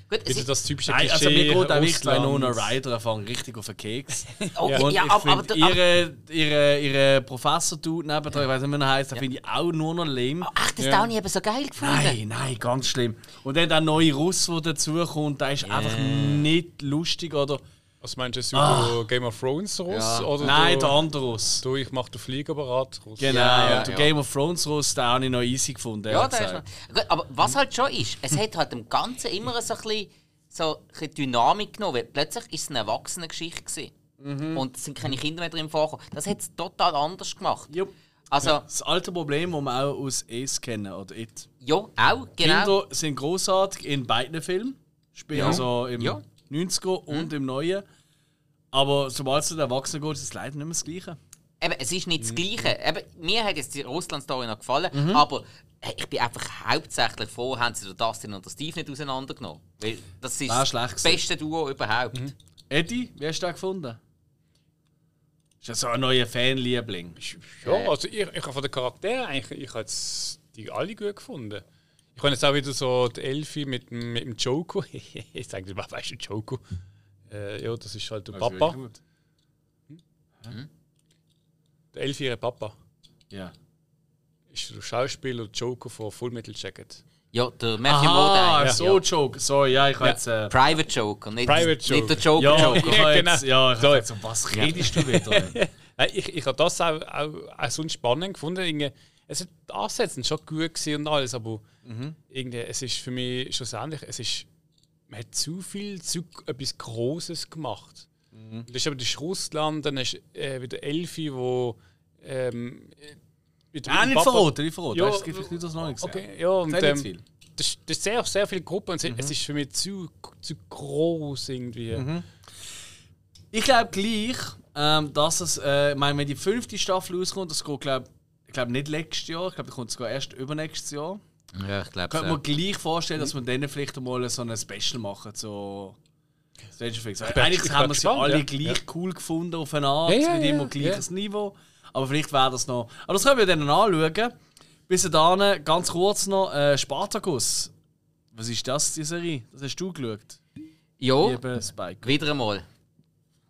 Gut, es wieder ist, das typische Nein, Klischee also mir geht auch wirklich bei Russland. Nona Ryder fangen richtig auf den Keks. okay, Und ja, ich aber, aber, ihre, ihre, ihre Professor tut nebendran, ich weiß nicht, wie er heißt, den finde ich auch nur noch lame. ach, das Ja. ja. ich eben so geil gefunden. Nein, nein, ganz schlimm. Und dann der neue Russ, der dazukommt, der ist einfach nicht lustig oder. Was meinst du, jetzt über Game of Thrones Russ? Ja. Oder Nein, der andere Russ. du, ich mache den Fliegerapparat Russ. Genau, Ja, ja, der ja. Game of Thrones Russ, den habe ich noch easy gefunden. Ja, das ist noch. Gut, aber was halt schon ist, es hat halt im Ganzen immer so ein bisschen, so ein bisschen Dynamik genommen. Weil plötzlich ist es eine Erwachsenengeschichte gewesen. Mhm. Und es sind keine Kinder mehr drin vorgekommen. Das hat es total anders gemacht. Jupp. Also, ja, Das alte Problem, das wir auch aus Es kennen, oder It. auch, genau. Kinder sind großartig in beiden Filmen. Spielen Ja. also im Ja. 90er und im Neuen. Aber sobald es zu den Erwachsenen geht, ist es leider nicht mehr das Gleiche. Eben, es ist nicht das Mhm. Gleiche. Eben, mir hat jetzt die Russland-Story noch gefallen, aber äh, ich bin einfach hauptsächlich froh, haben sie Dustin und Steve nicht auseinandergenommen. Weil das ist das gewesen. beste Duo überhaupt. Eddie, wie hast du den gefunden? Ist ja so ein neuer Fanliebling. Ja, also ich, ich habe von den Charakteren eigentlich, ich habe jetzt die alle gut gefunden. Ich habe jetzt auch wieder so die Elfi mit, dem- mit dem Joko. ich sage dir, weißt du, Joko? Äh, ja, das ist halt der Papa. Der Elfi, ihr Papa. Ja. Ist der Schauspieler Joko von Full Metal Jacket. Ja, der Matthew Ah, Modine. so Joke. Sorry, ja, ich habe Ja. jetzt. Äh, Private Joke und nicht, Private nicht Joke. der Joker ja, Joker. ich habe Genau. jetzt. Ja, ich So. habe jetzt was redest du wieder? Ich, ich habe das auch, auch, auch so spannend gefunden. Irgendwie, es hat die Ansätze schon gut gewesen und alles, aber irgendwie, es ist für mich schlussendlich, es ist, man hat zu viel, zu etwas Großes gemacht. Das ist aber das ist Russland, dann du äh, wieder Elfi, wo ähm, mit Ah, dem nicht Papa- verraten, nicht verraten. Ja, Es gibt vielleicht das noch nicht gesehen. Okay, ja, und ähm, nicht das, ist- das ist sehr, sehr viele Gruppen und es- es ist für mich zu, zu groß irgendwie. Ich glaube gleich, ähm, dass es, äh, ich meine, wenn die fünfte Staffel rauskommt, das geht, glaube ich, glaube nicht nächstes Jahr, ich glaube, das kommt sogar erst übernächstes Jahr. Ja, ich glaube Könnte man gleich vorstellen, dass wir dann vielleicht mal so ein Special machen, so Stranger Things. Eigentlich ich haben wir sie gespannt, alle ja. gleich cool gefunden auf eine Art, Ja, ja, mit immer ja, gleiches Niveau. Aber vielleicht wäre das noch. Aber das können wir dann anschauen. Bis dahin, ganz kurz noch, äh, Spartacus. Was ist das, die Serie? Das hast du geschaut, Ja, wieder einmal.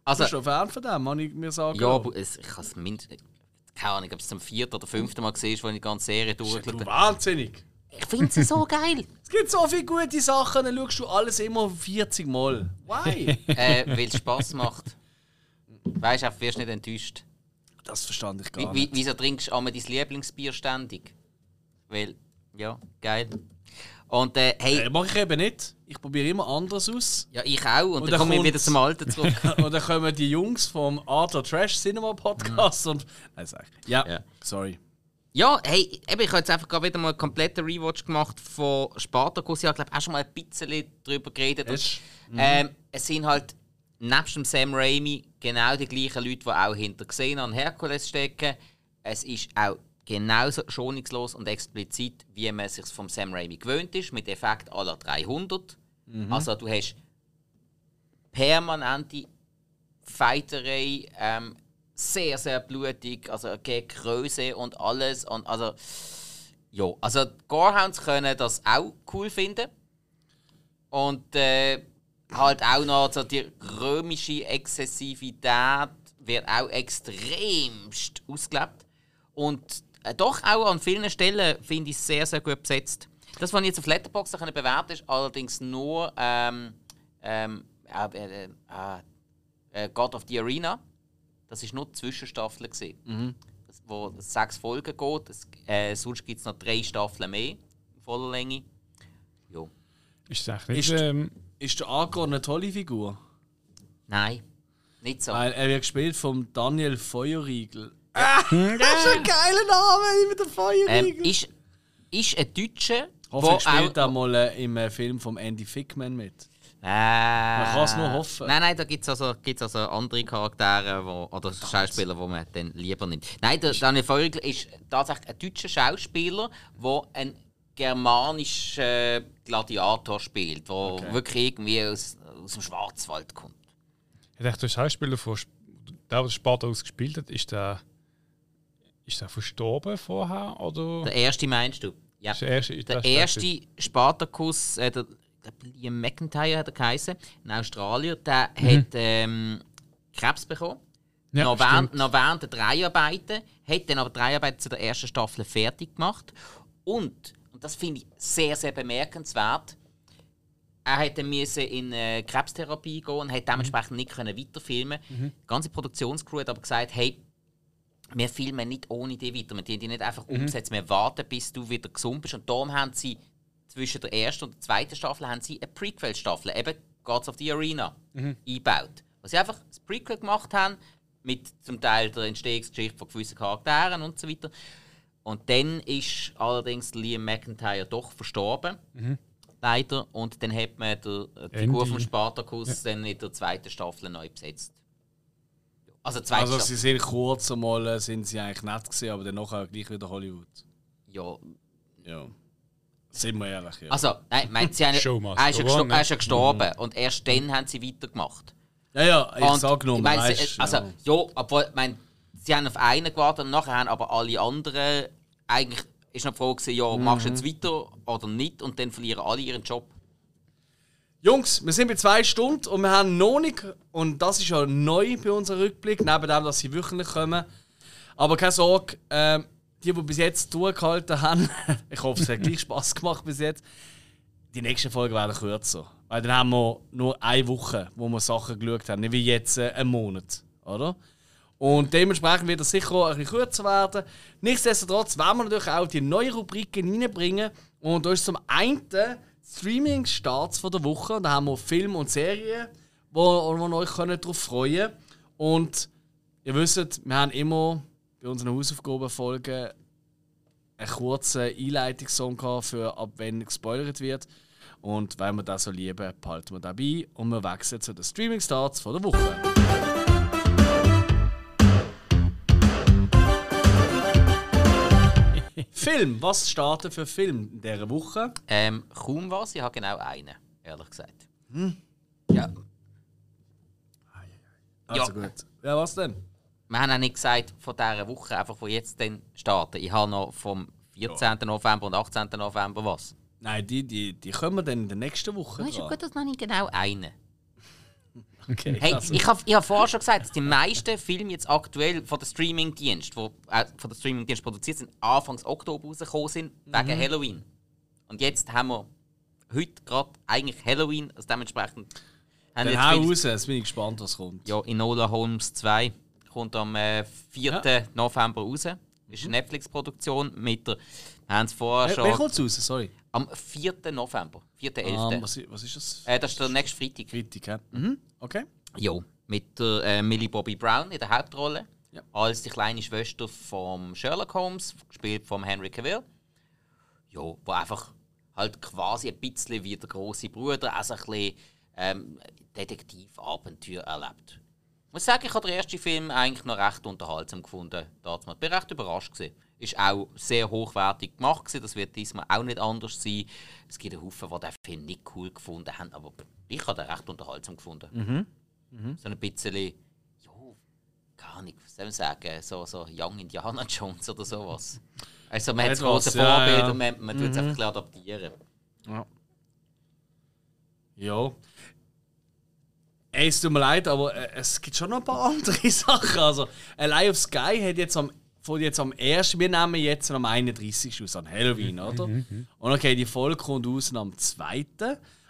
Also, Bist du ein Fan von dem, kann ich mir sagen? ja, aber es, ich habe es mindestens. Keine Ahnung, ob es zum vierten oder fünften Mal gesehen ist, wo ich die ganze Serie du durchgeschaut habe. wahnsinnig. Ich finde sie so geil. Es gibt so viele gute Sachen, dann schaust du alles immer 40 Mal. Why? äh, Weil es Spass macht. Weißt du, du wirst nicht enttäuscht. das verstand ich gar wie, nicht. wieso trinkst du einmal dein Lieblingsbier ständig? Weil, ja, geil. Und äh, hey, Äh, mach ich eben nicht. Ich probiere immer anderes aus. ja, ich auch. Und, Und dann dann komme ich wieder zum Alten zurück. und dann kommen die Jungs vom Arthur Trash Cinema Podcast und. Nein, sag ich. Ja, Ja. sorry. Ja, hey, eben, ich habe jetzt einfach gerade wieder mal einen kompletten Rewatch gemacht von Spartacus. Ich habe, glaube auch schon mal ein bisschen darüber geredet. Und, Hast- ähm, es sind halt nebst dem Sam Raimi genau die gleichen Leute, die auch hinter Xena und Herkules stecken. Es ist auch genauso schonungslos und explizit, wie man es sich vom Sam Raimi gewöhnt ist, mit Effekt aller 300. Also du hast permanente Fighterei, ähm, sehr, sehr blutig, also gegen Größe und alles. Und also, ja, also Gorehounds können das auch cool finden. Und äh, halt auch noch so die römische Exzessivität wird auch extremst ausgelebt. Und äh, doch auch an vielen Stellen finde ich sehr, sehr gut besetzt. Das, was ich jetzt auf Letterboxd bewerten ist allerdings nur ähm, ähm, äh, äh, äh, God of the Arena. Das ist nur die Zwischenstaffel. gewesen, das, wo es sechs Folgen geht. Es, äh, sonst gibt es noch drei Staffeln mehr in voller Länge. Ja. Ist das nicht. Ist- Ähm, Ist der Agor eine tolle Figur? Nein, nicht so. Weil er wird gespielt vom Daniel Feuerriegel. Ah, das ist ein geiler Name mit dem Ähm, Feuerriegel. ist, ist ein Deutscher, Hoffentlich wo spielt er auch, mal äh, im äh, Film von Andy Fickman mit. Äh, Man kann es nur hoffen. Nein, nein, da gibt es also, gibt's also andere Charaktere wo, oder Schauspieler, die man dann lieber nimmt. Nein, der Daniel Feurigl ist tatsächlich ein deutscher Schauspieler, der einen germanischen Gladiator spielt, der wirklich irgendwie aus, aus dem Schwarzwald kommt. ich dachte, der Schauspieler von der, der Spartacus gespielt hat, ist der. Ist der verstorben vorher? Oder? Der erste meinst du? Ja. Der erste, Der erste Spartacus, äh, der, Liam McIntyre hat er geheißen, ein Australier, der hat ähm, Krebs bekommen. Ja, noch, während, noch während der Dreharbeiten, hat dann aber die Dreharbeiten zu der ersten Staffel fertig gemacht. Und, und das finde ich sehr, sehr bemerkenswert, er hätte müssen in äh, Krebstherapie gehen und hat dementsprechend nicht können weiterfilmen. Die ganze Produktionscrew hat aber gesagt, hey, wir filmen nicht ohne dich weiter. Wir die nicht einfach umsetzen. Wir warten, bis du wieder gesund bist. Und darum haben sie zwischen der ersten und der zweiten Staffel haben sie eine Prequel-Staffel, eben Gods of the Arena, eingebaut. Was sie einfach das Prequel gemacht haben, mit zum Teil der Entstehungsgeschichte von gewissen Charakteren und so weiter. Und dann ist allerdings Liam McIntyre doch verstorben. Leider. Und dann hat man der, die Figur von Spartacus dann in der zweiten Staffel neu besetzt. Also, zweite Also Staffel. sie sind kurz einmal äh, sind sie eigentlich nett gewesen, aber dann nachher gleich wieder Hollywood. Ja, Ja. Sind wir ehrlich, ja. Also, nein, meint sie must er, ist ja er ist ja gestorben und erst dann haben sie weitergemacht. ja, ja, ich Und sag nur, ich weißt, also, ja. ja, obwohl, ich meine, sie haben auf einen gewartet und nachher haben aber alle anderen eigentlich ist noch die Frage gewesen, ja, machst du Mhm. jetzt weiter oder nicht und dann verlieren alle ihren Job. Jungs, wir sind bei zwei Stunden und wir haben noch nicht, und das ist ja neu bei unserem Rückblick, neben dem, dass sie wöchentlich kommen. Aber keine Sorge, ähm, die, die bis jetzt durchgehalten haben, ich hoffe, es hat gleich Spaß gemacht bis jetzt. Die nächsten Folgen werden kürzer. Weil dann haben wir nur eine Woche, wo wir Sachen geschaut haben, nicht wie jetzt äh, einen Monat. Oder? Und dementsprechend wird es sicher ein bisschen kürzer werden. Nichtsdestotrotz werden wir natürlich auch die neuen Rubriken reinbringen. Und da ist zum einen Streaming-Starts der Woche. Da haben wir Filme und Serien, wo, wo ihr euch darauf freuen könnt. Und ihr wisst, wir haben immer bei unseren Hausaufgabenfolgen einen kurzen Einleitungssong für ab wenn gespoilert wird. Und weil wir das so lieben, behalten wir dabei und wir wechseln zu den Streaming-Starts der Woche. Film, was startet für Film in dieser Woche? Ähm, kaum was, ich habe genau einen, ehrlich gesagt. Hm. Ja, Also Ja. gut. Ja, was denn? Wir haben auch nicht gesagt von dieser Woche, einfach wo jetzt dann starten. Ich habe noch vom 14. November und 18. November was. Nein, die, die, die kommen dann in der nächsten Woche. Das ist ja dran. gut, dass noch nicht genau einen. Okay, Hey, also- ich habe ich hab vorher schon gesagt, dass die meisten Filme jetzt aktuell von der Streamingdienst, wo äh, von der Streamingdienst produziert sind, Anfangs Oktober rausgekommen sind, wegen Halloween. Und jetzt haben wir heute gerade eigentlich Halloween, also dementsprechend haben Dann jetzt hau raus, jetzt bin ich gespannt, was kommt. Ja, Enola Holmes 2 kommt am äh, 4. November raus. Ist eine Netflix-Produktion mit der. Wir haben es vorher schon. wer kommt raus? Sorry. Am 4. November. 4.11. Ah, was, was ist das? äh, das ist der nächste Freitag. Kritik, ja. Mhm. Okay. Ja, mit der äh, Millie Bobby Brown in der Hauptrolle. Ja. Als die kleine Schwester von Sherlock Holmes, gespielt von Henry Cavill. Ja, wo einfach halt quasi ein bisschen wie der große Bruder, also ein bisschen ähm, Detektivabenteuer erlebt. Ich muss sagen, ich habe den ersten Film eigentlich noch recht unterhaltsam gefunden. Damals. Ich bin recht überrascht. Gewesen. Ist auch sehr hochwertig gemacht. Gewesen. Das wird diesmal auch nicht anders sein. Es gibt einen Haufen, die den Film nicht cool gefunden haben, aber ich habe den recht unterhaltsam gefunden. So ein bisschen, ja, gar nicht, was soll man sagen, so, so Young Indiana Jones oder sowas. Also man hat das große ja, Vorbild ja. und man, man tut es einfach ein bisschen adaptieren. Ja. Ey, es tut mir leid, aber äh, es gibt schon noch ein paar andere Sachen. Also, Alive of Sky hat jetzt am, von jetzt am 1. Wir nehmen jetzt am 31. aus, an Halloween, oder? Und okay, die Folge kommt raus am 2.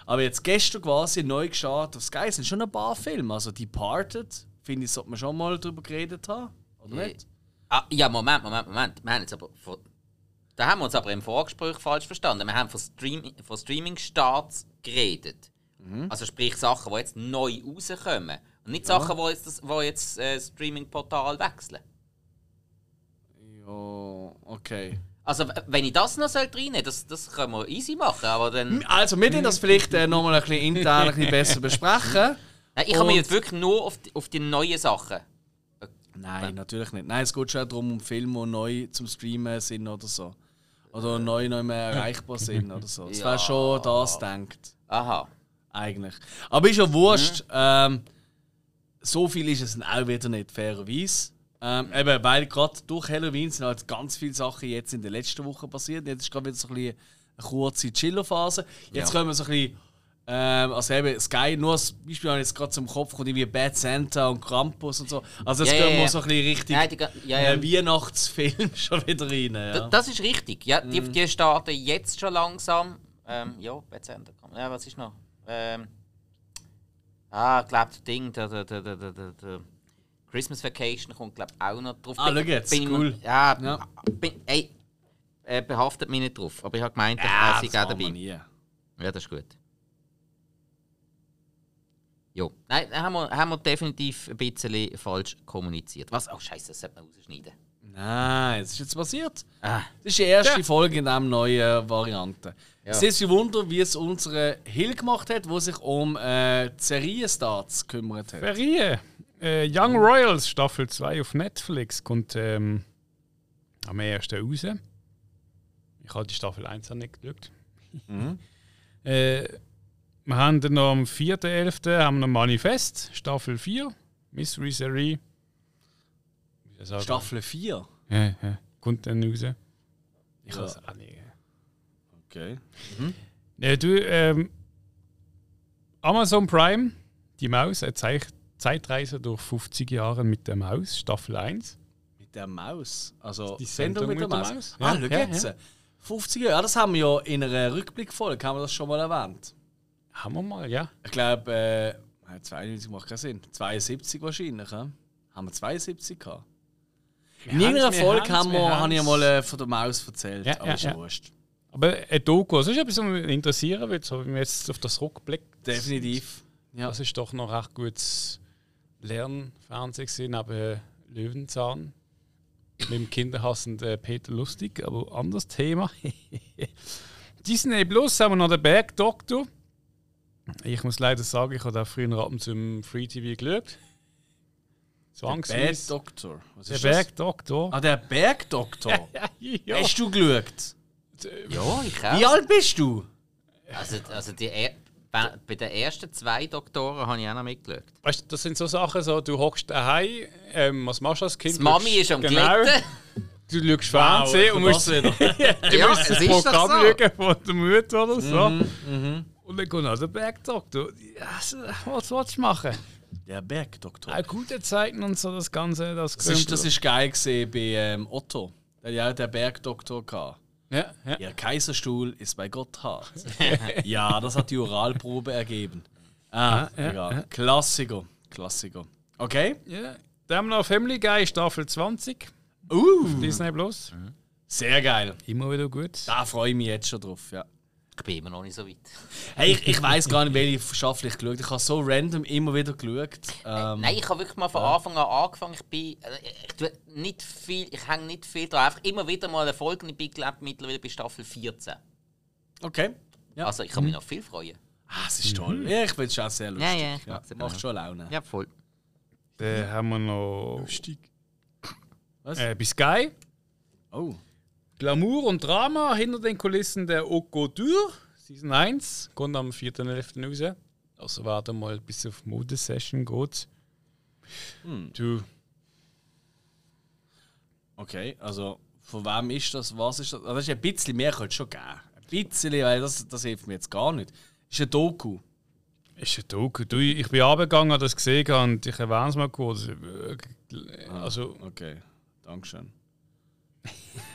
Aber jetzt gestern quasi neu gestartet auf Sky sind schon ein paar Filme. Also, Departed, finde ich, sollte man schon mal drüber geredet haben. Oder nicht? Ah, ja, Moment, Moment, Moment. Wir haben jetzt aber von, da haben wir uns aber im Vorgespräch falsch verstanden. Wir haben von, Stream, von Streaming-Starts geredet. Mhm. Also sprich Sachen, die jetzt neu rauskommen. Und nicht Sachen, die jetzt, das, wo jetzt äh, Streaming-Portal wechseln. Ja, okay. Also wenn ich das noch soll reinnehmen das, das können wir easy machen, aber dann... Also, wir können das vielleicht äh, nochmal ein bisschen intern ein bisschen besser besprechen. Nein, ich habe mich jetzt wirklich nur auf die, auf die neuen Sachen... Nein, natürlich nicht. Nein, es geht schon darum, um Filme, die neu zum Streamen sind oder so. Oder neu nicht mehr erreichbar sind oder so. Das Ja. wäre schon das denkt. Aha. Eigentlich. Aber ist ja wurscht. Ähm, so viel ist es dann auch wieder nicht, fairerweise. Ähm, eben, weil gerade durch Halloween sind halt ganz viele Sachen jetzt in der letzten Woche passiert. Jetzt ist gerade wieder so ein bisschen eine kurze Chiller-Phase. Jetzt Ja. können wir so ein bisschen. Ähm, also eben Sky, nur als Beispiel habe ich jetzt gerade zum Kopf kommt irgendwie Bad Santa und Krampus und so. Also jetzt ja, gehen wir ja. so ein bisschen richtig Nein, die, ja, ja. äh, Weihnachtsfilm schon wieder rein. Ja. Das ist richtig. Ja, die, Mhm. die starten jetzt schon langsam. Ähm, ja, Bad Center. Ja, was ist noch? Ähm, ah, ich glaube, das Ding, der, der, der, der, der, Christmas Vacation kommt, glaube auch noch drauf. Ah, schau jetzt, bin ich cool. mir- Ja, Ja. Bin, ey, äh, behaftet mich nicht drauf. Aber ich habe gemeint, Ja, dass ich auch dabei. nie. Ja, das ist gut. Jo. Nein, da haben wir, haben wir definitiv ein bisschen falsch kommuniziert. Was? Oh, Scheiße, das sollte man rausschneiden. Nein, es ist jetzt passiert. Ah. Das ist die erste Folge in dieser neuen Variante. Es ist ein Wunder, wie es unsere Hill gemacht hat, wo sich um äh, die Serienstarts gekümmert hat. Ferie. Äh, Young Royals Staffel 2 auf Netflix kommt ähm, am 1. raus. Ich habe die Staffel 1 auch nicht geschaut. äh, wir haben dann noch am 4.11. haben wir noch Manifest, Staffel 4, Mystery Serie. Staffel 4. Ja, ja, kommt dann raus. Ich Ja. weiß auch nicht. Okay. Ja, du, ähm, Amazon Prime, die Maus, eine Zeit Zeitreise durch 50 Jahre mit der Maus, Staffel 1. Mit der Maus. Also Die Sendung mit der Maus. Ja, ah, ja, jetzt. ja. 50 Jahre, ja, das haben wir ja in einer Rückblickfolge, haben wir das schon mal erwähnt. Haben wir mal, ja. Ich glaube, äh, 92 macht keinen Sinn. 72 wahrscheinlich, ja? Haben wir 72 gehabt? In irgendeiner wir Folge haben wir wir, habe ich haben's. mal äh, von der Maus erzählt. Ja, aber ja, ist ja. wurscht. Aber ein Doku, das ist etwas, was mich interessieren würde, so wie man jetzt auf das Rückblick. Definitiv. Ja. Das ist doch noch recht gutes Lernfernsehen neben Löwenzahn. Mit dem kinderhassenden Peter Lustig, aber anderes Thema. Disney Plus haben wir noch den Bergdoktor. Ich muss leider sagen, ich habe auch früher ab und zu im Free TV geschaut. Zwangsweise. Was Der ist das? Bergdoktor. Ah, der Bergdoktor. ja. Hast du geschaut? Ja, ich Wie auch. alt bist du? Also, also die er bei, bei den ersten zwei Doktoren habe ich auch noch mitgeschaut. Weißt du, das sind so Sachen, so, du hockst daheim, ähm, was machst du als Kind? Die Mami ist am genau, Glätten. Du schaust Fernsehen und musst, du Ja, musst es das Programm so. schauen von der Mutter oder so. Mhm, Und dann kommt auch der Bergdoktor. So, was willst du machen? Der Bergdoktor. Auch gute Zeiten und so das Ganze. Das, Das ist, das ist geil gesehen bei ähm, Otto. Der hat ja auch den Bergdoktor gehabt. Ja, ja. Ihr Kaiserstuhl ist bei Gotthard. ja, das hat die Oralprobe ergeben. Ah, egal. Klassiker. Klassiker. Okay. ja. Dann haben wir noch Family Guy Staffel 20. Uh, Disney Plus. sehr geil. Immer wieder gut. Da freue ich mich jetzt schon drauf. Ja. Ich bin immer noch nicht so weit. Hey, ich, ich weiß gar nicht, welche Staffel ich geschaut habe. Ich habe so random immer wieder geschaut. Ähm, Nein, ich habe wirklich mal von Anfang an angefangen. Ich bin äh, ich tue nicht viel, ich hänge nicht viel dran. Einfach immer wieder mal eine Folge ich bin glaube mittlerweile bei Staffel 14. Okay. Ja. Also ich kann mich noch viel freuen. Ah, es ist toll. Ja, ich finde es auch sehr lustig. Ja, ja, ich eben macht schon Laune. Ja, voll. Dann haben wir noch Lustig. Was? äh, bei Sky. Oh. Glamour und Drama hinter den Kulissen der Oko Dur. Season 1. Kommt am 4.11. raus. Also warten mal bis auf Modesession geht. Du, Okay, also von wem ist das? Was ist das? Also, das ist ein bisschen mehr könnte es schon geben. Ein bisschen, weil das, das hilft mir jetzt gar nicht. Ist ein Doku. ist ein Doku. Du, ich bin runtergegangen, habe das gesehen und ich erwähne es mal kurz. Also, Okay, Dankeschön.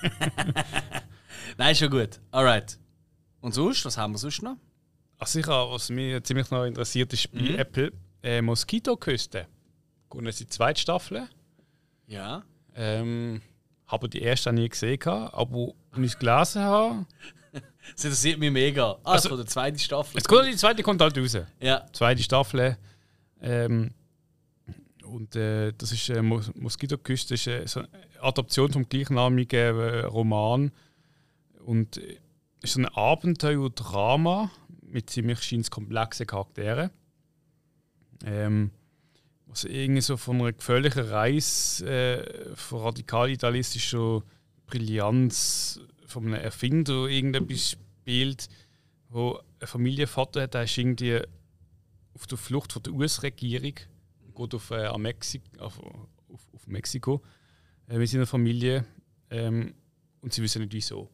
Nein, schon gut. Alright. Und sonst, was haben wir sonst noch? ach sicher, was mich ziemlich noch interessiert, ist bei Apple äh, Moskito-Küste. Kommt jetzt die zweite Staffel. Ja. Ähm, habe die erste nie gesehen, aber wenn ich es gelesen habe. Das interessiert mich mega. Ah, Also- von der zweiten Staffel. Jetzt kommt die zweite kommt halt raus. Ja. Zweite Staffel. Ähm, und äh, das ist äh, Mos Moskitoküste, ist äh, so eine Adaption vom gleichnamigen äh, Roman. Und äh, ist ein Abenteuer-Drama mit ziemlich scheins komplexen Charakteren. Ähm, was irgendwie so von einer gefährlichen Reise äh, von radikal-idealistischer Brillanz von einem Erfinder irgendetwas spielt, wo ein Familienvater hat, der ist irgendwie auf der Flucht von der US-Regierung, geht auf, äh, auf, auf, auf Mexiko äh, mit seiner Familie ähm, und sie wissen nicht wieso.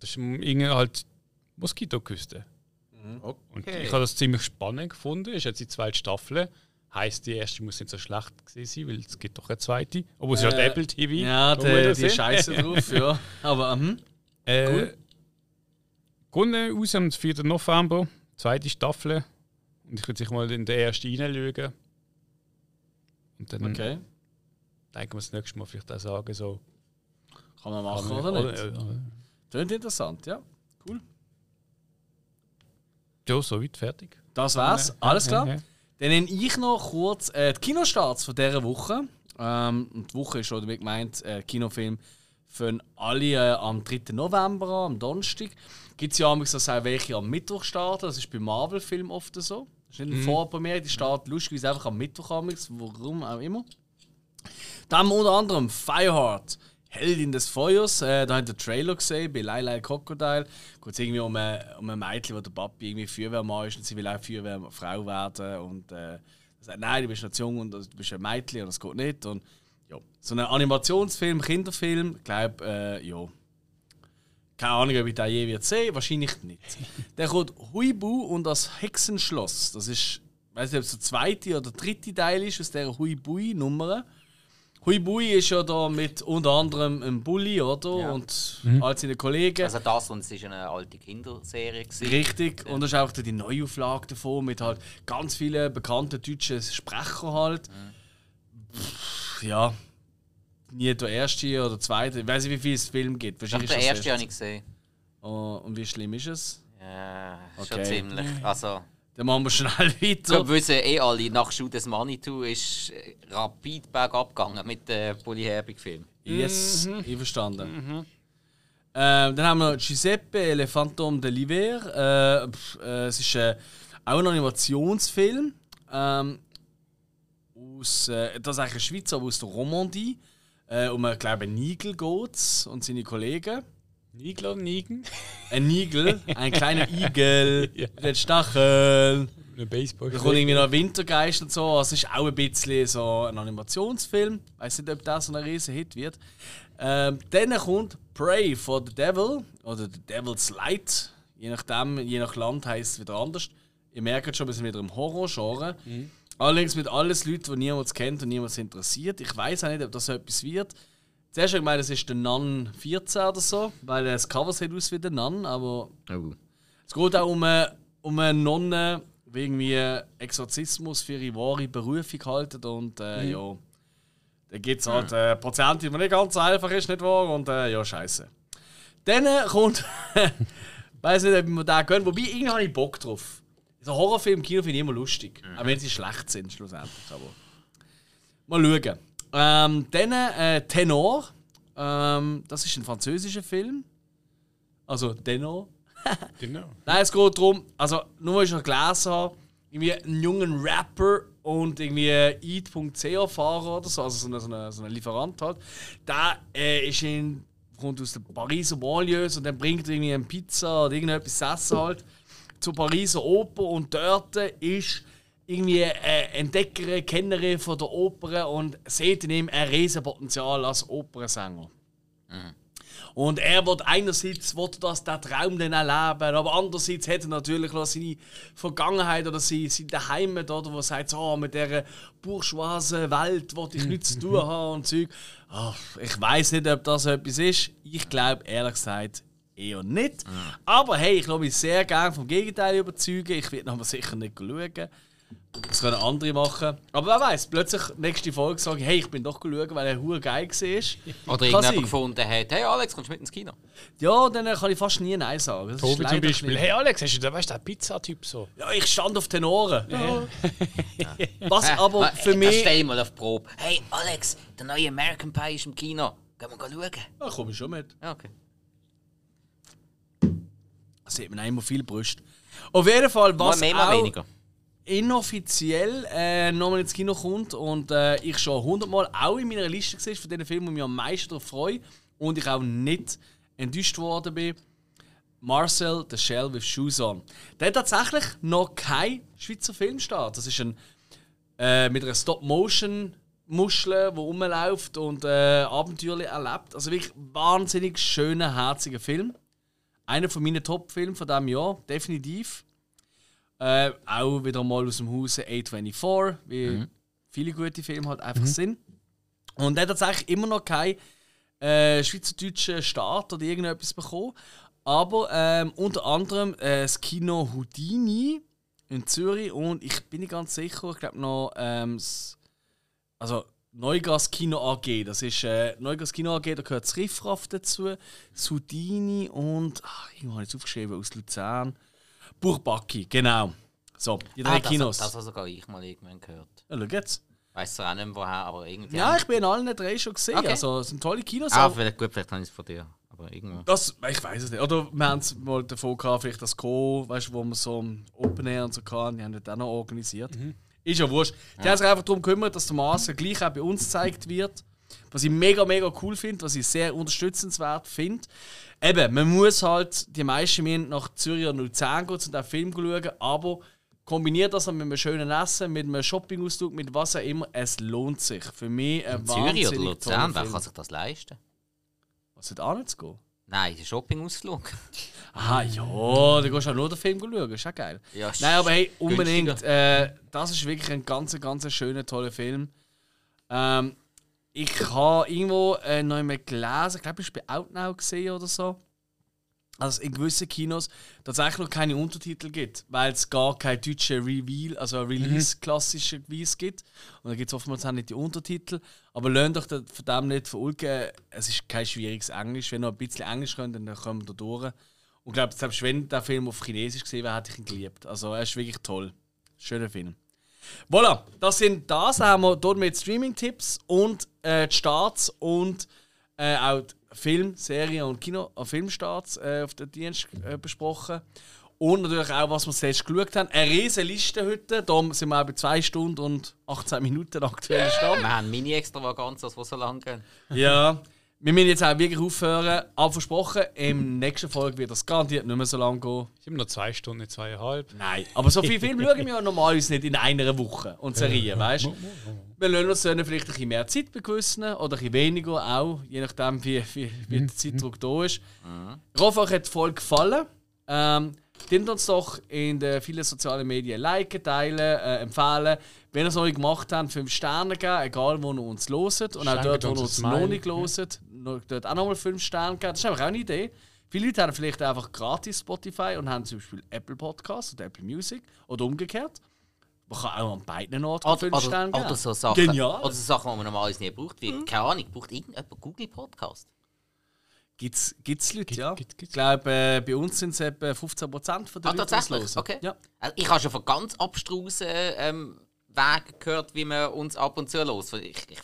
Das ist irgendwie halt Moskitoküste. Und ich habe das ziemlich spannend gefunden. Ist jetzt die zweite Staffel. Heißt, die erste muss nicht so schlecht gewesen sein, weil es gibt doch eine zweite. Aber es ist halt Äh, Apple TV. Ja, wir die, das die. Scheiße drauf, ja. Aber, mhm. Äh, Cool. Kommt raus am 4. November, zweite Staffel. Und ich würde sich mal in den ersten reinschauen. Und dann Okay. denken wir das nächste Mal vielleicht auch sagen, so. Kann man machen, oder nicht? äh, äh, Klingt interessant, ja. Ja, soweit fertig. Das war's. Alles klar. Ja, ja. Dann nenne ich noch kurz äh, die Kinostarts von dieser Woche. Ähm, und die Woche ist schon damit gemeint, äh, Kinofilm für alle äh, am 3. November an, am Donnerstag. Gibt es ja auch auch welche am Mittwoch starten. Das ist bei Marvel-Filmen oft so. Das ist nicht eine Vorpremiere, die startet lustigerweise einfach am Mittwoch amigs, warum auch immer. Dann haben wir unter anderem Fireheart, Heldin des Feuers. Äh, da hat der Trailer gesehen bei Lyle Crocodile. Geht es irgendwie um ein, um ein Mädchen, wo der Papi irgendwie Feuerwehrmann ist und sie will auch Feuerwehrfrau werden. Und äh, er sagt, nein, du bist noch zu jung und du bist ein Mädchen und das geht nicht. Und, ja. So ein Animationsfilm, Kinderfilm, ich glaube, äh, ja. Keine Ahnung, ob ich den je wird sehen, wahrscheinlich nicht. Der kommt Huibu und das Hexenschloss. Das ist, ich weiß nicht, ob es der zweite oder dritte Teil ist aus dieser Huibui-Nummer. Huibui ist ja da mit unter anderem einem Bully, oder? Ja. Und all seinen Kollegen. Also das und es ist eine alte Kinderserie. gewesen. Richtig. Und das ist auch die Neuauflage davon mit halt ganz vielen bekannten deutschen Sprechern halt. Pff, Ja. Nie der erste oder der zweite. Ich weiß nicht, wie viel es Film gibt. Ich Wahrscheinlich habe den ersten habe ich gesehen. Oh, und wie schlimm ist es? Ja, Okay. schon ziemlich. Also, Dann machen wir schnell so weiter. wissen eh alle, nach Shoot des Manitou ist rapid bergab gegangen mit dem Bully Herbig-Film. Yes, einverstanden. Ähm, dann haben wir Giuseppe Le Fantôme de l'Hiver. Äh, pff, äh, es ist äh, auch ein Animationsfilm. Ähm, aus, äh, das ist eigentlich ein Schweizer, aber aus der Romandie. Äh, um, ich glaube, Nigel geht und seine Kollegen. Nigel und Nigen. Ein Nigel, ein kleiner Igel, Ja. mit den Stacheln. Ein Baseball. Da kommt irgendwie noch Wintergeist und so. Es ist auch ein bisschen so ein Animationsfilm. Ich weiß nicht, ob das so ein riesen Hit wird. Ähm, dann kommt Prey for the Devil oder The Devil's Light. Je nachdem, je nach Land heißt es wieder anders. Ihr merkt schon, wir sind wieder im Horror-Genre. Allerdings mit alles Leuten, die niemand kennt und niemand interessiert. Ich weiß auch nicht, ob das so etwas wird. Zuerst habe ich gemeint, es ist der Nun 14 oder so, weil das Cover sieht aus wie der Nun, aber Oh. es geht auch um eine, um eine Nonne, die irgendwie Exorzismus für ihre wahre Berufung halten und äh, ja, da gibt es halt äh, Prozente, die nicht ganz einfach ist, nicht wahr? Und äh, ja, scheiße. Dann äh, kommt, weiß nicht, ob wir den gehen, wobei irgendwie habe ich Bock drauf. So Horrorfilm im Kino finde ich immer lustig, auch wenn sie schlecht sind schlussendlich. Aber mal schauen. Ähm, dann äh, Tenor, ähm, das ist ein französischer Film. Also Tenor. Genau. Nein, es geht darum, also nur weil ich noch gelesen habe, irgendwie einen jungen Rapper und irgendwie Eat.ch-Fahrer oder so, also so ein so eine, Lieferant halt, der äh, ist in, kommt aus der Pariser Banlieues und dann bringt irgendwie eine Pizza oder irgendetwas zu essen halt zur Pariser Oper und dort ist irgendwie äh, Entdeckerin, Kennerin von der Oper und sieht in ihm ein Riesenpotenzial als Opernsänger. Und er wird einerseits will das der Traum dann erleben, aber andererseits hat er natürlich noch seine Vergangenheit oder seine, seine Heimat, oder, wo er sagt, so, mit dieser bourgeoisen Welt will ich nichts zu tun haben und Zeug. Ah, ich weiß nicht, ob das etwas ist. Ich glaube, ehrlich gesagt, eher nicht. Aber hey, ich glaube, ich sehr gerne vom Gegenteil überzeugen. Ich werde aber sicher nicht schauen. Das können andere machen. Aber wer weiß, plötzlich nächste Folge sage ich, hey, ich bin doch schauen, weil er hure geil war. Oder irgendjemand gefunden hat, hey Alex, kommst du mit ins Kino? Ja, dann kann ich fast nie Nein sagen. Das Tobi zum Beispiel. ein Hey Alex, hast du da, weißt der Pizzatyp so? Ja, ich stand auf Tenoren. Was aber für äh, mich. Stell mal auf die Probe. Hey Alex, der neue American Pie ist im Kino. Gehen wir schauen? Da komme ich schon mit. Ja, okay. Sieht man immer viel Brust. Auf jeden Fall, was mehr, mal auch weniger. inoffiziell äh, nochmal ins Kino kommt und äh, ich schon hundertmal auch in meiner Liste war von den Filmen, die mich am meisten darauf freue und ich auch nicht enttäuscht worden bin. Marcel The Shell with Shoes On. Der hat tatsächlich noch kein Schweizer Filmstart. Das ist ein äh, mit einer Stop-Motion-Muschel, die rumläuft und äh, Abenteuer erlebt. Also wirklich wahnsinnig schöner, herziger Film. Einer von meinen Top-Filmen von diesem Jahr, definitiv. Äh, auch wieder mal aus dem Hause A24, wie viele gute Filme halt einfach sind. Und er hat tatsächlich immer noch keinen äh, schweizerdeutschen Start oder irgendetwas bekommen. Aber ähm, unter anderem äh, das Kino Houdini in Zürich und ich bin nicht ganz sicher, ich glaube noch ähm, das, also Neugas Kino AG, das ist äh, Neugas Kino AG, da gehört das Riffraff dazu, das Houdini und ach, irgendwo habe ich es aufgeschrieben, aus Luzern. Burbaki, genau. So, die drei Ah, das, Kinos. das habe sogar ich mal irgendwann gehört. ja, schau jetzt. Weiß zwar auch nicht mehr woher, aber irgendwie. Ja, ich bin in allen drei schon gesehen. Okay. Also, es sind tolle Kinos. Ah, vielleicht, gut, vielleicht habe ich es von dir. Aber irgendwo. das, ich weiß es nicht. Oder wir haben es mal davon gehabt, vielleicht das Co., weißt, du, wo wir so ein Open Air und so hatten, die haben das auch noch organisiert. Ist ja wurscht. Die haben sich einfach darum gekümmert, dass der Master gleich auch bei uns gezeigt wird. Was ich mega, mega cool finde, was ich sehr unterstützenswert finde. Eben, man muss halt, die meisten müssen nach Zürich oder Luzern gehen, um den Film zu schauen, aber kombiniert das dann mit einem schönen Essen, mit einem Shoppingausflug, mit was auch immer, es lohnt sich. Für mich ein Zürich oder Luzern, wer kann sich das leisten? Was hat auch nicht zu gehen? Nein, der Shoppingausflug. Ah ja, da gehst du auch nur den Film schauen, ist auch geil. Ja, Nein, aber hey, unbedingt. Äh, das ist wirklich ein ganz, ganz schöner, toller Film. Ähm, ich habe irgendwo äh, noch einmal gelesen, ich glaube, ich bei Outnow gesehen oder so, dass es in gewissen Kinos tatsächlich noch keine Untertitel gibt, weil es gar kein deutsche Reveal, also Release klassischerweise gibt. Und da gibt es oftmals auch nicht die Untertitel. Aber lernt euch da- von dem nicht verulgen, es ist kein schwieriges Englisch. Wenn ihr ein bisschen Englisch könnt, dann kommt ihr da durch. Und ich glaube, selbst wenn der Film auf Chinesisch gesehen wäre, hätte ich ihn geliebt. Also er ist wirklich toll. Schöner Film. Voilà, das sind das. Dann haben wir dort mit Streaming-Tipps und äh, die Starts und äh, auch die Film-, Serien- und Kino-, äh, Filmstarts äh, auf den Dienst äh, besprochen. Und natürlich auch, was wir zuletzt geschaut haben. Eine riesige Liste heute. Da sind wir auch bei 2 Stunden und 18 Minuten aktuell Stand. Wir haben Mini-Extravaganzas, die so lang gehen. Ja, wir müssen jetzt auch wirklich aufhören. Aber versprochen, im nächsten Folge wird das garantiert nicht mehr so lange gehen. Es sind noch zwei Stunden, nicht zweieinhalb. Nein, aber so viele Filme schauen wir ja normalerweise nicht in einer Woche und Serien, weißt du? Wir lassen uns dann vielleicht ein bisschen mehr Zeit gewissen oder ein bisschen weniger auch, je nachdem, wie, wie, wie der Zeitdruck da ist. Ich hoffe, euch hat die Folge gefallen. Ähm, Dient uns doch in den vielen sozialen Medien liken, teilen, äh, empfehlen. Wenn ihr es noch nicht gemacht habt, 5 Sterne geben, egal wo ihr uns loset. Und auch dort, wo uns ihr uns noch nicht loset, dort auch nochmal 5 Sterne geben. Das ist einfach auch eine Idee. Viele Leute haben vielleicht einfach gratis Spotify und haben zum Beispiel Apple Podcasts oder Apple Music oder umgekehrt. Man kann auch an beiden Orten Oder, 5 Sterne geben. oder so Sachen, Genial. oder so Sachen, die man normalerweise nie braucht. Wie, keine Ahnung, braucht irgendjemand Google Podcast? Gibt's, gibt's Leute, Gibt- ja. gibt- gibt's. Ich glaube, äh, bei uns sind es etwa 15% von den Ah, Leuten, die es tatsächlich? Okay. Ja. Also ich habe schon von ganz abstrusen ähm, Wegen gehört, wie man uns ab und zu los. Ich, ich,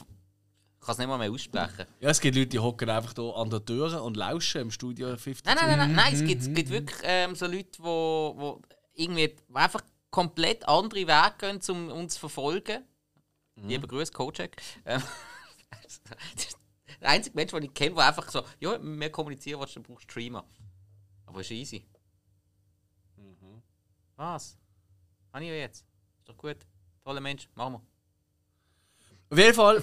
ich kann es nicht mal mehr aussprechen. ja, es gibt Leute, die hocken einfach hier an der Tür und lauschen im Studio 50. Nein, nein, nein, nein, nein es Mhm, gibt, es gibt wirklich ähm, so Leute, die wo irgendwie wo einfach komplett andere Wege gehen, um uns zu verfolgen. Mhm. Lieber Grüß, Kocek. Ähm, der einzige Mensch, den ich kenne, der einfach so, ja, wir kommunizieren, was du brauchst, Streamer. Aber ist easy. Mhm. Was? Habe ich ja jetzt. Ist doch gut. Toller Mensch, machen wir. Auf jeden Fall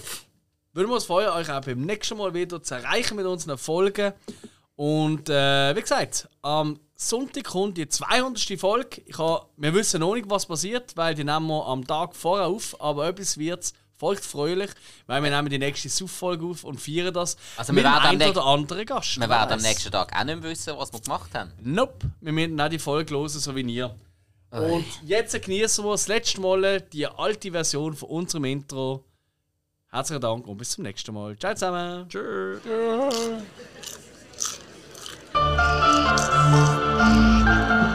würden wir uns freuen, euch auch beim nächsten Mal wieder zu erreichen mit unseren Folgen. Und äh, wie gesagt, am Sonntag kommt die 200. Folge. Ich ha, wir wissen noch nicht, was passiert, weil die nehmen wir am Tag vorher auf. Aber etwas wird folgt fröhlich, weil wir nehmen die nächste Suff-Folge auf und feiern das Also mit näch- oder anderen Gast. Wir wer werden am nächsten Tag auch nicht wissen, was wir gemacht haben. Nope, wir müssen auch die Folge hören, so wie ihr. Und jetzt genießen wir das letzte Mal die alte Version von unserem Intro. Herzlichen Dank und bis zum nächsten Mal. Ciao zusammen. Tschüss. Thank